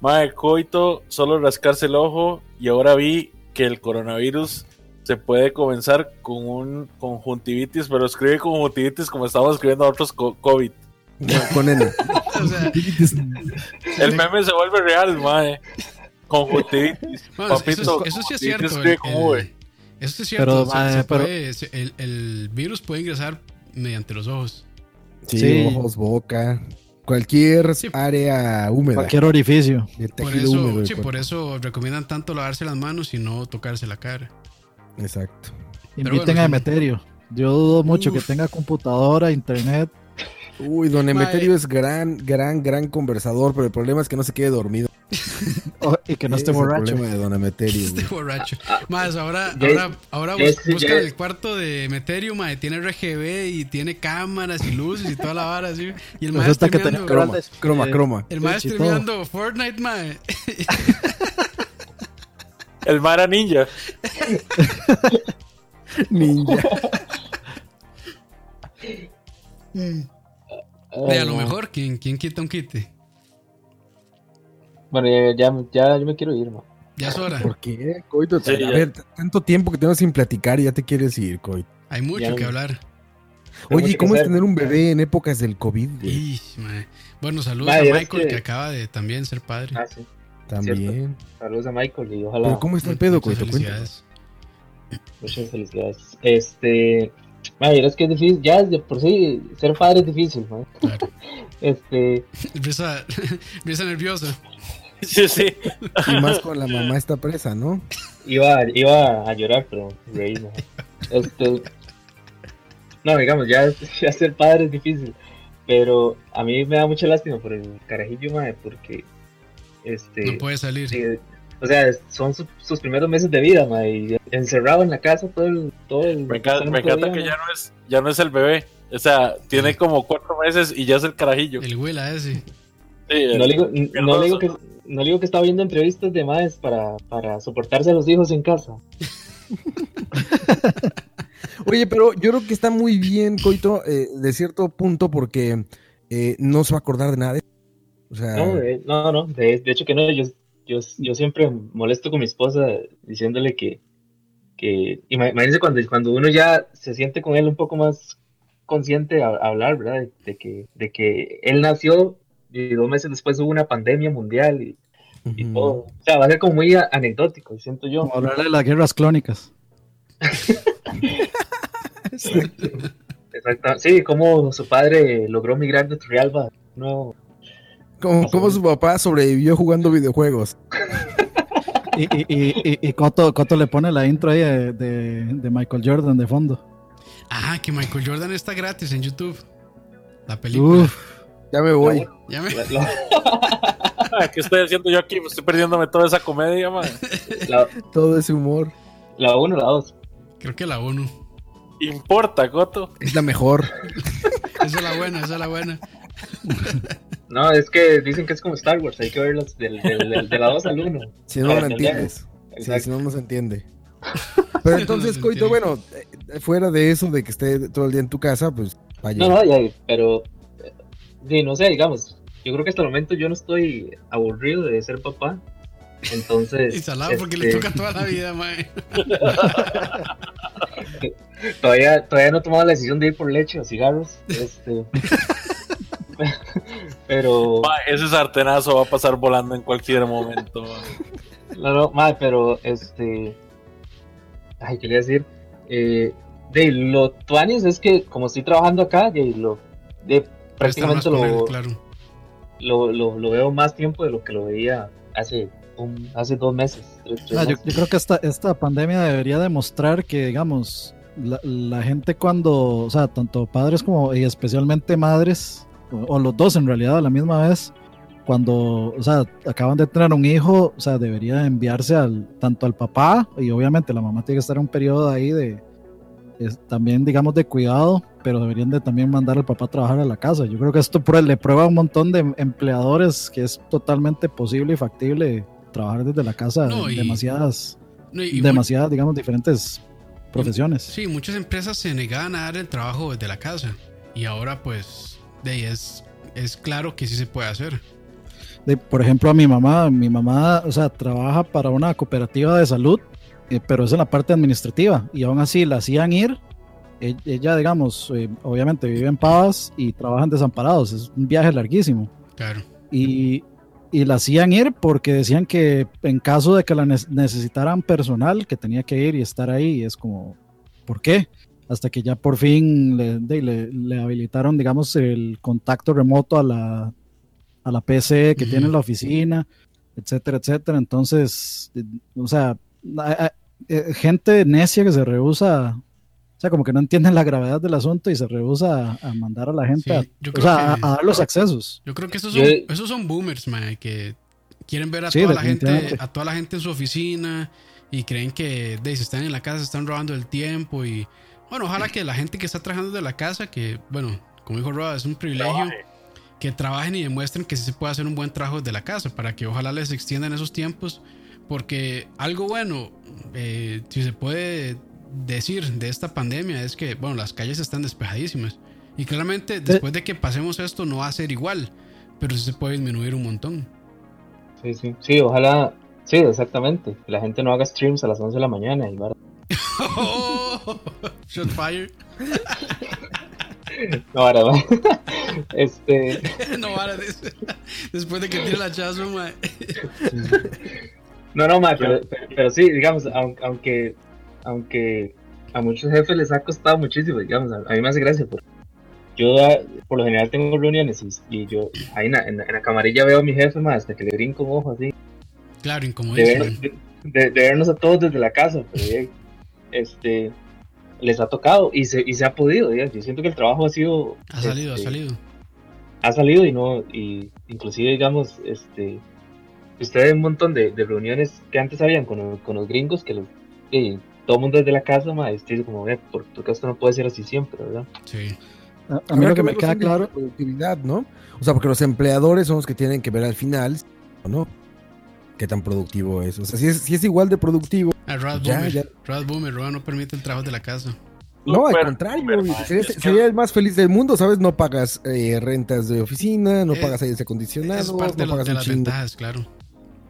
Mae, coito, solo rascarse el ojo y ahora vi que el coronavirus se puede comenzar con un conjuntivitis, pero escribe conjuntivitis como estamos escribiendo otros co- COVID. Con N. O sea, El meme se vuelve real, mae. Conjuntivitis. bueno, eso, Papito, eso sí es cierto. el- el- eso sí es cierto. Pero, se- se mae, pero- puede- se- el, el virus puede ingresar mediante los ojos. Sí, Sí. ojos, boca. Cualquier Sí. área húmeda. Cualquier orificio. Por eso, húmedo sí, cuerpo. por eso recomiendan tanto lavarse las manos y no tocarse la cara. Exacto. Inviten bueno, a. Emeterio. Yo dudo mucho que tenga computadora, internet. Uy, don. Emeterio es gran, gran, gran conversador, pero el problema es que no se quede dormido. Oh, y que no esté Ese es el borracho. de don Emeterio. Güey. borracho. Más, ahora, ahora, ahora bus- buscan el cuarto de Meterio, mae, tiene RGB y tiene cámaras y luces y toda la vara así. Y el mae Resulta que tenía Croma, croma, Eh, croma. el mae streameando Fortnite, mae. El Mara Ninja. Ninja. De a lo mejor, ¿quién, quién quita un quite? Bueno, ya, ya, ya yo me quiero ir, man. Ya es hora. ¿Por qué, Coito? Sí, a ver, tanto tiempo que tenemos sin platicar y ya te quieres ir, Coito. Hay mucho Ya, que hablar. Oye, mucho ¿y que cómo es tener un bebé en épocas del COVID? güey? Bueno, saludos a Michael que... que- acaba de también ser padre. Ah, sí. También. Saludos a Michael y ojalá. Pero ¿cómo está el pedo, Muchas Coito? felicidades. Muchas felicidades. Este. Madre, es que es difícil. Ya de por sí, ser padre es difícil, man. Claro. Este. Empieza, empieza nerviosa. Sí, sí. Y más con la mamá está presa, ¿no? Iba, iba a llorar, pero no. Este. No, digamos, ya, ya ser padre es difícil. Pero a mí me da mucha lástima por el carajillo, madre, porque. Este. No puede salir. sí, o sea, son su- sus primeros meses de vida, madre, y encerrado en la casa todo el. Todo el Me encanta, me santo encanta día, que ya no, es, ya no es el bebé. O sea, tiene como cuatro meses y ya es el carajillo. El Willa ese. Sí, el- No le digo, no hermoso. le digo que no digo que estaba viendo entrevistas de madres para, para soportarse a los hijos en casa. Oye, pero yo creo que está muy bien, Coito, eh, de cierto punto, porque eh, no se va a acordar de nada. de- O sea, No, de, no, no, de, de hecho que no, yo, yo, yo siempre molesto con mi esposa diciéndole que, que ima- imagínense cuando, cuando uno ya se siente con él un poco más consciente a, a hablar, ¿verdad? De que, de que él nació y dos meses después hubo una pandemia mundial y, todo. O sea, va a ser como muy anecdótico, siento yo. Como hablarle de las guerras clónicas. Exacto. Sí, como su padre logró migrar de Turrialba. No, Como, como su papá sobrevivió jugando videojuegos. Y, y, y, y, y Coto, Coto le pone la intro ahí de, de, de Michael Jordan de fondo. Ah, que Michael Jordan está gratis en YouTube. La película. Uf, Ya me voy. Ya me- la, la- Ah, ¿Qué estoy haciendo yo aquí? Me estoy perdiéndome toda esa comedia, man. la, Todo ese humor. la uno, la dos. Creo que la 1. Importa, Coto. Es la mejor. Esa es la buena, esa es la buena. No, es que dicen que es como Star Wars, hay que verlas del, del, del- de la 2 al 1. Si no, no la entender. entiendes. Sí, si no, no se entiende. Pero entonces, Coito, bueno, eh, fuera de eso, de que esté todo el día en tu casa, pues vaya. No, no, ya, pero sí, no sé, digamos, yo creo que hasta el momento yo no estoy aburrido de ser papá. Entonces, Y salado porque le este, toca toda la vida, mae. todavía, todavía no he tomado la decisión de ir por leche o cigarros. Este, pero Ma, ese sartenazo va a pasar volando en cualquier momento. ma. No, no, madre, pero este. Ay, quería decir. Eh, de lo tuanis es que, como estoy trabajando acá, de lo. De prácticamente él, lo, claro. lo, lo, lo veo más tiempo de lo que lo veía hace un- hace dos meses. tres- tres Ah, yo, meses. yo creo que esta, esta pandemia debería demostrar que, digamos, la, la gente cuando, o sea, tanto padres como y especialmente madres, o, o los dos en realidad a la misma vez, cuando, o sea, acaban de tener un hijo, o sea, debería enviarse al, tanto al papá y obviamente la mamá tiene que estar en un periodo ahí de, es- también, digamos, de cuidado, pero deberían de también mandar al papá a trabajar a la casa. Yo creo que esto le prueba a un montón de empleadores que es totalmente posible y factible trabajar desde la casa No, y- demasiadas, No, y- demasiadas, digamos, diferentes profesiones. Sí, muchas empresas se negaban a dar el trabajo desde la casa. Y ahora, pues, de ahí es, es claro que sí se puede hacer. De- por ejemplo, a mi mamá, mi mamá, o sea, trabaja para una cooperativa de salud, eh, pero es en la parte administrativa y aún así la hacían ir. E- Ella, digamos, eh, obviamente vive en Pavas y trabaja en Desamparados, es un viaje larguísimo. Claro. y, y la hacían ir porque decían que en caso de que la ne- necesitaran personal, que tenía que ir y estar ahí, y es como, ¿por qué? Hasta que ya por fin le, le- le habilitaron, digamos, el contacto remoto a la, a la PC que Ujú. tiene en la oficina, etcétera, etcétera. Entonces, eh, o sea, gente necia que se rehúsa, o sea, como que no entienden la gravedad del asunto y se rehúsa a, a mandar a la gente Sí, a, yo o creo sea, a- que- a dar los accesos. Yo creo que esos son, esos son boomers, man, que quieren ver a Sí, toda la gente, a toda la gente en su oficina y creen que de, si están en la casa se están robando el tiempo y bueno, ojalá que la gente que está trabajando de la casa, que bueno, como dijo Rob, es un privilegio Trabaje. que trabajen y demuestren que sí se puede hacer un buen trabajo desde la casa para que ojalá les extiendan esos tiempos porque algo bueno, eh, si se puede decir de esta pandemia es que, bueno, las calles están despejadísimas. Y claramente después de que pasemos esto no va a ser igual, pero sí se puede disminuir un montón. Sí, sí, sí, ojalá, sí, exactamente. Que la gente no haga streams a las 11 de la mañana y vara. Shot fire. No, ahora va. Este, no dice. Después de que tire la chazo, mae. No, no, ma, pero, pero, pero sí, digamos, aun- aunque, aunque a muchos jefes les ha costado muchísimo, digamos, a, a mí me hace gracia porque yo ah, por lo general tengo reuniones y, y yo ahí en la, en la- en la camarilla veo a mi jefe, ma, hasta que le brinco un ojo así. Claro, de, incomodísimo. ver- de- de- de vernos a todos desde la casa, pero bien, este les ha tocado y se, y se ha podido, digamos. yo siento que el trabajo ha sido Ha salido, ha este, salido. ha salido y no y inclusive digamos este ustedes un montón de, de reuniones que antes habían con, los- con los gringos que los eh, todo el mundo desde la casa ma, este, como ve por porque esto no puede ser así siempre verdad Sí. A, a mí lo que me queda claro, productividad, ¿no? O sea, porque los empleadores son los que tienen que ver al final, ¿no? Qué tan productivo es. O sea, si es, si es igual de productivo, Ah, Rad Ya, Boomer. ya. Rad Boomer, Rad no permite el trabajo de la casa. no, al contrario, sería, el más feliz del mundo, ¿sabes? No pagas eh, rentas de oficina, no Eh, pagas aires Es acondicionados, parte de, no lo- pagas de las chingo. ventajas, claro.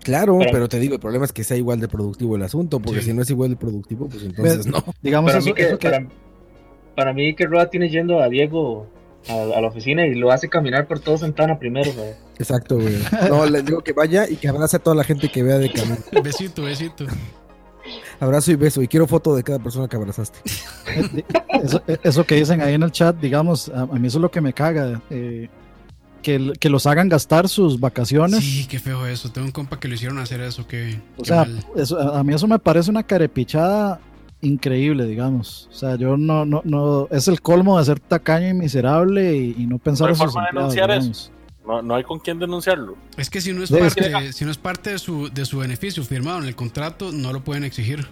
Claro, Pero- pero te digo, el problema es que sea igual de productivo el asunto, porque Sí. si no es igual de productivo, pues entonces no. digamos para eso, mí que, eso que- para, para mí que Roa tiene yendo a Diego a, a la oficina y lo hace caminar por todo Santana primero ma. Exacto, güey. No, le digo que vaya y que abrace a toda la gente que vea de camino. Besito, besito. Abrazo y beso. Y quiero foto de cada persona que abrazaste. eh, eso, eso que dicen ahí en el chat, digamos, a, a mí eso es lo que me caga. eh, que, que los hagan gastar sus vacaciones. Sí, qué feo eso. Tengo un compa que lo hicieron hacer eso. Qué, O qué sea, mal. eso- a mí eso me parece una carepichada increíble, digamos. O sea, yo no, no, no, es el colmo de ser tacaño y miserable y, y no pensar No en sus forma de empleados, denunciar eso. digamos. No, no hay con quién denunciarlo. Es que si no es Sí, es parte, si no es parte de su, de su beneficio firmado en el contrato, no lo pueden exigir.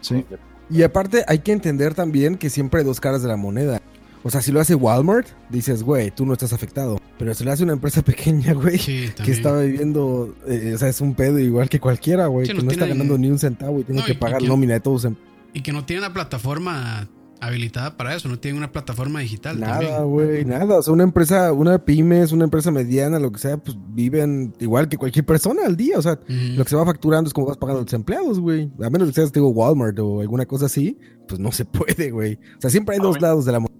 Sí. Y aparte hay que entender también que siempre hay dos caras de la moneda. O sea, si lo hace Walmart, dices, güey, tú no estás afectado. Pero si lo hace una empresa pequeña, güey, Sí, que está viviendo, eh, o sea, es un pedo igual que cualquiera, güey, Sí, que no está ganando ni un centavo y tiene No, que y pagar nómina de todos. en- Y que no tienen una plataforma habilitada para eso. No tienen una plataforma digital. Nada, güey, nada. O sea, una empresa, una pyme, es una empresa mediana, lo que sea, pues viven igual que cualquier persona al día. O sea, lo que se va facturando es como vas pagando a los empleados, güey. A menos que seas, digo, Walmart o alguna cosa así, pues no se puede, güey. O sea, siempre hay A dos lados de la moneda.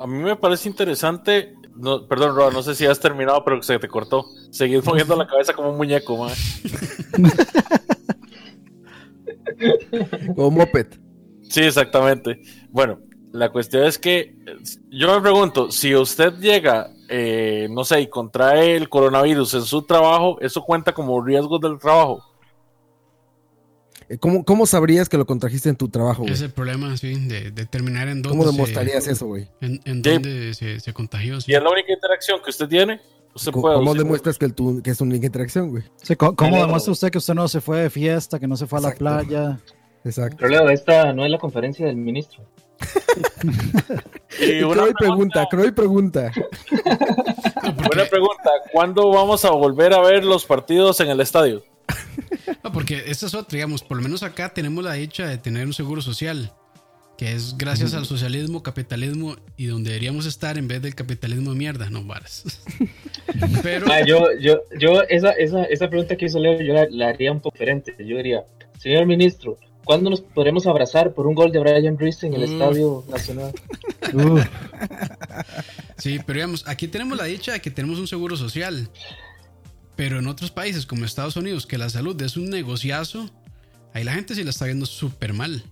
A mí me parece interesante. No, perdón, Roa, no sé si has terminado, pero se te cortó. Seguís moviendo la cabeza como un muñeco, man. Como moped. Sí, exactamente. Bueno, la cuestión es que yo me pregunto, si usted llega eh, no sé, y contrae el coronavirus en su trabajo, ¿eso cuenta como riesgos del trabajo? Eh, ¿Cómo, ¿Cómo sabrías que lo contrajiste en tu trabajo, güey? Es el problema, sí, de determinar en dónde, ¿Cómo se, demostrarías eso, güey? en, en Sí. dónde se, se contagió. sí. Y es la única interacción que usted tiene. Usted ¿Cómo, puede cómo demuestras que, tu- que es una interacción, güey? Sí, ¿Cómo, demuestra usted que usted no se fue de fiesta, que no se fue a la playa? Exacto. Pero Leo, esta no es la conferencia del ministro. Y una Croy pregunta, Croy pregunta. Buena pregunta, ¿cuándo vamos a volver a ver los partidos en el estadio? No, porque esta es otra, digamos, por lo menos acá tenemos la dicha de tener un seguro social, que es gracias al socialismo, capitalismo y donde deberíamos estar en vez del capitalismo de mierda, no varas. Pero, Ah, yo, yo, yo, esa, esa, esa pregunta que hizo Leo, yo la, la haría un poco diferente. Yo diría, señor ministro, ¿cuándo nos podremos abrazar por un gol de Brian Reese en el Uf. Estadio Nacional? Uf, sí, pero digamos, aquí tenemos la dicha de que tenemos un seguro social. Pero en otros países como Estados Unidos, que la salud es un negociazo, ahí la gente sí la está viendo súper mal.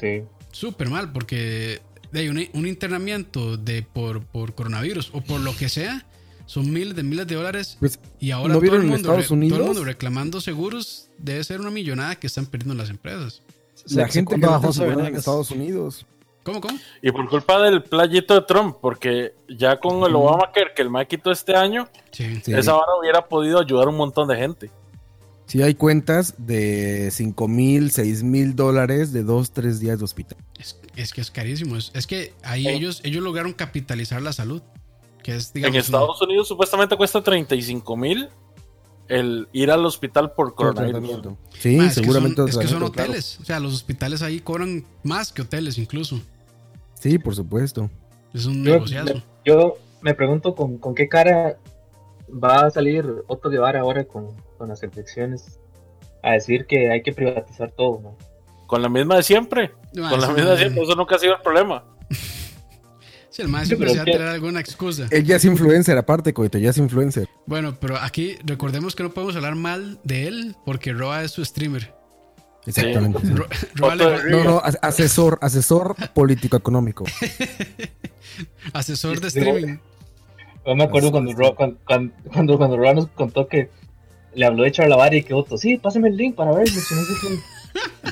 Sí. Súper mal, porque de un, un internamiento de por, por coronavirus o por lo que sea, son miles de miles de dólares. Pues, Y ahora ¿no todo, el mundo, Estados re- todo el Unidos? mundo reclamando seguros debe ser una millonada que están perdiendo las empresas. la se- gente que José está en. Estados Unidos. ¿Cómo, cómo? Y por culpa del playito de Trump, porque ya con el Obamacare que el MAE quitó este año, Sí. Sí. esa vara hubiera podido ayudar a un montón de gente. Sí, hay cuentas de 5 mil, 6 mil dólares de 2, 3 días de hospital. Es, es que es carísimo. Es, es que ahí Sí. ellos, ellos lograron capitalizar la salud. Que es, digamos, en Estados Unidos supuestamente cuesta 35 mil el ir al hospital por coronavirus. Sí, Ma, es que seguramente. son, es que son claro. hoteles. O sea, los hospitales ahí cobran más que hoteles incluso. Sí, por supuesto. Es un Yo, negociazo. me, yo me pregunto con, con qué cara va a salir Otto Guevara ahora con, con las elecciones a decir que hay que privatizar todo, ¿no? Con la misma de siempre. Ma, con la misma de siempre. Eso nunca ha sido el problema. Sí, el más siempre se va a tener alguna excusa. Él ya es influencer, aparte, coito, ya es influencer. Bueno, pero aquí recordemos que no podemos hablar mal de él porque Roa es su streamer. Exactamente. sí. Ro- Roa le- No, no, as- asesor, asesor político-económico. asesor de streaming. Yo me acuerdo cuando es. Ro, cuando, cuando, cuando, cuando Ro nos contó que le habló de Charlavari y que Otto, sí, pásame el link para verlo. si no sé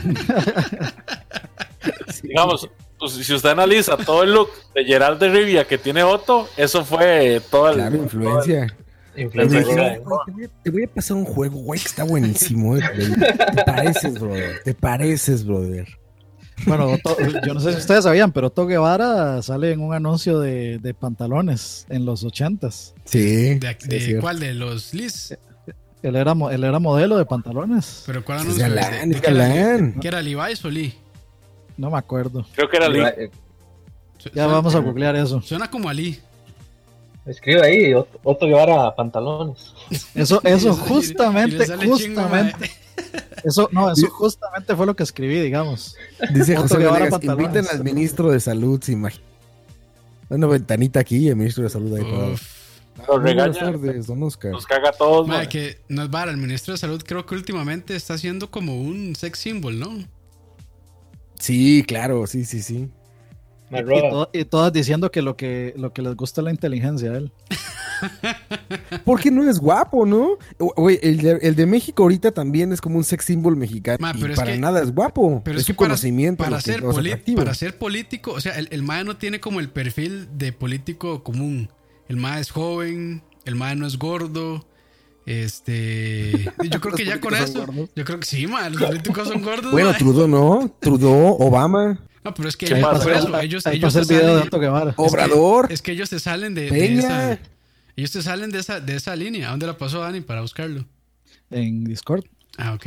qué". Digamos, pues, si usted analiza todo el look de Gerald de Rivia que tiene Otto, eso fue todo el. Claro, influencia. Dijeron, ¿verdad? "Güey, te, voy a, te voy a pasar un juego, güey, que está buenísimo. eh, güey. Te pareces, brother. Te pareces, brother. Bueno, Otto- yo no sé si ustedes sabían, pero Otto Guevara sale en un anuncio de, de pantalones en los ochentas. Sí. ¿De, cuál? ¿De los Liz? Él era, él era modelo de pantalones. ¿Pero cuál anuncio? galán, ¿De- galán. ¿Qué era Levi's o Lee? No me acuerdo. Creo que era Lee. Eh, Su- Ya suena- vamos a googlear eso. Suena como a Lee. Escribe ahí, Otto, Guevara pantalones. Eso, eso justamente, justamente, eso, no, eso justamente fue lo que escribí, digamos. Dice Otto José Guevara pantalones. inviten al ministro de salud, se imagina. Una ventanita aquí y el ministro de salud ahí Buenas regaña, tardes, don Oscar. nos caga a todos. Madre, que no es vara, el ministro de salud creo que últimamente está haciendo como un sex symbol, ¿no? Sí, claro, sí, sí, sí. Me Y, roba. to- y todas diciendo que lo que lo que les gusta es la inteligencia a él. Porque no es guapo, ¿no? Güey, el de, el de México ahorita también es como un sex symbol mexicano. Ma, pero para que- nada es guapo. Pero es es su que para, conocimiento. para que ser para ser político, o sea, el, el MAE no tiene como el perfil de político común. El MAE es joven, el MAE no es gordo. Este. Yo creo que ya con eso. gordos. Yo creo que sí, mae, los políticos son gordos. Bueno, mae. Trudeau no. Trudeau, Obama, No, pero es que ¿Qué ellos, pasa? por eso, ellos, el video de Guevara. Obrador, Es que ellos se salen de, esa. Ellos se salen de esa, de esa línea. ¿A dónde la pasó Dani para buscarlo? En Discord. Ah, ok.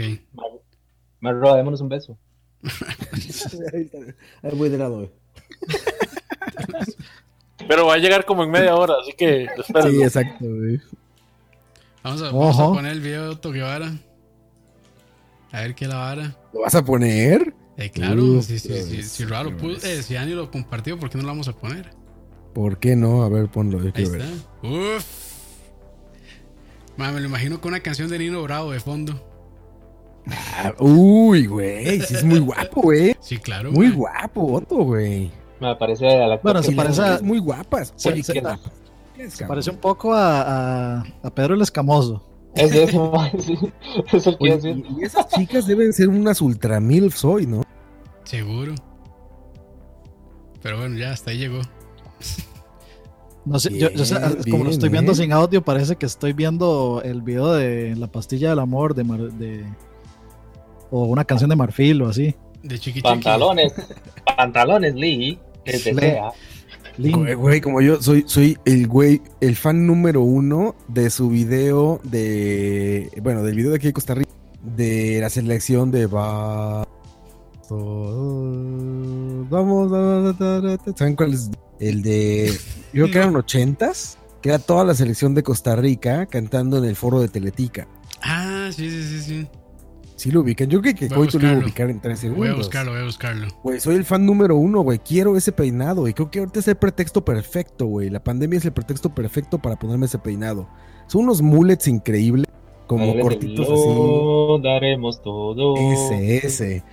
Roba, démonos un beso. Ahí voy de lado. Pero va a llegar como en media hora, así que espérenlo. Sí, exacto, güey. Vamos a, vamos a poner el video de Otto Guevara. A ver qué la vara. ¿Lo vas a poner? Eh, claro, Uf, si, si, si, si puso, eh, si Dani lo compartió, ¿por qué no lo vamos a poner? ¿Por qué no? A ver, ponlo. Ahí quiero está. ver. Uf. Ma, me lo imagino con una canción de Nino Bravo de fondo. Ah, uy, güey. Sí, es muy guapo, güey. Sí, claro. Muy guapo, Otto, güey. Me parece a la Bueno, se las parece a- muy guapas. se- se- guapas. Se parece un poco a, a, a Pedro el Escamoso. Es de sí. Es el que Oye, hace. y, y esas chicas deben ser unas ultra milfs hoy, ¿no? Seguro. Pero bueno, ya hasta ahí llegó. No sé, yo, yo sé, Bien, como lo estoy viendo ¿eh? sin audio, parece que estoy viendo el video de La pastilla del amor de, Mar- de o una canción de Marfil o así. De chiqui. Pantalones. Pantalones, Lee. Que te sea. Link. Güey, güey, como yo soy, soy el güey, el fan número uno de su video de, bueno, del video de aquí de Costa Rica, de la selección de va, vamos. ¿saben cuál es? El de, yo creo que eran ochentas, que era toda la selección de Costa Rica cantando en el foro de Teletica. Ah, sí, sí, sí, sí. Sí lo ubican, yo creo que hoy tú lo iba a ubicar en tres segundos. Voy a buscarlo, voy a buscarlo. Güey, soy el fan número uno, güey. Quiero ese peinado. Y creo que ahorita es el pretexto perfecto, güey. La pandemia es el pretexto perfecto para ponerme ese peinado. Son unos mullets increíbles, como Dale, cortitos así. Lo daremos todo. Ese, ese.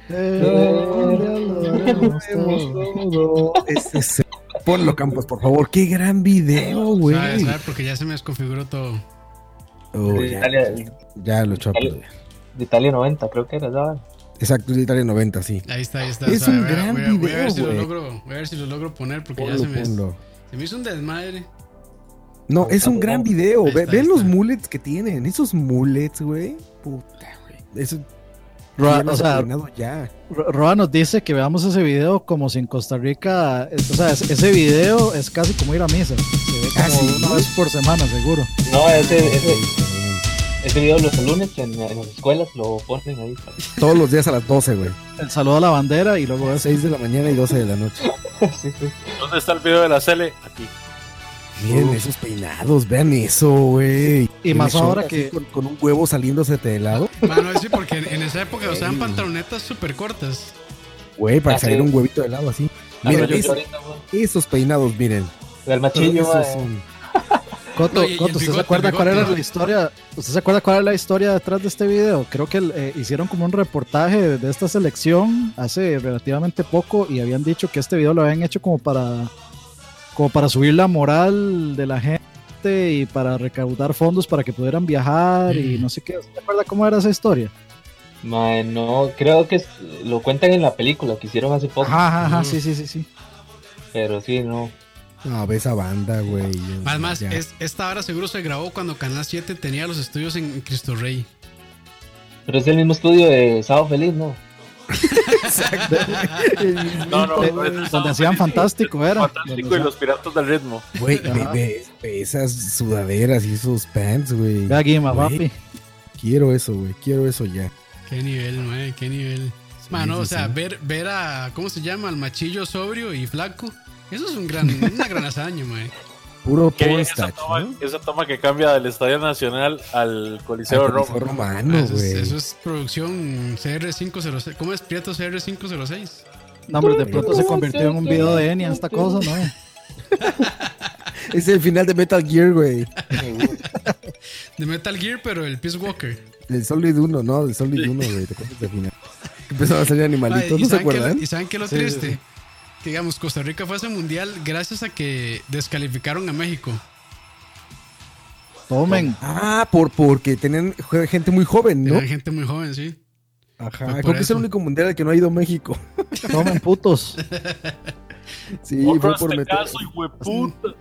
Ese, ese. Ponlo, Campos, por favor. Qué gran video, güey. Porque ya se me desconfiguró todo. Oh, ya, ya lo echó a perder. Italia 90, creo que era, ¿sabes? Exacto, es de Italia 90, sí. Ahí está, ahí está. Es o sea, un voy gran voy a, voy a ver video, si lo güey. logro, voy a ver si lo logro poner porque ya se me, ponlo. se me hizo un desmadre. No, es un gran video. Ve- está, ven los está. mullets que tienen. Esos mullets, güey. Puta, güey. Eso. Roa- o sea, ya. Ro- Roa nos dice que veamos ese video como si en Costa Rica, es- o sea, es- ese video es casi como ir a misa. Se ve como Ah, sí. una vez por semana, seguro. No, ese, ese, ese video los lunes en, en las escuelas lo ponen ahí. Todos los días a las 12, güey. El saludo a la bandera y luego eso. 6 de la mañana y 12 de la noche. sí, sí. ¿Dónde está el video de la Cele? Aquí. Miren esos peinados, vean eso, güey. Y El más ahora que- Con, con un huevo saliéndose de lado. Mano, sí, porque en, en esa época usaban pantalonetas súper cortas. Güey, para Ah, sí. un huevito de lado así. Ah, Miren, pero yo- es- yo ahorita, güey, esos peinados, miren. del machillo, Esos son- Coto, No, y- y Coto, el ¿usted bigote, se acuerda cuál era la historia? ¿Usted se acuerda cuál era la historia detrás de este video? Creo que eh, hicieron como un reportaje de, esta selección hace relativamente poco y habían dicho que este video lo habían hecho como para como para subir la moral de la gente y para recaudar fondos para que pudieran viajar y Mm. no sé qué. ¿Usted se acuerda cómo era esa historia? Mae, no, creo que lo cuentan en la película que hicieron hace poco. Ajá, ajá, ajá, Mm. sí, sí, sí, sí. Pero sí, no. No, ve esa banda, güey. Además, es, esta hora seguro se grabó cuando Canal 7 tenía los estudios en Cristo Rey. Pero es el mismo estudio de Sábado Feliz, ¿no? No, no, no, es- donde hacían fantástico era. Fantástico y los piratas del ritmo. Güey, ve, ve- ve esas sudaderas y esos pants, güey. Güey, papi. Quiero eso, güey. Quiero eso ya. Qué nivel, mae, qué nivel. Mano, sí, o sea, sí. ver, ver a, ¿cómo se llama? Al machillo sobrio y flaco. Eso es un gran, una gran hazaña, mae. Puro esa toma, ¿no? esa toma que cambia del Estadio Nacional al Coliseo Al Coliseo Roma. romano, eso, es, eso es producción CR506. ¿Cómo es Prieto CR506? No, hombre, de pronto se convirtió en un video de Enya esta cosa, ¿no? Es el final de Metal Gear, güey. De Metal Gear, pero el Peace Walker. Del Solid 1, ¿no? Del Solid 1, güey. ¿Te acuerdas del final? Empezaron a salir animalitos, ¿y ¿no se acuerdan? ¿Y saben qué es lo Sí, sí, triste? sí. Que digamos, Costa Rica fue a ese mundial gracias a que descalificaron a México. Tomen. Ah, por, porque tenían gente muy joven, ¿no? Era gente muy joven, sí. Ajá, por creo que es el único mundial al que no ha ido México. Tomen putos. Sí, fue por meter. caso.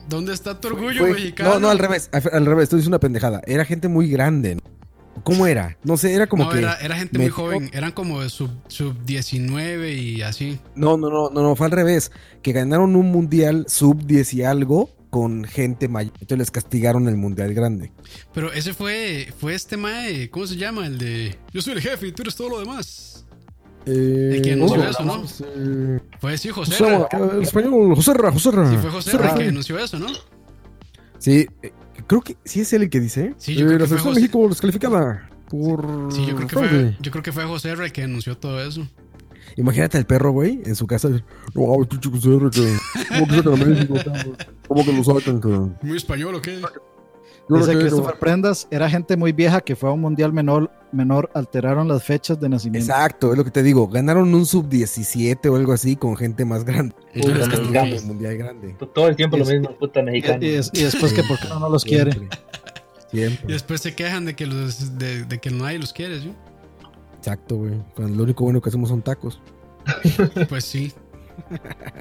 ¿Dónde está tu orgullo Fue- mexicano? No, no, al revés, al revés, estoy diciendo una pendejada. Era gente muy grande, ¿no? ¿Cómo era? No sé, era como No, que. era, era gente muy joven. Eran como sub, sub 19 y así. No, no, no, no, no, fue al revés. Que ganaron un mundial sub 10 y algo con gente mayor. Entonces les castigaron el mundial grande. Pero ese fue, fue este mae, ¿cómo se llama? El de Yo soy el jefe y tú eres todo lo demás. Eh, ¿De quién anunció eso, no? eh, Fue sí, José. José Ra, el español, José Ra, José Ra. Sí, fue José Ra. el que anunció eso, ¿no? Sí, eh, creo que sí es él el que dice. Sí, yo creo Eh, la que fue selección José. de México descalificada por Sí, yo creo que fue, yo creo que fue José el que anunció todo eso. Imagínate al perro, güey, en su casa. No, pinche José Ra, que- ¿Cómo que sacan a México? ¿Cómo que lo sacan? cabrón? Muy español, ¿o qué? Dice. Christopher Prendas, era gente muy vieja que fue a un mundial menor, menor, alteraron las fechas de nacimiento. Exacto, es lo que te digo. Ganaron un sub 17 o algo así con gente más grande. Uy, Los en mundial grande. Todo el tiempo lo Es- mismo, puta Y, mexicano. y des- y después que por qué no, no los quiere. Siempre. Siempre. Y después se quejan de que, los, de, de que nadie los quiere, ¿sí? Exacto, güey. Cuando lo único bueno que hacemos son tacos. Pues sí.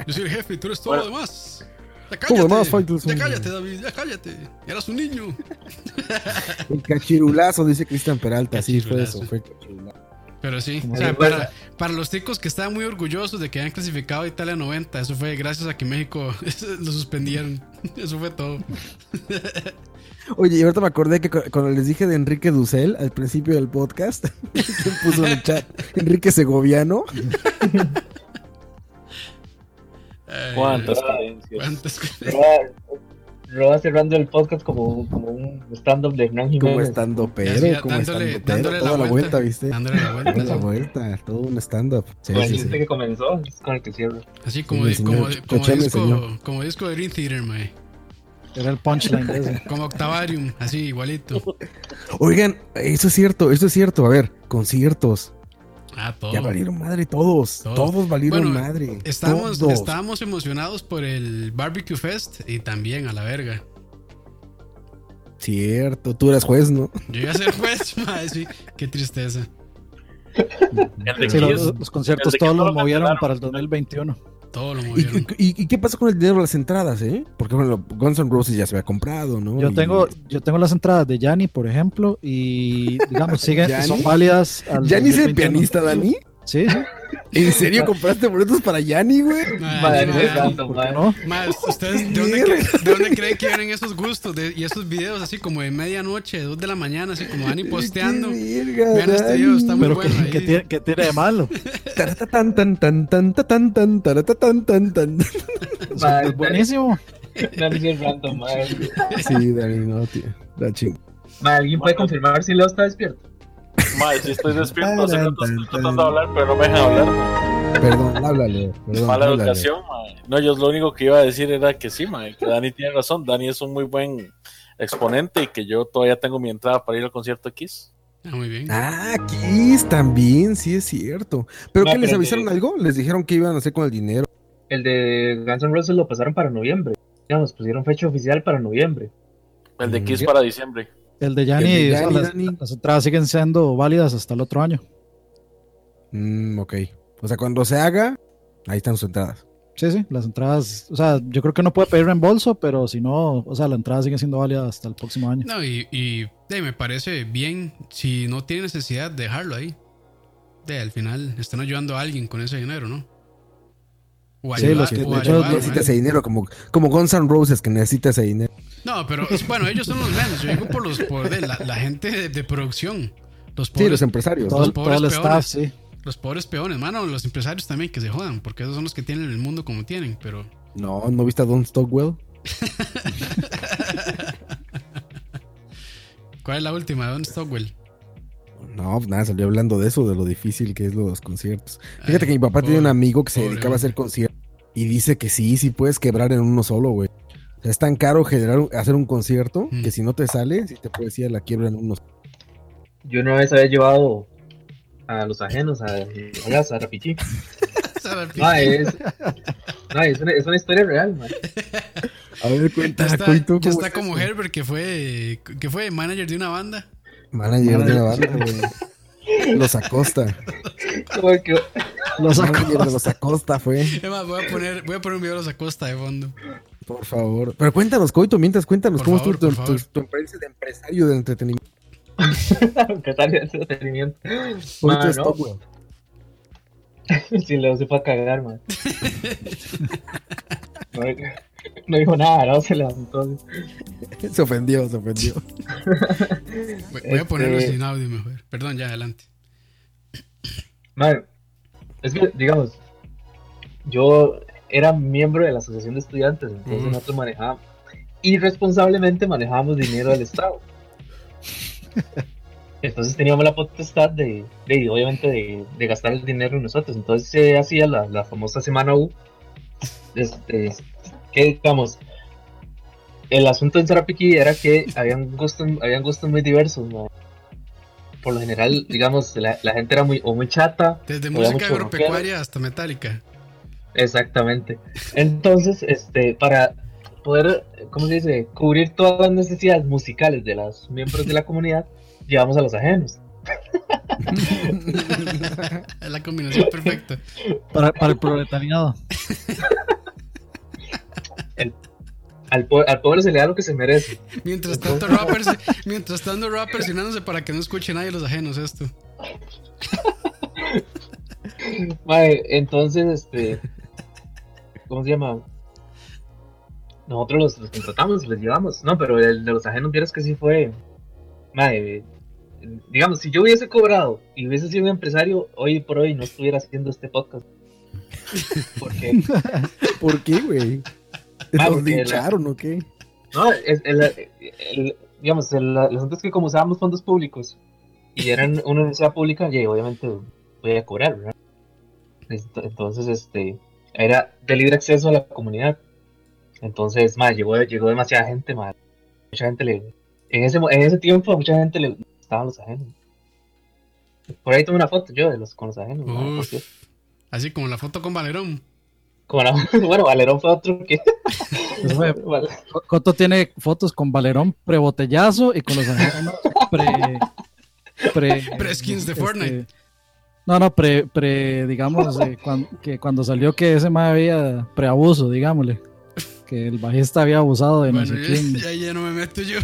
Yo soy el jefe y tú eres todo Bueno. lo demás. Ya cállate. Faitelson. ya cállate, David. Ya cállate. Eras un niño. El cachirulazo, dice Cristian Peralta. Sí, fue eso. Fue cachirulazo. Pero sí, o sea, para, para los ticos que estaban muy orgullosos de que habían clasificado a Italia 90, eso fue gracias a que México lo suspendieron. Eso fue todo. Oye, y ahorita me acordé que cu- cuando les dije de Enrique Dussel al principio del podcast, ¿quién puso en el chat? Enrique Segoviano. Ay, ¿Cuántas? ¿Cuántas Roa cerrando el podcast como, como un stand-up de Hernán Como Jiménez. estando Ya, pero, como dándole, estando dándole pero. Toda la vuelta, ¿viste? Dándole la vuelta. La vuelta, todo un stand-up. Sí, Con el sí, chiste sí. que comenzó, es con el que cierro. Así como, Sí, como, señor. como, disco, como disco de Dream Theater, mae. Era el punchline de ese. Como Octavarium, así igualito. Oigan, eso es cierto, eso es cierto. A ver, conciertos. Ah, todo. Ya valieron madre todos. Todo. Todos valieron Bueno, madre. Estábamos, todos. estábamos emocionados por el Barbecue Fest y también a la verga. Cierto, tú eras juez, ¿no? Yo iba a ser juez, mae, sí. Qué tristeza. Sí, los, los conciertos todos los lo movieron para el 2021. Todo lo ¿Y, movieron. y- y qué pasa con el dinero de las entradas, eh? Porque bueno, Guns N' Roses ya se había comprado, ¿no? Yo Y- tengo, yo tengo las entradas de Yanni, por ejemplo, y digamos, siguen, son válidas. al ¿Yanni es el 2021. pianista, Dani? Sí, sí. ¿En serio compraste boletos para Yanni, güey? Madre mae, mía, santo, ¿Por qué madre. no? mae, ¿ustedes de dónde, cre- de dónde creen que vienen esos gustos de- y esos videos así como de medianoche, dos de la mañana, así como Dani posteando? Qué verga, Vean este video, está muy Pero bueno que, tiene, que tiene de malo. Taratatan, tan, tan, tan, tan, tan, taratatan, tan, tan. Madre, Es buenísimo. Dani es random, madre. Sí, Dani, no, tío. La ching. Madre, ¿Alguien puede confirmar si Leo está despierto? Mae, si estoy despierto, hace rato estoy tan, tratando de hablar, pero no me dejan hablar. Perdón, háblale. Perdón, Mala háblale. educación, mae. No, yo lo único que iba a decir era que sí, mae, que Dani tiene razón. Dani es un muy buen exponente y que yo todavía tengo mi entrada para ir al concierto de Kiss. Ah, muy bien. Ah, Kiss también, sí es cierto. ¿Pero No, qué les pero avisaron de- algo? Les dijeron que iban a hacer con el dinero. El de Guns N' Roses lo pasaron para noviembre. Digamos, pusieron fecha oficial para noviembre. El de Mm. Kiss para diciembre. El de Yanni, El de o sea, Yanni, las, las entradas siguen siendo válidas hasta el otro año. Mm, ok. O sea, cuando se haga, ahí están sus entradas. Sí, sí, las entradas, o sea, yo creo que no puede pedir reembolso, pero si no, o sea, la entrada sigue siendo válida hasta el próximo año. No, y, y de, me parece bien si no tiene necesidad de dejarlo ahí. De, al final están ayudando a alguien con ese dinero, ¿no? O Sí, ayudar- los que- o de hecho, ayudar, necesita ¿no? ese dinero, como, como Guns N' Roses que necesita ese dinero. No, pero es- bueno, ellos son los menos. Yo digo por los por de, la, la gente de, de producción. Los Sí, pobres, los empresarios. Todo, los todo pobres el staff, peones. sí. los pobres peones, mano, los empresarios también que se jodan, porque esos son los que tienen el mundo como tienen, pero No, ¿no viste a Don Stockwell? ¿cuál es la última? Don Stockwell. No, pues nada, salió hablando de eso, de lo difícil que es los conciertos. Fíjate Ay, que mi papá tiene un amigo que se pobre dedicaba a hacer conciertos y dice que sí, sí puedes quebrar en uno solo, güey. O sea, es tan caro generar, hacer un concierto Mm. que si no te sale, sí te puedes ir a la quiebra en uno solo. Yo una vez había llevado a los ajenos a, a. No, es, no, es, una, es una historia real, man. A ver, cuenta, Ya está, Coito, ya ¿cómo está es como? Herbert, que fue, que fue manager de una banda. Manager de la banda, güey. Los Acosta. Que- Los Manager de los Acosta fue, Es más, voy a poner, voy a poner un video de los Acosta de fondo. Por favor. Pero cuéntanos, Coito, mientras cuéntanos Por cómo favor, estuvo tu, tu, favor. tu empresa de empresario del entretenimiento. ¿Qué tal el entretenimiento? Coito Man, no, Stockwell. si se fue a cagar, man. No, no dijo nada, no se levantó. Se ofendió, se ofendió. Voy, voy a ponerlo Este- sin audio mejor. Perdón, ya adelante. Man, es que, digamos, yo era miembro de la asociación de estudiantes, entonces Ujú. nosotros manejábamos, irresponsablemente manejábamos dinero del Estado. Entonces teníamos la potestad de, de obviamente, de, de gastar el dinero en nosotros. Entonces se hacía la, la famosa semana U, este, que digamos, el asunto en Sarapiquí era que habían gustos, habían gustos muy diversos, mae. Por lo general, digamos, la, la gente era muy, o muy chata. Desde música agropecuaria hasta metálica. Exactamente. Entonces, este, para poder, ¿cómo se dice? Cubrir todas las necesidades musicales de los miembros de la comunidad, llevamos a los ajenos. es la combinación perfecta. Para, para el proletariado. Al, al pobre se le da lo que se merece. Mientras tanto, rappers, mientras tanto, rappers llenándose para que no escuche nadie los ajenos esto. Mae, entonces, este, ¿cómo se llama? Nosotros los, los contratamos y les llevamos. No, pero el de los ajenos, vieras que sí fue. Mae, digamos, si yo hubiese cobrado y hubiese sido un empresario, hoy por hoy no estuviera haciendo este podcast. ¿Por qué, güey? Ah, ¿Nos porque la- lincharon o qué? no, es, el, el- digamos, el, asunto es que como usábamos fondos públicos y eran una universidad pública, y obviamente voy a cobrar, ¿verdad? Ent- Entonces, este, era de libre acceso a la comunidad. Entonces, más llegó, llegó demasiada gente, más mucha gente le, en ese, mo- en ese tiempo a mucha gente le gustaban los ajenos. Por ahí tomé una foto yo de los con los ajenos. Uf. cierto. Así como la foto con Valerón. Como la- bueno, Valerón fue otro que. Val- Coto tiene fotos con Valerón prebotellazo y con los ajenos pre. pre Pre-skins de este, Fortnite. No, no, pre, pre digamos, eh, cuan- que cuando salió que ese más había preabuso, digámosle. Que el bajista había abusado de no Bueno, sé ya, quién. ya, ya no me meto yo.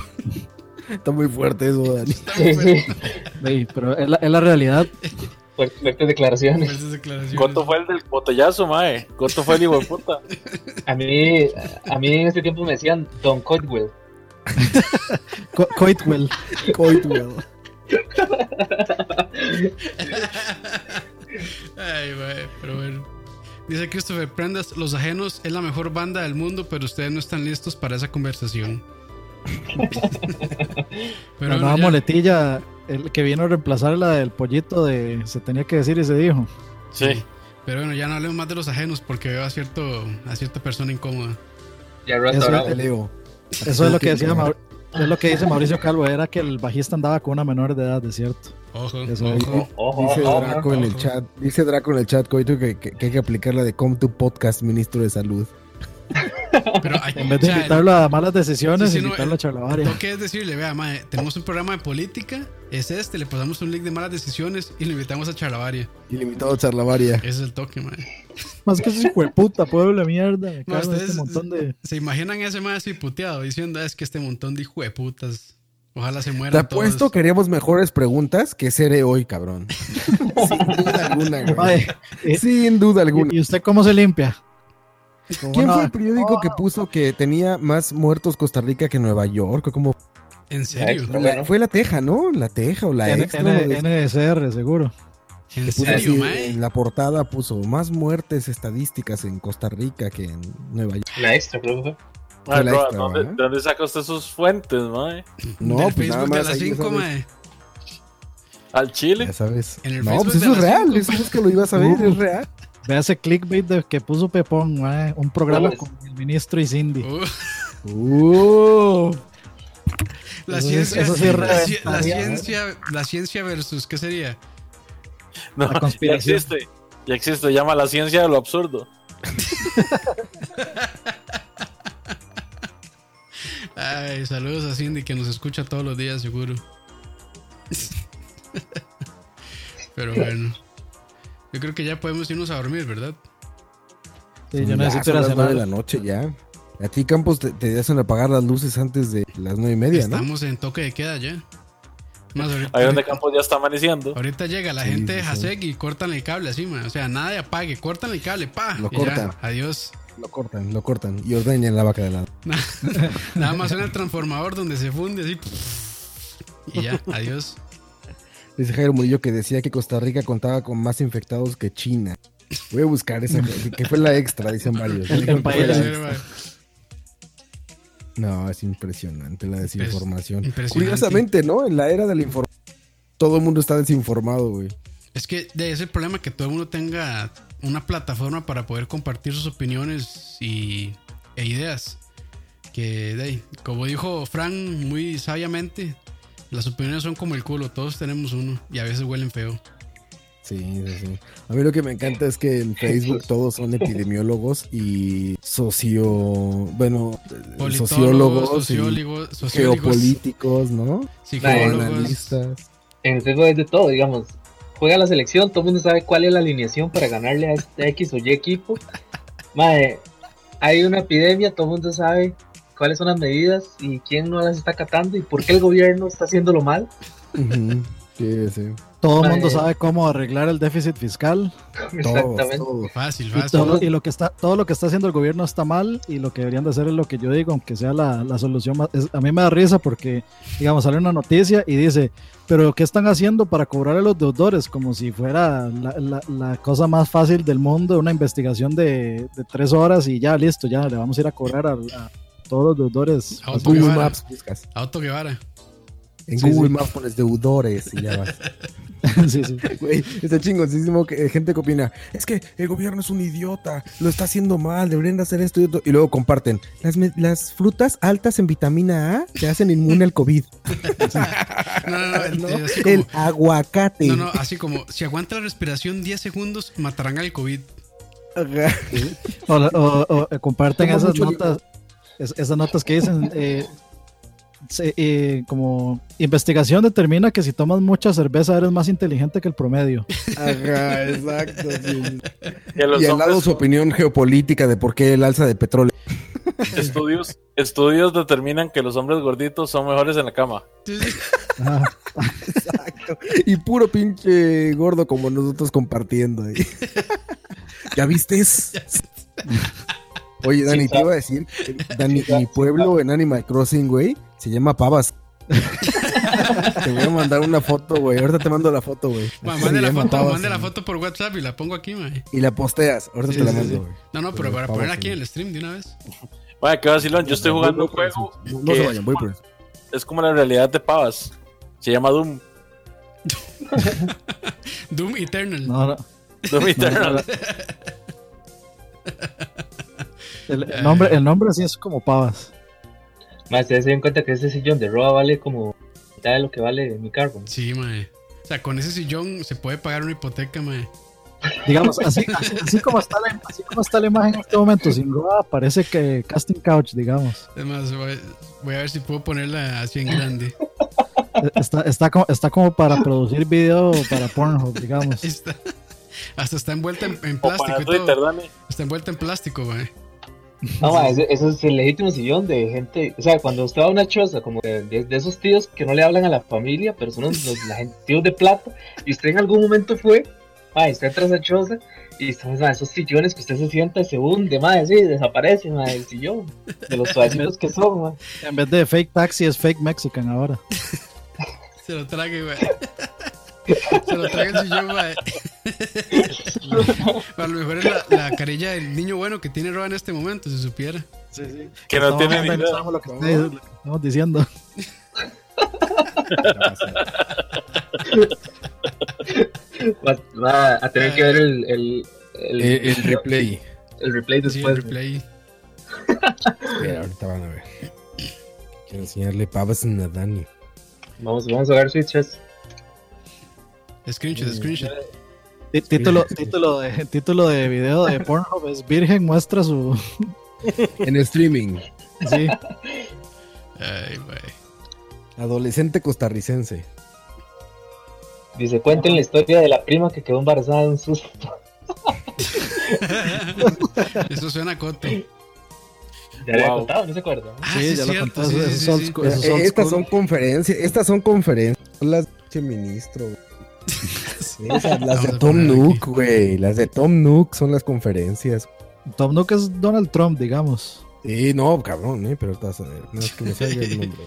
Está muy fuerte eso, Dani. Sí, pero es la, es la realidad. Fuertes declaraciones. Fuertes declaraciones. ¿Cuánto fue el del botellazo, mae? ¿Cuánto fue el hijo de puta? A mí, a mí en ese tiempo me decían Don Codwell. Co- Coitwell. Coitwell. Ay, pero bueno. Dice Christopher Prendas, Los Ajenos es la mejor banda del mundo, pero ustedes no están listos para esa conversación. pero la bueno, nueva ya. muletilla, el que vino a reemplazar la del pollito de se tenía que decir y se dijo. Sí. Pero bueno, ya no hablemos más de los ajenos porque veo a, cierto, a cierta persona incómoda. Ya Eso. Te leo. Eso es lo que decía Maur- es lo que dice Mauricio Calvo, era que el bajista andaba con una menor de edad, de cierto. Ojo, Eso ojo. Ojo, Dice Draco ojo. en el chat, dice Draco en el chat, Coito, que, que- que hay que aplicar la de Come to Podcast, ministro de Salud. Pero hay, En vez de o sea, invitarlo a malas decisiones, Sí, sí, no, invitarlo el- a charlavaria. Lo que es decirle, vea, tenemos un programa de política, es este, le pasamos un link de malas decisiones y lo invitamos a Charlavaria. Ilimitado Charlavaria. Ese es el toque, mae. Más que ese hijo de puta, pueblo de mierda. Me No, ustedes este montón de. se imaginan ese mae así puteado diciendo, "Ah, es que este montón de hijo de putas, ojalá se Te mueran apuesto todos. que haríamos mejores preguntas que seré hoy, cabrón. Sin duda alguna, güey. Y- Sin duda alguna. ¿Y usted cómo se limpia? ¿Cómo ¿Quién no? fue el periódico que puso que tenía más muertos Costa Rica que Nueva York? ¿O cómo? ¿En serio? La- bueno. fue la Teja, ¿no? La Teja o la N- Extra. N- lo de- NSR, seguro. ¿En serio, así, mae? en la portada puso más muertes estadísticas en Costa Rica que en Nueva York. La extra, creo la bro, extra, ¿dónde, ¿verdad? ¿De dónde saca usted sus fuentes, mae? No, Del pues nada Facebook de las ahí, ya 5, sabes. mae. Al Chile. Ya sabes. En el no, Facebook pues eso es real. cinco, Eso es que lo ibas a ver, es real. Vea ese clickbait de que puso Pepón, mae, un programa con el ministro y Cindy. Uh, Uh, la Eso ciencia, eso sí es la, ci- la reventaría, ciencia, la ciencia versus, ¿qué sería? No, La ya conspiración. existe. Ya existe. Llama la ciencia de lo absurdo. Ay, saludos a Cindy que nos escucha todos los días, seguro. Pero bueno. Yo creo que ya podemos irnos a dormir, ¿verdad? Sí, yo ya necesito ir a las nueve de la cenar. noche ya. A ti, Campos, te, te hacen apagar las luces antes de las nueve y media, ¿no? Estamos en toque de queda ya. Más ahorita, Ahí donde Campos ya está amaneciendo. ahorita llega la Sí, gente de sí. Hasek y cortan el cable así, man. O sea, nada de apague, cortan el cable, pa. Lo ya, cortan. adiós. Lo cortan, lo cortan y ordeñan la vaca de lado. Nada más suena el transformador donde se funde así. Y ya, adiós. Dice Jairo Murillo que decía que Costa Rica contaba con más infectados que China. Voy a buscar esa, que- fue la extra, dicen varios. El- el. No, es impresionante la desinformación. impresionante. Curiosamente, ¿no? En la era de la información, todo el mundo está desinformado, güey. Es que de ese problema que todo el mundo tenga una plataforma para poder compartir sus opiniones y, e ideas. Que, de como dijo Fran muy sabiamente, las opiniones son como el culo, todos tenemos uno y a veces huelen feo. Sí, sí, sí. A mí lo que me encanta es que en Facebook todos son epidemiólogos y socio, bueno, sociólogos, y sociólogos, sociólogos, geopolíticos, ¿no? psicólogos. Analistas. En el Facebook es de todo, digamos. Juega la selección, todo el mundo sabe cuál es la alineación para ganarle a este X o Y equipo. Madre, hay una epidemia, todo el mundo sabe cuáles son las medidas y quién no las está acatando y por qué el gobierno está haciéndolo mal. Ujú. Sí, sí. Todo el mundo sabe cómo arreglar el déficit fiscal. Exactamente. todos. Fácil, Y fácil. todo, y lo que está, todo lo que está haciendo el gobierno está mal y lo que deberían de hacer es lo que yo digo, aunque sea la, la solución más... es- a mí me da risa porque, digamos, sale una noticia y dice, pero ¿qué están haciendo para cobrar a los deudores? Como si fuera la, la- la cosa más fácil del mundo, una investigación de, de tres horas y ya, listo, ya le vamos a ir a cobrar a, a todos los deudores. A Otto Google Guevara. Maps buscas. A Otto Guevara. En Sí, Google sí. Maps pones deudores y ya vas. sí, sí. Güey, está chingoncísimo que eh, gente que opina, es que el gobierno es un idiota, lo está haciendo mal, deberían de hacer esto y otro. Y luego comparten, las, frutas altas en vitamina A te hacen inmune al COVID. No, no, no, como- El aguacate. no, no, así como si aguanta la respiración 10 segundos, matarán al COVID. O, o- o, eh, comparten Toma esas mucho notas, es- esas notas que dicen eh, se- eh, como investigación determina que si tomas mucha cerveza eres más inteligente que el promedio. Ajá, exacto. sí. Los Y al lado hombres- su opinión geopolítica de por qué el alza de petróleo. estudios, estudios determinan que los hombres gorditos son mejores en la cama. Sí, sí. Ajá. Exacto. Y puro pinche gordo como nosotros compartiendo ahí. ¿Ya viste? Oye, Dani, Sí, te iba a decir, Dani, mi pueblo en Animal Crossing, güey, se llama Pavas. te voy a mandar una foto, güey. Ahorita te mando la foto, güey. Mande la foto, Pavas, mande la güey. foto por WhatsApp y la pongo aquí, mae. Y la posteas. Ahorita Sí, te la mando, sí. güey. No, no, pero Pero para Pavas, poner aquí sí. en el stream de una vez. Vaya, qué vacilón. Yo estoy jugando un juego eso. No que se vayan, voy por eso. es como la realidad de Pavas. Se llama Doom. Doom Eternal. No, no. Doom Eternal. El, el nombre, el nombre sí es como pavas. Más ustedes se dan cuenta que ese sillón de Roa vale como mitad de lo que vale mi cargo. Sí, mae. O sea, con ese sillón se puede pagar una hipoteca, mae. Digamos, así, así, así como está la, así como está la imagen en este momento, sin duda parece que casting couch, digamos. Además, voy, voy a ver si puedo ponerla así en grande. Está, está, como, está como para producir video para Pornhub, digamos. Está- hasta está envuelta en, en O plástico para y Twitter, todo. Dani. Está envuelta en plástico, mae. No, ma, ese, ese es el legítimo sillón de gente. O sea, cuando usted va a una choza, como de, de- de esos tíos que no le hablan a la familia, pero son los, los- la gente, tíos de plata, y usted en algún momento fue, ma, usted entra a esa choza, y son ma, esos sillones que usted se sienta y se hunde, ma, así, desaparece, ma, el sillón, de los suavecitos que son, ma. En vez de fake taxi es fake Mexican ahora. Se lo trague, mae. Se lo traga el sillón, mae. A lo mejor es la, la carilla del niño bueno que tiene Roa en este momento, si supiera. Que no tiene ni idea. lo que, está- lo que estamos diciendo. Va, va a tener que ver el, el, el, El, el replay. el replay Sí, el después. replay. Espera, ahorita van a ver. Quiero enseñarle Pavas a Dani. Vamos, vamos a ver switches. Screenshot, screenshot. Tí- Título, título, de, título de video de Pornhub es Virgen muestra su. En streaming. Sí, Ay, mae. Adolescente costarricense. Dice, cuenten la historia de la prima que quedó embarazada de un susto. Eso suena a coto. Ya le había contado, no se acuerda. Ah, sí, ya lo cierto, contaste. sí, Eh, estas son conferencias. Estas son conferencias. Son las ministro. güey. Esas, las de Tom Nook, güey. Las de Tom Nook son las conferencias. Tom Nook es Donald Trump, digamos. Sí, no, cabrón, ¿eh? Pero estás a ver. No es que me salga el nombre.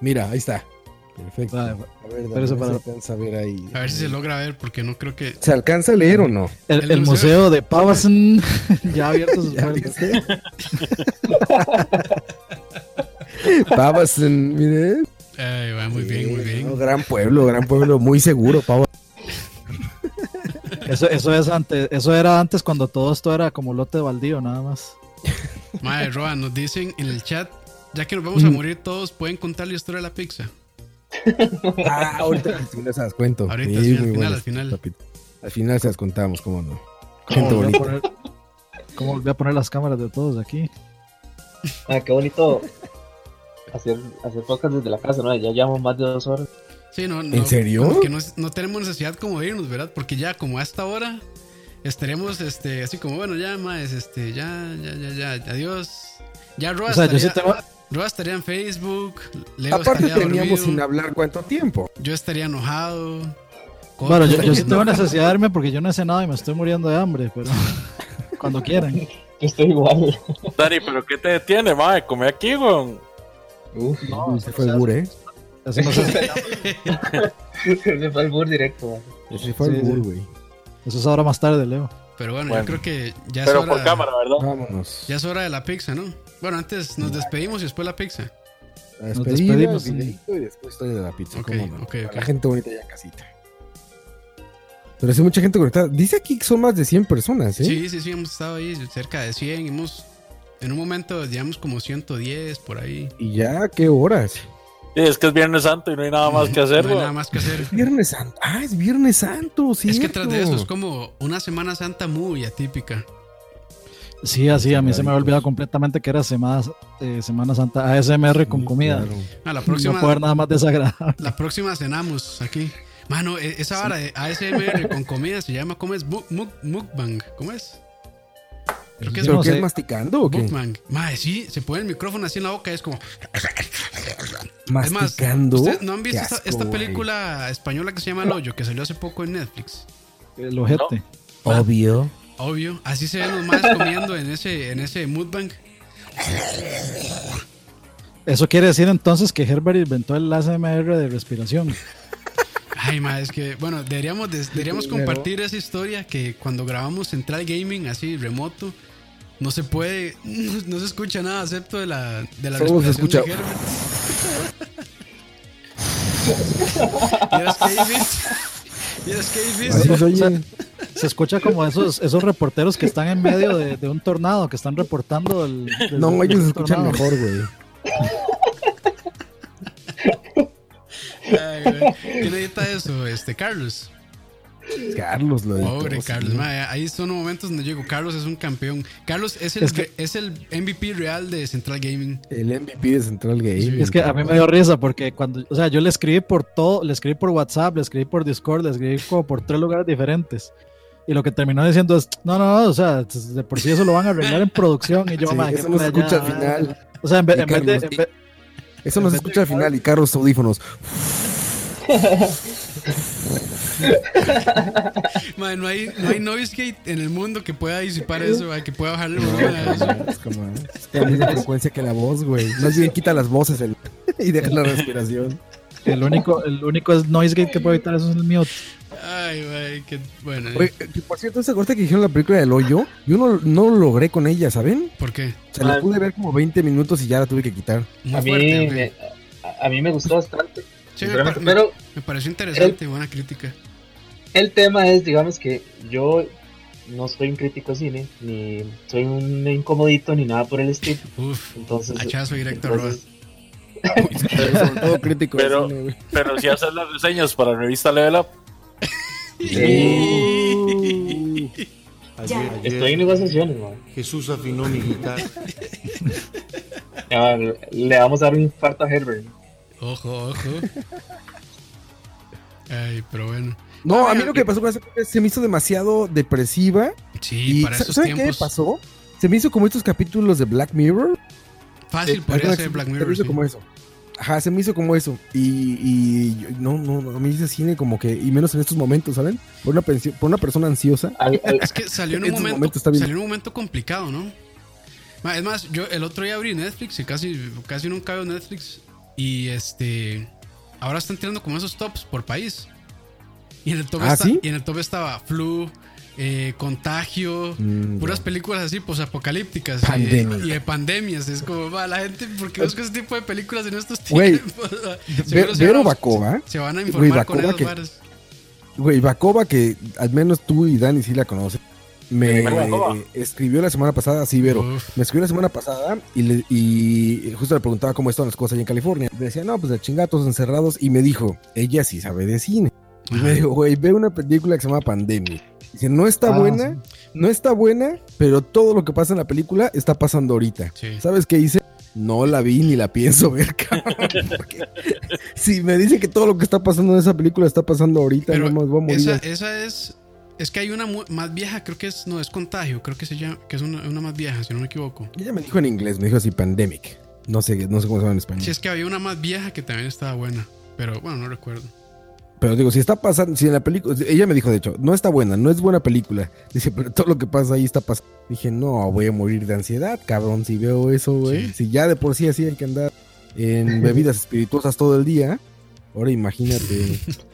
Mira, ahí está. Perfecto. Vale, A ver, Pero eso para- se alcanza a ver ahí. A ver si se logra ver, porque no creo que. ¿Se alcanza a leer o no? El, El el museo. museo. de Pavasen ya ha abierto sus ¿Ya puertas. viste? Pavas, en- mire. Ay, va muy bien, muy no, bien. gran pueblo, gran pueblo, muy seguro, Pavas. Eso, eso, es antes, eso era antes cuando todo esto era como lote baldío, nada más. Madre, Roa, nos dicen en el chat, ya que nos vamos a Mm. morir todos, ¿pueden contar la historia de la pizza? Ah, ahorita al final se las cuento. Ahorita, Sí, sí, al muy final, al final. Al final se las contamos, cómo no. ¿Cómo Gente volví, poner, ¿Cómo volví a poner las cámaras de todos aquí? Ah, qué bonito hacer, hacer podcast desde la casa, ¿no? Ya llevamos más de dos horas. Sí, no, no, ¿En serio? que no, no tenemos necesidad como de irnos, ¿verdad? Porque ya como a esta hora estaríamos este, así como, bueno, ya más, este, ya, ya, ya, ya, adiós. Ya Roa O sea, yo sí estaría, tengo, Roa estaría en Facebook, Leo Aparte estaría teníamos dormido, sin hablar cuánto tiempo. yo estaría enojado. bueno, yo, yo sí tengo necesidad de irme porque yo no he cenado y me estoy muriendo de hambre, pero cuando quieran. Yo estoy igual. Dani, ¿pero qué te detiene, mae? Come aquí, weón. Uf, No, Ese fue el bur, ¿eh? Así se- se fue el bur directo. Ese fue el bur, sí. güey. Eso es ahora más tarde, Leo. Pero bueno, Bueno. yo creo que ya es, Pero hora, por cámara, ¿verdad? Vámonos. ya es hora de la pizza, ¿no? Bueno, antes nos despedimos y después la pizza. La Nos despedimos, videíto y después historia de la pizza. Ok, ¿cómo no? ok, Para ok. La gente bonita ya en casita. Pero sí, mucha gente conectada. Dice aquí que son más de 100 personas, ¿eh? Sí, sí, sí, hemos estado ahí cerca de 100. Hemos, en un momento, digamos, como 110 por ahí. Y ya, ¿qué horas? Sí, es que es Viernes Santo y no hay nada más que hacer, No hay nada más que hacer. Viernes Santo. Ah, es Viernes Santo, sí. Es que tras de eso es como una Semana Santa muy atípica. Sí, así, a mí se me había olvidado completamente que era Semana, eh, Semana Santa ASMR con comida. A la No próxima, puede haber nada más desagradable. la próxima cenamos aquí. Mano, e- esa vara de ASMR con comida se llama, ¿cómo es? Mukbang, ¿cómo es? Creo que es ¿Pero no sé. es masticando o qué? mukbang. Madre, sí, se pone el micrófono así en la boca y es como... Masticando. ¿ustedes no han visto esta, asco, esta güey. película española que se llama El Hoyo, que salió hace poco en Netflix? El ojete. Obvio. Obvio, así se ven los más comiendo en ese, en ese mukbang. Eso quiere decir entonces que Herbert inventó el ASMR de respiración. Ay, ma, es que, bueno, deberíamos, de- deberíamos compartir esa historia que cuando grabamos Central Gaming así remoto, no se puede, no, no se escucha nada excepto de la, de la Solo se escucha- de se escucha como esos, esos reporteros que están en medio de, de un tornado, que están reportando el. del- No, ellos se escuchan mejor, güey. Ay, güey. ¿Quién edita eso? Este, Carlos. Carlos lo editó, Pobre sí. Carlos. ma, ahí son momentos donde yo digo, Carlos es un campeón. Carlos es el, Es que- es el MVP real de Central Gaming. El MVP de Central Game. Es que a mí me dio risa porque cuando, o sea, yo le escribí por todo, le escribí por WhatsApp, le escribí por Discord, le escribí como por tres lugares diferentes. Y lo que terminó diciendo es, no, no, no, o sea, de por sí eso lo van a arreglar en producción. Y yo, Sí, "Ma, eso no se playa". escucha al final. O sea, en, vez- en vez de... En vez- Eso no se en vez de escucha al final y Carlos audífonos. Ma, no hay, no hay noise gate en el mundo que pueda disipar eso, que pueda bajarle el volumen a eso. Es como es la misma frecuencia que la voz, güey. Más bien quita las voces el- y deja la respiración. el único, el único noise gate que puede evitar eso es el mute. Ay, güey, qué bueno. Oye, que por cierto, esa corte que dijeron la película del hoyo, yo no, no lo logré con ella, ¿saben? ¿Por qué? O sea, la Ah. pude ver como 20 minutos y ya la tuve que quitar. Muy A mí, fuerte, me, a, a mí me gustó bastante. Sí, me, sinceramente, par- pero me pareció interesante, buena crítica. el tema es, digamos que yo no soy un crítico de cine, ni soy un incomodito, ni nada por el estilo. Uf, Entonces, hachazo directo, entonces, Pero sobre todo crítico. de Pero- cine. Pero si haces las reseñas para la revista Level Up, Ayer, estoy en negociaciones, man. Jesús afinó mi guitarra. Ya, le vamos a dar un infarto a Herbert. Ojo, ojo. Ay, pero bueno. No, a mí lo que pasó con esa se me hizo demasiado depresiva. Sí, Y para esos ¿saben qué pasó? Se me hizo como estos capítulos de Black Mirror. Fácil Eh, podría ser se- Black Se me Mirror. hizo sí. como eso. Ajá, se me hizo como eso. Y, y no, no, no, a mí ese cine como que, y menos en estos momentos, ¿saben? Por una, por una persona ansiosa. Es que salió en un momento, momentos está bien. salió en un momento complicado, ¿no? Es más, yo el otro día abrí Netflix y casi, casi nunca veo Netflix. Y este. Ahora están tirando como esos tops por país. Y en el top, ¿Ah, está- sí? y en el top estaba Flu, eh, Contagio, Mm, puras películas así posapocalípticas. Pandemia. Y, y de pandemias. Es como, va, la gente, ¿por qué busca ese tipo de películas en estos Güey, tiempos? Ve- Seguro se Vero van a- Bacova, Se van a Güey, informar con Bacova esas que- varas. güey, Bacova que al menos tú y Dani sí la conocen. me Alcoba. escribió la semana pasada, sí, Vero. Uf. Me escribió la semana pasada y, le- y justo le preguntaba cómo estaban las cosas allá en California. Me decía, no, pues de chingatos encerrados. Y me dijo, ella sí sabe de cine. Y me dijo, güey, ve una película que se llama Pandemia. Dice, no está Ah, buena, no está buena, pero todo lo que pasa en la película está pasando ahorita. Sí. ¿Sabes qué hice? No la vi ni la pienso ver, cabrón. porque si me dice que todo lo que está pasando en esa película está pasando ahorita, Pero no me voy a morir. esa, esa es. Es que hay una más vieja, creo que es. No, es contagio. Creo que se llama. Que es una, una más vieja, si no me equivoco. Ella me dijo en inglés, me dijo así, Pandemic. No sé, no sé cómo se llama en español. Si es que había una más vieja que también estaba buena. Pero bueno, no recuerdo. Pero digo, si está pasando, si en la película, ella me dijo de hecho, no está buena, no es buena película. Dice, pero todo lo que pasa ahí está pasando. Dije, no, voy a morir de ansiedad, cabrón, si veo eso, güey. Sí. Si ya de por sí así hay que andar en bebidas espirituosas todo el día, ahora imagínate.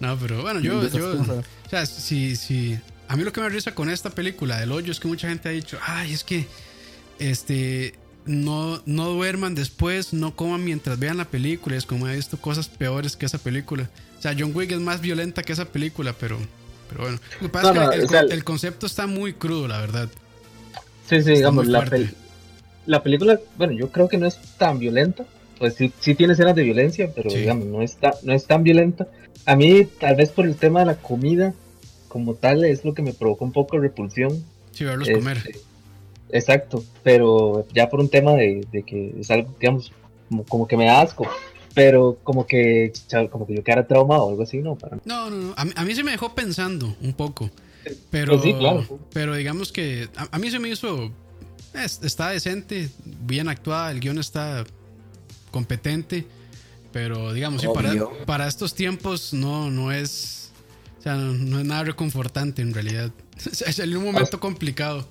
No, pero bueno, yo. yo cosas. o sea, si, si. A mí lo que me risa con esta película del hoyo es que mucha gente ha dicho, ay, es que. Este. No, no duerman después, no coman mientras vean la película. Es como he visto cosas peores que esa película. O sea, John Wick es más violenta que esa película, pero. Pero bueno. Lo que pasa No, es no, que el, o sea, con- el concepto está muy crudo, la verdad. Sí, sí, Está digamos, la, pel- la película, bueno, yo creo que no es tan violenta. Pues sí, sí tiene escenas de violencia, pero Sí. digamos, no no es tan violenta. A mí, tal vez por el tema de la comida, como tal, es lo que me provocó un poco de repulsión. Sí, verlos Este, comer. Exacto, pero ya por un tema de, de que es algo, digamos, como, como que me da asco. Pero como que, como que yo quedara traumado o algo así, ¿no? Para No, no, no. A mí, a mí se me dejó pensando un poco. Pero, Pues sí, claro. pero digamos que a, a mí se me hizo. es- está decente, bien actuada, el guion está competente. Pero digamos, sí, para, para estos tiempos no, no es. O sea, no, no es nada reconfortante en realidad. Es en un momento complicado.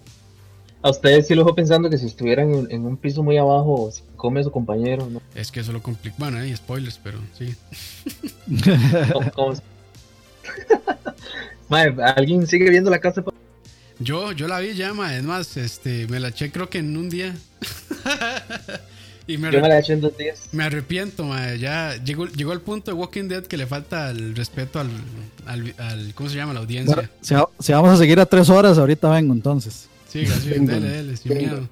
A ustedes sí lo dejo pensando que si estuvieran en, en un piso muy abajo, si come a su compañero, ¿no? Es que eso lo complica. Bueno, hay spoilers, pero sí. ¿alguien sigue viendo la casa? Yo, yo la vi ya, ma, es más, este, me la eché creo que en un día. y me, Yo me la hecho en dos días. me arrepiento, ma, ya llegó, llegó el punto de Walking Dead que le falta el respeto al, al, al- ¿cómo se llama? La audiencia. Bueno, si vamos a seguir a tres horas, ahorita vengo entonces. Sí, así, Venga, dele, dele, sin venga. miedo.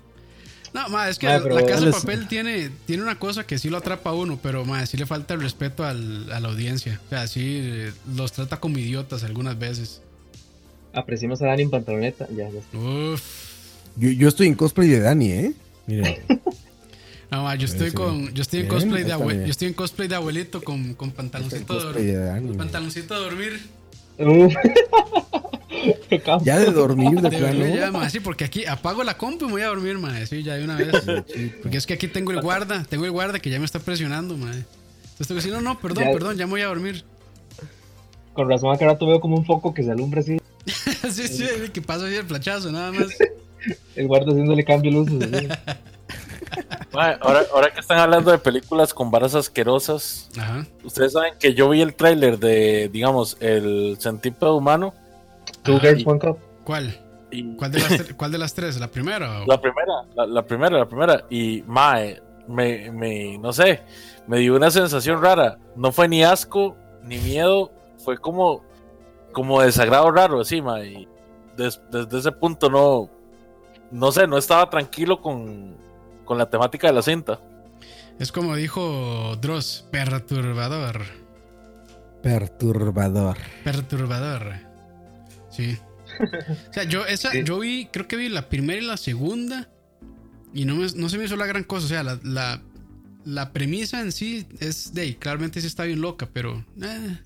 No, ma, es que Ma, la casa de dale- papel tiene, tiene una cosa que sí lo atrapa a uno, pero ma, sí le falta el respeto al- a la audiencia. O sea, sí eh, los trata como idiotas algunas veces. Apreciamos a Dani en pantaloneta. Ya, ya. Uf. Yo, yo estoy en cosplay de Dani, ¿eh? Miren. No, ma, yo estoy Sí. con, yo estoy en cosplay de está abue- bien. yo estoy en cosplay de abuelito con, con Estoy en pantaloncito de, de Dani. pantaloncito de dormir. Campo. Ya de dormir de plano. dormir ya, ma, sí, porque aquí apago la compu y me voy a dormir, ma, sí, ya de una vez. Porque es que aquí tengo el guarda, tengo el guarda que ya me está presionando, ma. Entonces tengo que decir, no, no, perdón, Ya. perdón, ya me voy a dormir. Con razón acá rato veo como un foco que se alumbra así. sí, sí, que pasa así el flachazo, nada más. El guarda haciéndole cambio de luces. ahora, ahora que están hablando de películas con varas asquerosas, Ajá. ustedes saben que yo vi el tráiler de, digamos, el centípedo humano Two Girls y- One Cup. ¿Cuál? y ¿Cuál de las, cuál de las tres? ¿La primera? o- la primera, la, la primera, la primera y mae, me, me, no sé, me dio una sensación rara. No fue ni asco ni miedo, fue como, como desagrado raro, así, mae. y des- desde ese punto no, no sé, no estaba tranquilo con, con la temática de la cinta. Es como dijo Dross, perturbador. Perturbador. Perturbador. Sí. O sea, yo, esa, Sí. yo vi, creo que vi la primera y la segunda. Y no, me- no se me hizo la gran cosa. O sea, la, la, la premisa en sí es de ahí. Claramente sí está bien loca, pero. eh,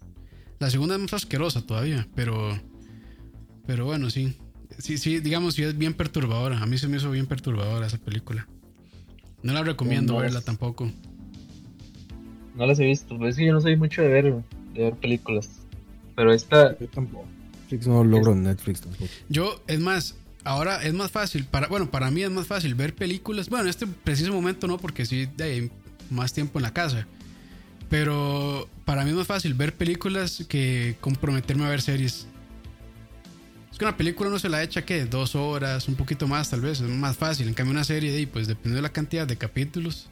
la segunda es más asquerosa todavía. Pero. Pero bueno, sí. Sí, sí, digamos, sí es bien perturbadora. A mí se me hizo bien perturbadora esa película. No la recomiendo No, no. verla tampoco. No las he visto. pues Es que yo no soy mucho de ver, de ver películas. Pero esta, Yo tampoco. Netflix no logro en Netflix tampoco. Yo, es más, ahora es más fácil, para, bueno, para mí es más fácil ver películas. Bueno, en este preciso momento no, porque sí hay más tiempo en la casa. Pero para mí es más fácil ver películas que comprometerme a ver series. Que una película no se la echa, que Dos horas, un poquito más tal vez, es más fácil. En cambio una serie, y pues dependiendo de la cantidad de capítulos.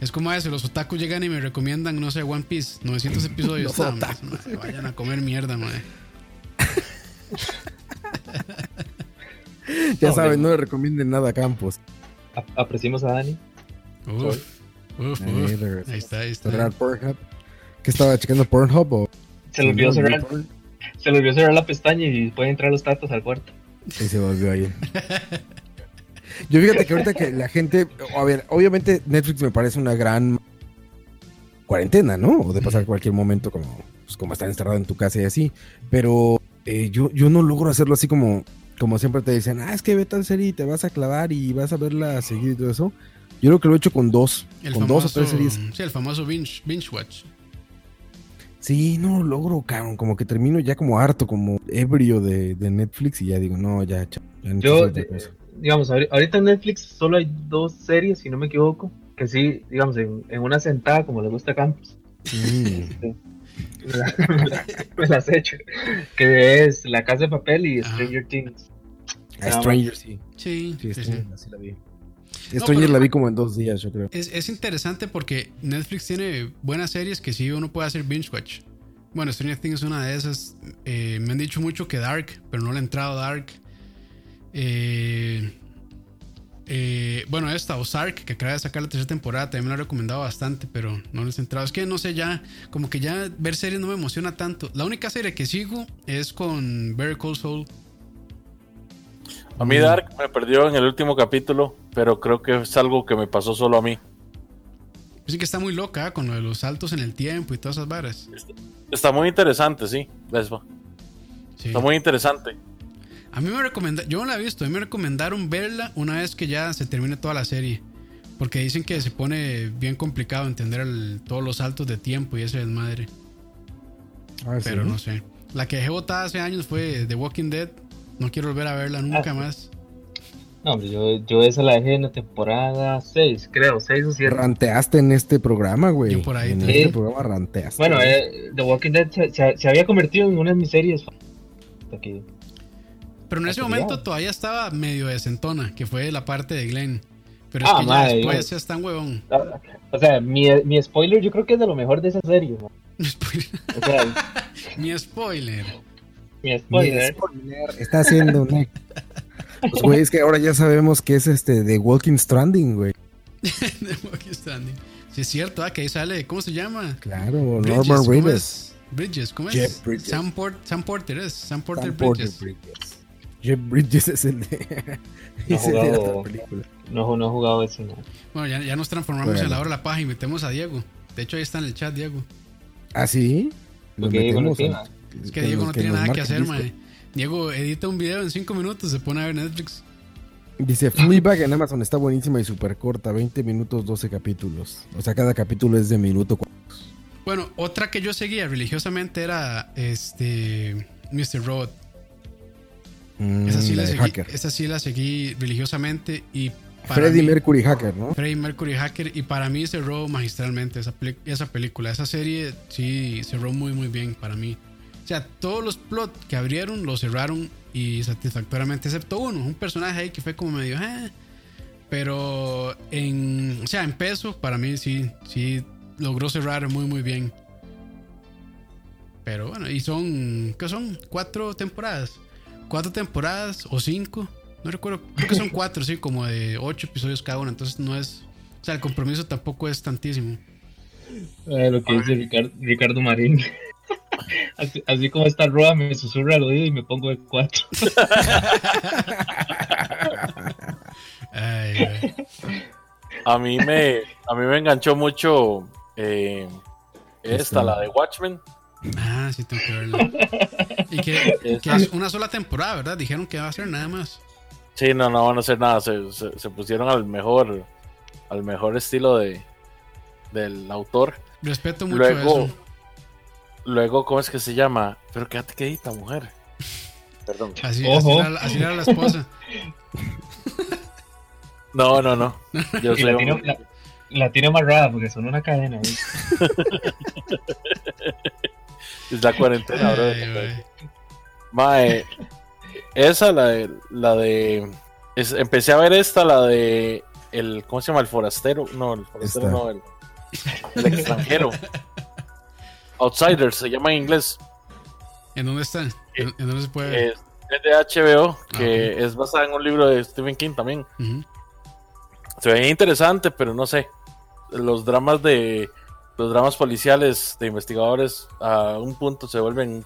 Es como eso, los otakus llegan y me recomiendan, no sé, One Piece, 900 episodios. Los No, madre, vayan a comer mierda, madre. Ya No, saben, no le recomienden nada a Campos. A- apreciamos a Dani. Uf, uf, Ahí uf. Ahí está, ahí está. Pornhub. ¿Qué estaba checando Pornhub o? Se le olvidó cerrar, se le olvidó cerrar la pestaña y pueden entrar los tatos al cuarto. Y se volvió ahí. Yo fíjate que ahorita que la gente, a ver, obviamente Netflix me parece una gran cuarentena, ¿no? O de pasar cualquier momento como, pues, como estar encerrado en tu casa y así. Pero eh, yo, yo no logro hacerlo así como, como siempre te dicen, ah, es que ve tal serie y te vas a clavar y vas a verla seguir y todo eso. Yo creo que lo he hecho con dos, El con famoso, dos o tres series. Sí, el famoso binge, binge watch. Sí, no lo logro, cabrón. Como que termino ya como harto, como ebrio de, de Netflix y ya digo, no, ya, ya Yo, eh, digamos, ahori- ahorita en Netflix solo hay dos series, si no me equivoco, que sí, digamos, en, en una sentada, como le gusta a Campos, Mm. me las he hecho, que es La Casa de Papel y Ajá. Stranger Things. A Stranger, sí. Sí, Sí, sí, Stranger, sí. así la vi. Stranger la vi como en dos días, yo creo. Es, es interesante porque Netflix tiene buenas series que sí uno puede hacer binge watch. Bueno, Stranger Things es una de esas. Eh, me han dicho mucho que Dark, pero no le he entrado Dark. Eh, eh, bueno, esta, Ozark, que acaba de sacar la tercera temporada, también me la he recomendado bastante, pero no les he entrado. Es que no sé, ya, como que ya ver series no me emociona tanto. La única serie que sigo es con Better Call Saul. A mí Dark me perdió en el último capítulo, pero creo que es algo que me pasó solo a mí. Dicen que está muy loca ¿eh? con lo de los saltos en el tiempo y todas esas varas. Está muy interesante, sí. Vespa. Sí. Está muy interesante. A mí me recomendaron, yo no la he visto, a mí me recomendaron verla una vez que ya se termine toda la serie. Porque dicen que se pone bien complicado entender el- todos los saltos de tiempo y ese desmadre. Ah, sí. Pero no sé. La que dejé botada hace años fue The Walking Dead. No quiero volver a verla nunca Ah, más. No, hombre, yo, yo esa la dejé en la temporada 6, creo, 6 o 7. Ranteaste en este programa, güey. Yo por ahí En este programa ranteaste. Bueno, eh, The Walking Dead se, se- se había convertido en una de mis series. que- Pero en ese momento todavía estaba medio desentona, que fue la parte de Glenn. Pero es Ah, que ya madre, después yo- ya está en huevón. ah, O sea, mi, mi spoiler yo creo que es de lo mejor de esa serie. ¿no? O sea, Mi spoiler. Mi Mi spoiler. spoiler Está haciendo un... Pues, güey, es que ahora ya sabemos que es este de Walking Stranding, güey. The Walking Standing. Sí, es cierto, ah, que ahí sale, ¿cómo se llama? Claro, Bridges, Norman ¿cómo Reedus. es? Bridges, ¿cómo es? Jeff Bridges. Sam, Port- Sam Porter es. Sam Porter Sam Porter Bridges. Bridges. Jeff Bridges es el de... No es el de la jugado- película. No, no he jugado eso. No. Bueno, ya, ya nos transformamos Bueno. en la hora de la paja y metemos a Diego. De hecho, ahí está en el chat, Diego. ¿Ah, sí? Lo Porque Diego no Es que Diego no tiene nada que hacer, mae. Diego edita un video en 5 minutos, se pone a ver Netflix. Dice, Fleabag en Amazon está buenísima y súper corta, 20 minutos, 12 capítulos. O sea, cada capítulo es de minuto. Bueno, otra que yo seguía religiosamente era este Mr. Robot. Mm, Esa sí la, seguí, hacker. esa sí la seguí religiosamente y Freddie Mercury Hacker, ¿no? Freddie Mercury Hacker y para mí cerró magistralmente esa película. Esa serie sí cerró muy muy bien para mí. O sea, todos los plots que abrieron los cerraron y satisfactoriamente, excepto uno, un personaje ahí que fue como medio... "Eh". Pero en, o sea, en peso, para mí sí, sí logró cerrar muy muy bien. Pero bueno, y son, ¿qué son? Cuatro temporadas. Cuatro temporadas o cinco. No recuerdo, creo que son cuatro, sí, como de ocho episodios cada una. Entonces no es. O sea, el compromiso tampoco es tantísimo. Eh, lo que dice Ricardo, Ricardo Marín. Así, así como está Roa, me susurra al oído y me pongo de cuatro. Ay. A mí me, a mí me enganchó mucho eh, esta, Esta. la de Watchmen. Ah, sí, tengo que verla. Y que, que es una sola temporada, ¿verdad? Dijeron que va a ser nada más. Sí, no, no van a hacer nada. Se, se- se pusieron al mejor, al mejor estilo de, del autor. Respeto mucho Luego, eso. Luego, ¿cómo es que se llama? Pero quédate quedita, mujer. Perdón. Así, Ojo. así, era, así era la esposa. No, no, no. Yo Y la tiene, la, la tiene amarrada porque son una cadena. ¿eh? Es la cuarentena, bro. Ay. Mae, esa, la de. La de es- empecé a ver esta, la de. El, ¿Cómo se llama? El forastero. No, el forastero no, el, el extranjero. Outsiders se llama en inglés. ¿En dónde está? ¿En, en dónde se puede ver? Es- de HBO, que es basada en un libro de Stephen King también. Se veía interesante, pero no sé. Los dramas de. Los dramas policiales de investigadores a un punto se vuelven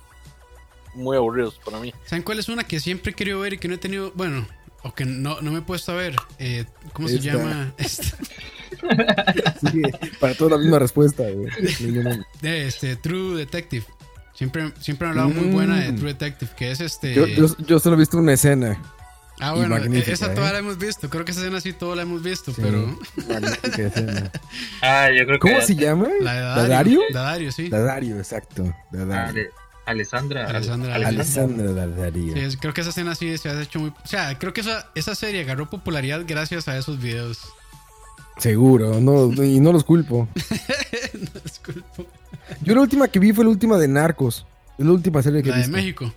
muy aburridos para mí. ¿Saben cuál es una que siempre he querido ver y que no he tenido, bueno, o que no, no me he puesto a ver? Eh, ¿Cómo se llama? Esta. Sí, para toda la misma respuesta, no. De este, True Detective. Siempre, siempre han hablado muy buena de Mm. True Detective, que es este... Yo, yo, yo solo he visto una escena. ah, bueno, magnífica, esa ¿eh? toda la hemos visto. Creo que esa escena sí toda la hemos visto, Sí, pero... escena. Ah, yo creo que. ¿Cómo se llama? La de ¿Dadario? Dadario. Dadario, sí. Dadario, exacto. Dadario. Ale- Alessandra. Alessandra. Alessandra Dadario. Sí, creo que esa escena sí se ha hecho muy... O sea, creo que esa, esa serie agarró popularidad gracias a esos videos. Seguro, no, y no los culpo. No, disculpo. Yo la última que vi fue la última de Narcos. Es la última serie que La he de visto. México.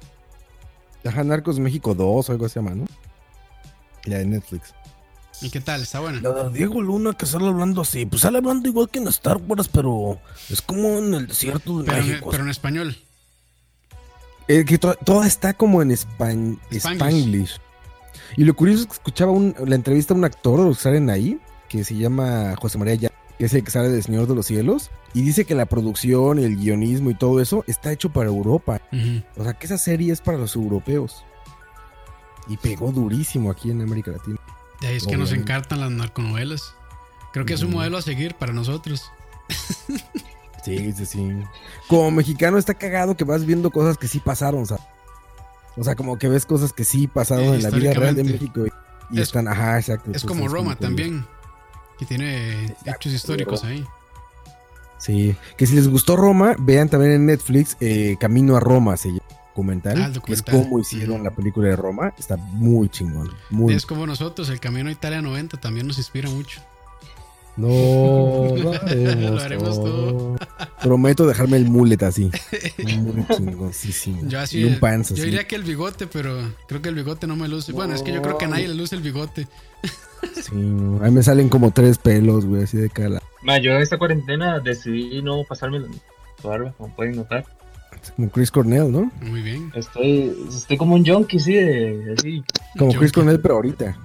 Ajá, Narcos México 2 o algo se llama, ¿no? La de Netflix. ¿Y qué tal? ¿Está buena? La de Diego Luna que sale hablando así, pues sale hablando igual que en Star Wars, pero es como en el desierto de Pero en, México. pero en español. Eh, que to- toda está como en span- Spanglish. Spanglish. Y lo curioso es que escuchaba un- la entrevista a un actor que salen ahí, que se llama José María Ya, que es el que sale de Señor de los Cielos, y dice que la producción y el guionismo y todo eso está hecho para Europa. O sea, que esa serie es para los europeos. Y pegó durísimo aquí en América Latina. De ahí es que nos encantan las narconovelas. Creo que es un modelo a seguir para nosotros. Sí, sí, sí. Como mexicano está cagado que vas viendo cosas que sí pasaron, ¿sabes? O sea, como que ves cosas que sí pasaron Eh, en la vida real de. México. Y, y Es- están, ajá, exacto. Es como Roma también. Que tiene hechos históricos ahí. Sí, que si les gustó Roma, vean también en Netflix eh, Camino a Roma, se llama documental, Ah, el que es documental. cómo hicieron la película de Roma, está muy chingón, muy Es como nosotros, el camino a Italia 90 también nos inspira mucho. No, lo haremos, Lo haremos todo. Prometo dejarme el mullet así. Muy chingoncísimo. Yo así, y un pants yo diría que el bigote, pero creo que el bigote no me luce. Bueno, es que yo creo que a nadie le luce el bigote. Sí, no, ahí me salen como tres pelos, güey, así de cada lado. Ma, yo en esta cuarentena decidí no pasarme la barba, como pueden notar. Como Chris Cornell, ¿no? Muy bien. Estoy, estoy como un junkie, sí, de, así. Como Chris Cornell, pero ahorita.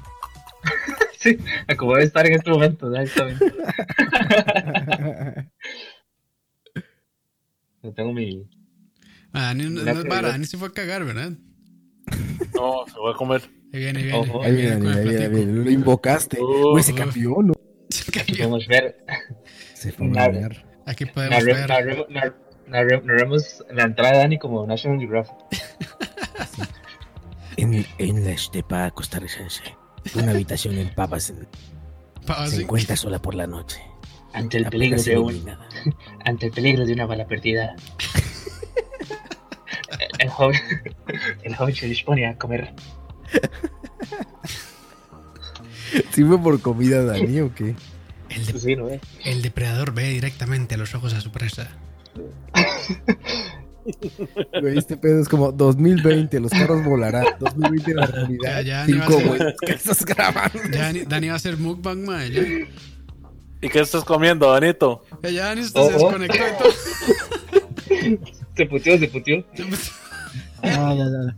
Sí, a como debe estar en este momento, exactamente. Yo tengo mi. Ah, Dani no, no es vara. Dani se fue a cagar, ¿verdad? No, se va a comer. Ahí viene, ahí viene. Ojo. Ahí viene, ahí viene, ahí viene. Lo invocaste. Uh, Güey, se cambió, ¿no? Se cambió. podemos ver. Se fue a bañar. Aquí podemos narre- ver. narre- nar- narre- Narremos la entrada de Dani como National Geographic. En, en la estepa costarricense, una habitación en Papas Pa- se sí. encuentra sola por la noche. Ante el peligro de un, ante el peligro de una bala perdida. El joven, el joven se dispone a comer. ¿Sí fue por comida, Dani, o qué? El, de- Sí, ¿no? eh? el depredador ve directamente a los ojos a su presa. Güey, este pedo es como 2020, los carros volarán. 2020 la realidad. Ya, ya, ni va a Cinco, ser- güey, ¿qué estás grabando? Ya Dani, va a hacer mukbang. Ya, ¿Y qué estás comiendo, Danito? ya, ya Dani Oh, se oh. desconectó y todo. Se puteó, se puteó. Ah, ya, ya.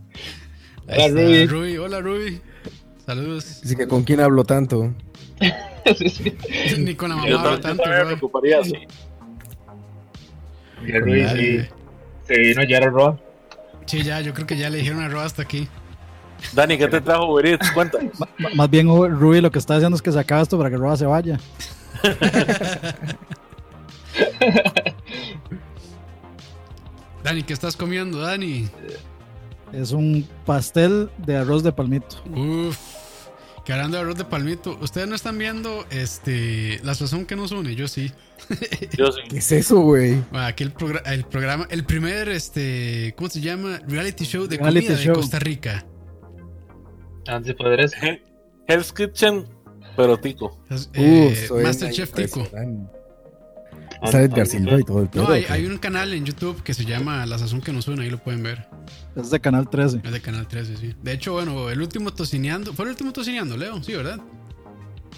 Ahí Hola, está, Ruby. Ruby. Hola, Ruby. Saludos. Dice que con quién hablo tanto. Sí, sí. Ni con la mamá yo tanto, también me bro. ocuparía así. Y el Ruiz Dale. sí, se vino ya a Roa. Sí, ya, yo creo que ya le dijeron a Roa hasta aquí. Dani, ¿qué te trajo Uber Eats? Cuenta. Más bien, Rui lo que está haciendo es que se acaba esto para que Roa se vaya. Dani, ¿qué estás comiendo, Dani? Es un pastel de arroz de palmito. Uf. Que hablando de arroz de palmito, ustedes no están viendo este la sazón que nos une, yo sí. Yo sí. ¿Qué es eso, güey? Bueno, aquí el, progra- el programa, el primer, este, ¿cómo se llama? Reality show de Reality comida show. de Costa Rica. Antes de poder eso. Hell's Kitchen, pero tico. Es, Uh, eh, Masterchef Tico. impresionante. Sale Edgar Silva y todo el pedo. No, hay, un canal en YouTube que se llama La Sazón que nos une, ahí lo pueden ver. Es de Canal 13. Es de Canal 13, sí. De hecho, bueno, el último tocineando. ¿Fue el último tocineando, Leo? Sí, ¿verdad?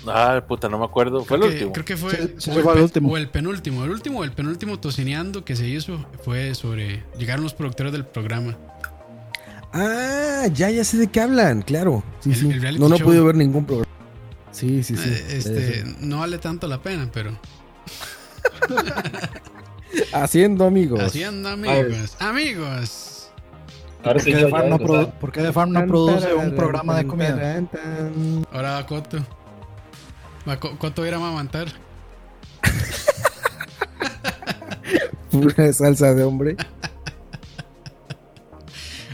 Ah, puta, no me acuerdo. Fue el que- último. Creo que fue, Sí, sí, o, fue el último. o el penúltimo. El último el penúltimo tocineando que se hizo fue sobre. Llegaron los productores del programa. Ah, ya, ya sé de qué hablan, claro. Sí, El- sí. el reality no, no he podido ver ningún programa. Sí, sí, sí. Eh, este, no vale tanto la pena, pero Haciendo amigos. haciendo amigos. Amigos. Ahora ¿Por sí qué yo The Farm no ya, produ- por qué The Farm no produce un programa de comida? Ahora va Coto. Va Co- Coto ir a mamantar. Pura salsa de hombre.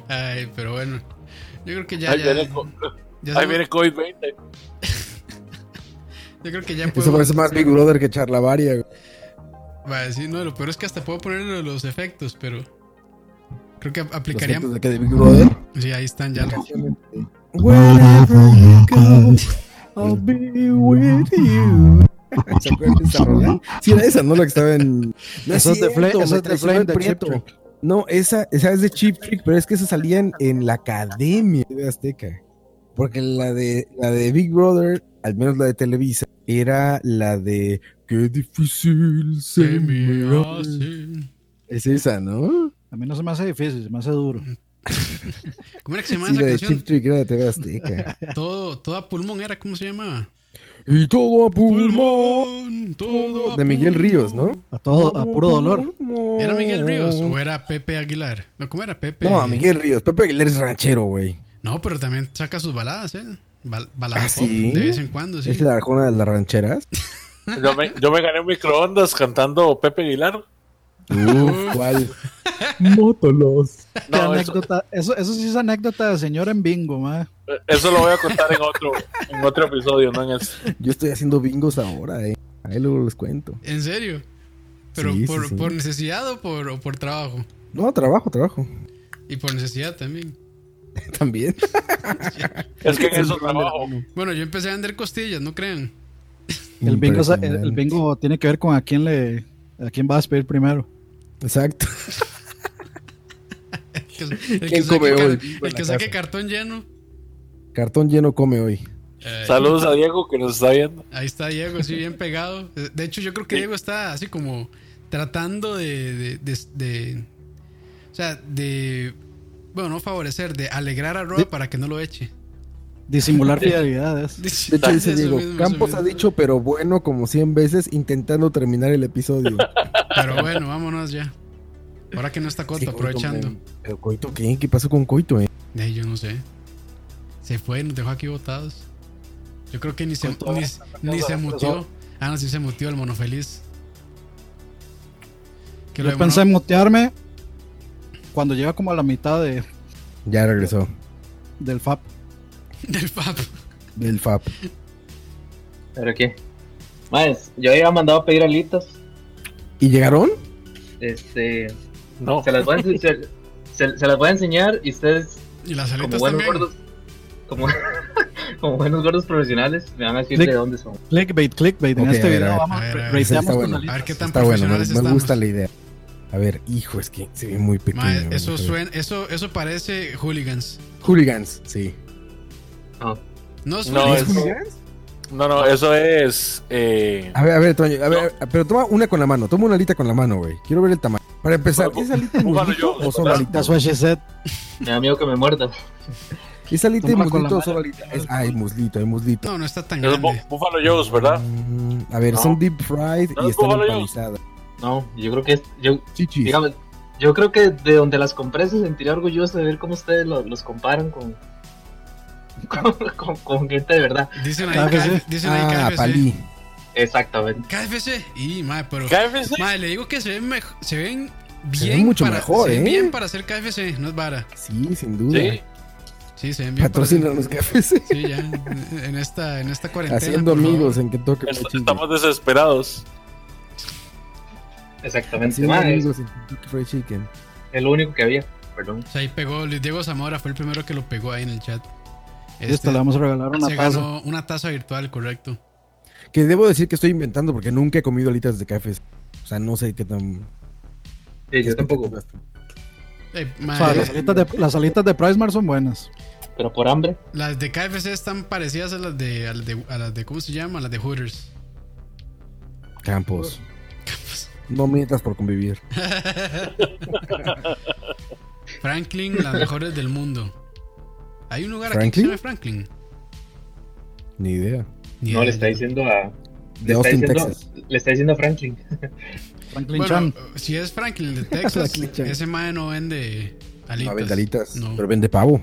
Ay, pero bueno. Yo creo que ya. Ahí ya, viene, co- ya ahí se- viene COVID-20. yo creo que ya Eso parece más Big Brother que Charlavaria. güey. Va a decir, no, lo peor es que hasta puedo poner los efectos, pero. Creo que Los aplicarían. efectos de que de Big Brother. Sí, ahí están ya. los- Wherever you go, I'll be with you. ¿Se acuerdan de esa rola? Sí, era esa, ¿no? La que estaba en. No es de Flame- cierto, esa me es de traicionó Flame el de Chip Prieto. Trick. No, esa, esa es de Chip Trick, pero es que esa salía en, en la academia de Azteca. Porque la de, la de Big Brother, al menos la de Televisa, era la de Qué difícil se me hace". Es esa, ¿no? A mí no se me hace difícil, se me hace duro. ¿Cómo era que se llamaba Sí, esa la de canción? Chip Trick era de TV Azteca. Todo, todo a pulmón era, ¿cómo se llamaba? y todo a pulmón. todo a De Miguel pulmón. Ríos, ¿no? A todo, a puro dolor. ¿Era Miguel Ríos o era Pepe Aguilar? No, ¿cómo era Pepe? No, Miguel Ríos. Pepe Aguilar es ranchero, güey. No, pero también saca sus baladas, ¿eh? Bal- baladas ¿Ah, sí? de vez en cuando, sí. Es la arjona de las rancheras. Yo me, yo me gané un microondas cantando Pepe Aguilar. Uf, ¿cuál? Mótolos. No, eso, anécdota, eso, eso sí es anécdota de señor en bingo, ma. eso lo voy a contar en otro, en otro episodio, no en este. Yo estoy haciendo bingos ahora, eh. Ahí luego les cuento. ¿En serio? ¿Pero Sí, sí, por, sí. por necesidad o por, o por trabajo? No, trabajo, trabajo. Y por necesidad también. También. Es que en eso trabajo. Bueno, yo empecé a vender costillas, no crean. El bingo, sa- el, bingo tiene que ver con a quién le a quién vas a despedir primero. Exacto. El que, el que ¿Quién saque come car- hoy? el que saque cartón lleno. Cartón lleno come hoy. Eh, Saludos a Diego que nos está viendo. Ahí está Diego, así bien pegado. De hecho, yo creo que Diego está así como tratando de, de, de- de- o sea, de, bueno, no favorecer, de alegrar a Roa para que no lo eche. Disimular fidelidades. De hecho, dice Diego, mismo, Campos ha dicho, pero bueno, como 100 veces, intentando terminar el episodio. Pero bueno, vámonos ya. Ahora que no está Coto, Sí, Coito, aprovechando. ¿Pero Coito qué? ¿Qué pasó con Coito, eh? De ahí yo no sé. Se fue nos dejó aquí botados. Yo creo que ni se, ni, ni se mutió. Ah, no, sí se mutió el mono feliz. Que lo Yo pensé en mutearme cuando llega como a la mitad de, Ya regresó. del FAP. Del FAP. Del FAP. ¿Pero qué? Más, yo había mandado a pedir alitas. ¿Y llegaron? Este. No. Se las voy a, ense- se, se- se las voy a enseñar y ustedes, Y las como alitas buenos también. gordos. Como, como buenos gordos profesionales, me van a decir Click. de dónde son. Clickbait, clickbait. En Ok, este a ver, video a ver. vamos A ver, a ver. rateamos Está con bueno. A ver qué tan Está bueno, me, profesionales me estamos. gusta la idea. A ver, hijo, es que se ve muy pequeño. Vamos eso suena, eso, eso parece hooligans. Hooligans, sí. Ah, No es No, es- hooligans? No, no, eso es. Eh, A ver, a ver, Toño, a ver, pero toma una con la mano, toma una alita con la mano, güey. Quiero ver el tamaño. Para empezar, ¿es alita de yo, o solo alita? Me da miedo que me muerda. ¿Es alita de muslito o solo alita? Es, ah, hay muslito, hay muslito. No, no está tan es grande. Bu- Buffalo Joe's, ¿verdad? Mm, a ver, No. son deep fried No, y es están empanizadas. No, yo creo que es. Yo, Chichis. digamos, yo creo que de donde las compré se sentiría orgulloso de ver cómo ustedes lo- los comparan con, con, con- con gente de verdad. Dicen ahí, KFC. Dicen ahí ah, KFC. palí. Exactamente. KFC. Y, madre, pero. KFC. Madre, le digo que se ven, mej- se ven Se bien. ven mucho para, mejor, se ven ¿eh? bien para hacer KFC, no es vara. Sí, sin duda. Sí. Sí, se ven bien. Patrocinan los cafés. Sí, ya. En esta, en esta cuarentena. Haciendo favor. amigos en Est- Chicken. Estamos desesperados. Exactamente. Haciendo amigos en Kentucky Fried Chicken. es lo único que había. Perdón. O sea, ahí pegó. Luis Diego Zamora fue el primero que lo pegó ahí en el chat. Esto Este, le vamos a regalar una se taza. ganó una taza virtual, correcto. Que debo decir que estoy inventando porque nunca he comido alitas de café. O sea, no sé qué tan. Sí, qué yo tampoco. expectativas Eh, O madre, sea, las alitas de, las alitas de Pricemark son buenas. Pero por hambre. las de KFC están parecidas a las de, a las de, a las de ¿cómo se llama? A las de Hooters. Campos. No mientas por convivir. Franklin, las mejores del mundo. Hay un lugar aquí que ¿Franklin? se llama Franklin. Ni idea. Ni No, le está diciendo a. De le está Austin, diciendo- Texas. Le está diciendo a Franklin. Franklin Bueno, Chan. si es Franklin de Texas, Franklin ese mae no vende alitas. No vende alitas, No, pero vende pavo.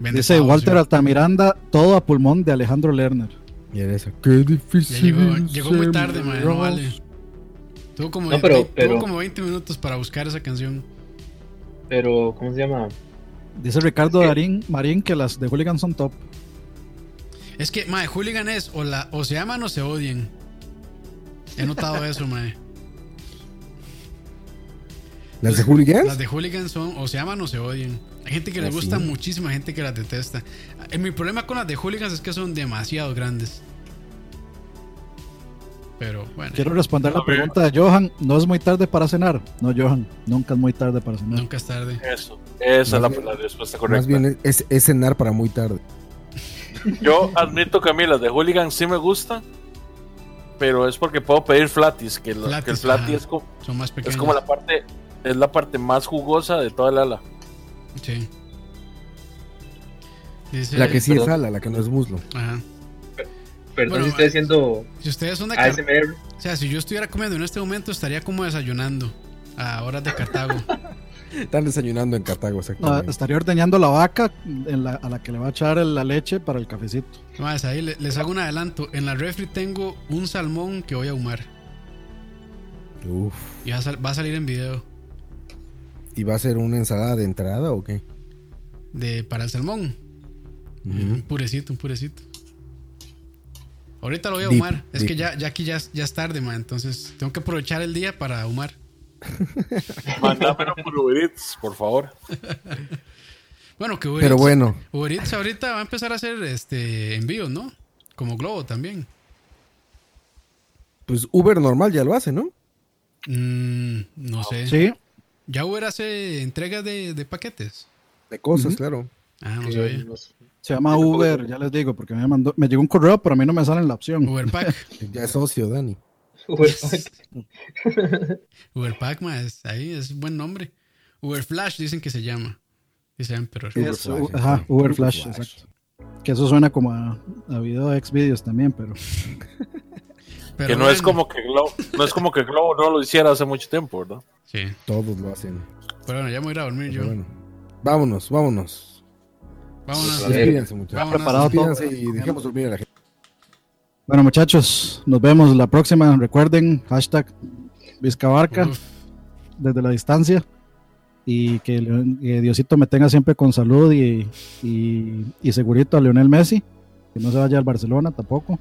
vende Dice Walter sí. Altamiranda, todo a pulmón de Alejandro Lerner. Y era eso. Qué difícil. llegó, llegó muy tarde, mae, no vale. Tuvo como, No, pero- tuvo pero- como 20 minutos para buscar esa canción. Pero, ¿cómo se llama? Dice Ricardo. Darín Marín que las de Hooligan son top. Es que, mae, hooligan es o, la, o se aman o se odian. He notado eso, mae. ¿Las de Hooligans? Las de hooligan son o se aman o se odian. Hay gente que Ah, les gusta sí. muchísimo, hay gente que las detesta. Eh, Mi problema con las de hooligans es que son demasiado grandes. Pero bueno, Quiero responder la pregunta de Johan. ¿No es muy tarde para cenar? No, Johan, nunca es muy tarde para cenar. nunca es tarde. Eso. Esa es la, Más bien- la respuesta correcta. Más bien es, es cenar para muy tarde. Yo admito que a mí las de Hooligan sí me gustan. Pero es porque puedo pedir flatis. Que, lo- que el Flatis, flatis es como, Son más es como la parte. Es la parte más jugosa de toda el ala. Sí. Dice, La que sí es ala, la que no es muslo. Ajá. Perdón Bueno, si estoy haciendo Si ustedes son de Car- ASMR. O sea, si yo estuviera comiendo en este momento, estaría como desayunando a horas de Cartago. Están desayunando en Cartago, No, exactamente. estaría ordeñando la vaca en la- a la que le va a echar la leche para el cafecito. Más, ahí le- les hago un adelanto. En la refri tengo un salmón que voy a ahumar. Uf. Y va a, sal- va a salir en video. ¿Y va a ser una ensalada de entrada o qué? De, para el salmón. Un purecito, un purecito. Ahorita lo voy a Dip, ahumar. es que ya, ya aquí ya, es- ya es tarde, man. Entonces tengo que aprovechar el día para ahumar. Mándamelo por Uber Eats, por favor. Bueno, que Uber Pero Eats- bueno, Uber Eats ahorita va a empezar a hacer este envíos, ¿no? Como Globo también. pues Uber normal ya lo hace, ¿no? Mm, no sé. Sí, Ya Uber hace entregas de, de paquetes. De cosas, claro. Ah, no nos- se llama Uber, ya les digo, porque me, mandó, me llegó un correo, pero a mí no me sale en la opción. Uberpack. Ya es socio, Dani. Uberpack, ma, es, ahí es buen nombre. Uber Flash dicen que se llama. Dice Emperor. Uber Flash, ajá, sí. Uber Uber Flash, Flash. exacto. Que eso suena como a, a video de Xvideos también, pero Pero que no es como que Globo, no es como que Globo no lo hiciera hace mucho tiempo, ¿verdad? Sí. Todos lo hacen. Pero bueno, ya me voy a ir a dormir Pero yo. bueno. Vámonos, vámonos. Vámonos. A ver. Despídense, muchachos. Vámonos. preparado todo. Despídense y dejemos dormir a la gente. Bueno, muchachos, nos vemos la próxima. Recuerden, hashtag Vizcabarca Uf, desde la distancia. Y que, que Diosito me tenga siempre con salud y, y, y segurito a Lionel Messi. Que no se vaya al Barcelona tampoco.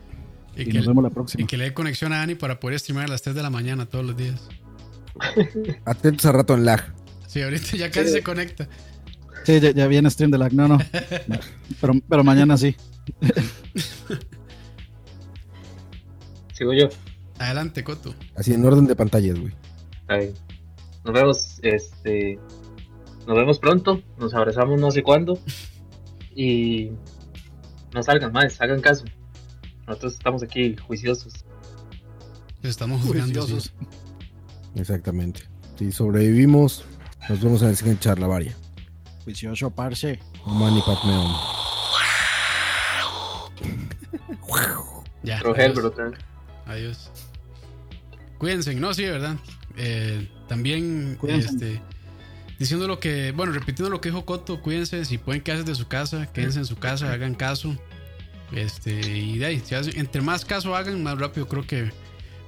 y, Y, que, nos vemos la y próxima. que le dé conexión a Dani para poder streamar a las 3 de la mañana todos los días. Atentos a rato en lag. Sí, ahorita ya casi se conecta. Sí, ya, ya viene stream de lag. No, no. Pero, pero mañana sí. Sigo yo. Adelante, Coto. Así en orden de pantallas, güey. Ahí. Nos vemos, este. Nos vemos pronto. Nos abrazamos no sé cuándo. Y. No salgan más, hagan caso. Nosotros estamos aquí juiciosos. Estamos. Juiciosos. Exactamente. Si sobrevivimos, nos vemos en el siguiente charlavaria. Juicioso, parce. Manny Patmeon. Ya. Rogel, adiós. Adiós. Cuídense, no, sí, de verdad. Eh, también, Cuídense. este, diciendo lo que, bueno, repitiendo lo que dijo Coto, cuídense, si pueden quedarse de su casa, quédense en su casa, hagan caso. Este, y de ahí, si hacen- entre más caso hagan, más rápido creo que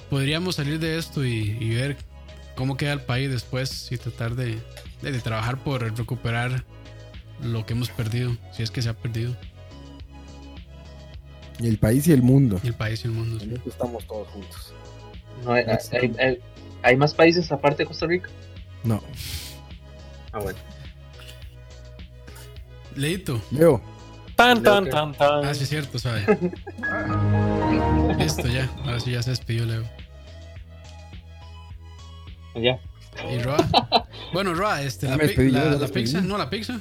podríamos salir de esto y, y ver cómo queda el país después y tratar de, de- de trabajar por recuperar lo que hemos perdido, si es que se ha perdido, Y el país y el mundo. y el país y el mundo. sí. Estamos todos juntos. No, hay, hay- hay- hay más países aparte de Costa Rica. No. Ah, bueno. Leito. Leo. Tan, tan, tan, tan. Ah, sí, es cierto, sabe. Listo, ya. Ahora sí ya se despidió Leo. Ya. ¿Y Roa? Bueno, Roa, este, la, pizza, no, la pizza.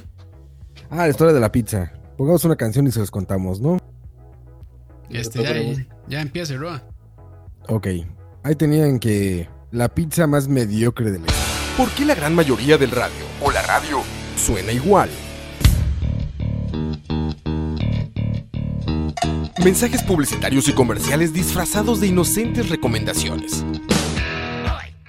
Ah, la historia de la pizza. Pongamos una canción y se los contamos, ¿no? Este, ya, ya empieza, Roa. Ok. Ahí tenían que la pizza más mediocre de la ¿Por qué la gran mayoría del radio o la radio suena igual. Mensajes publicitarios y comerciales disfrazados de inocentes recomendaciones.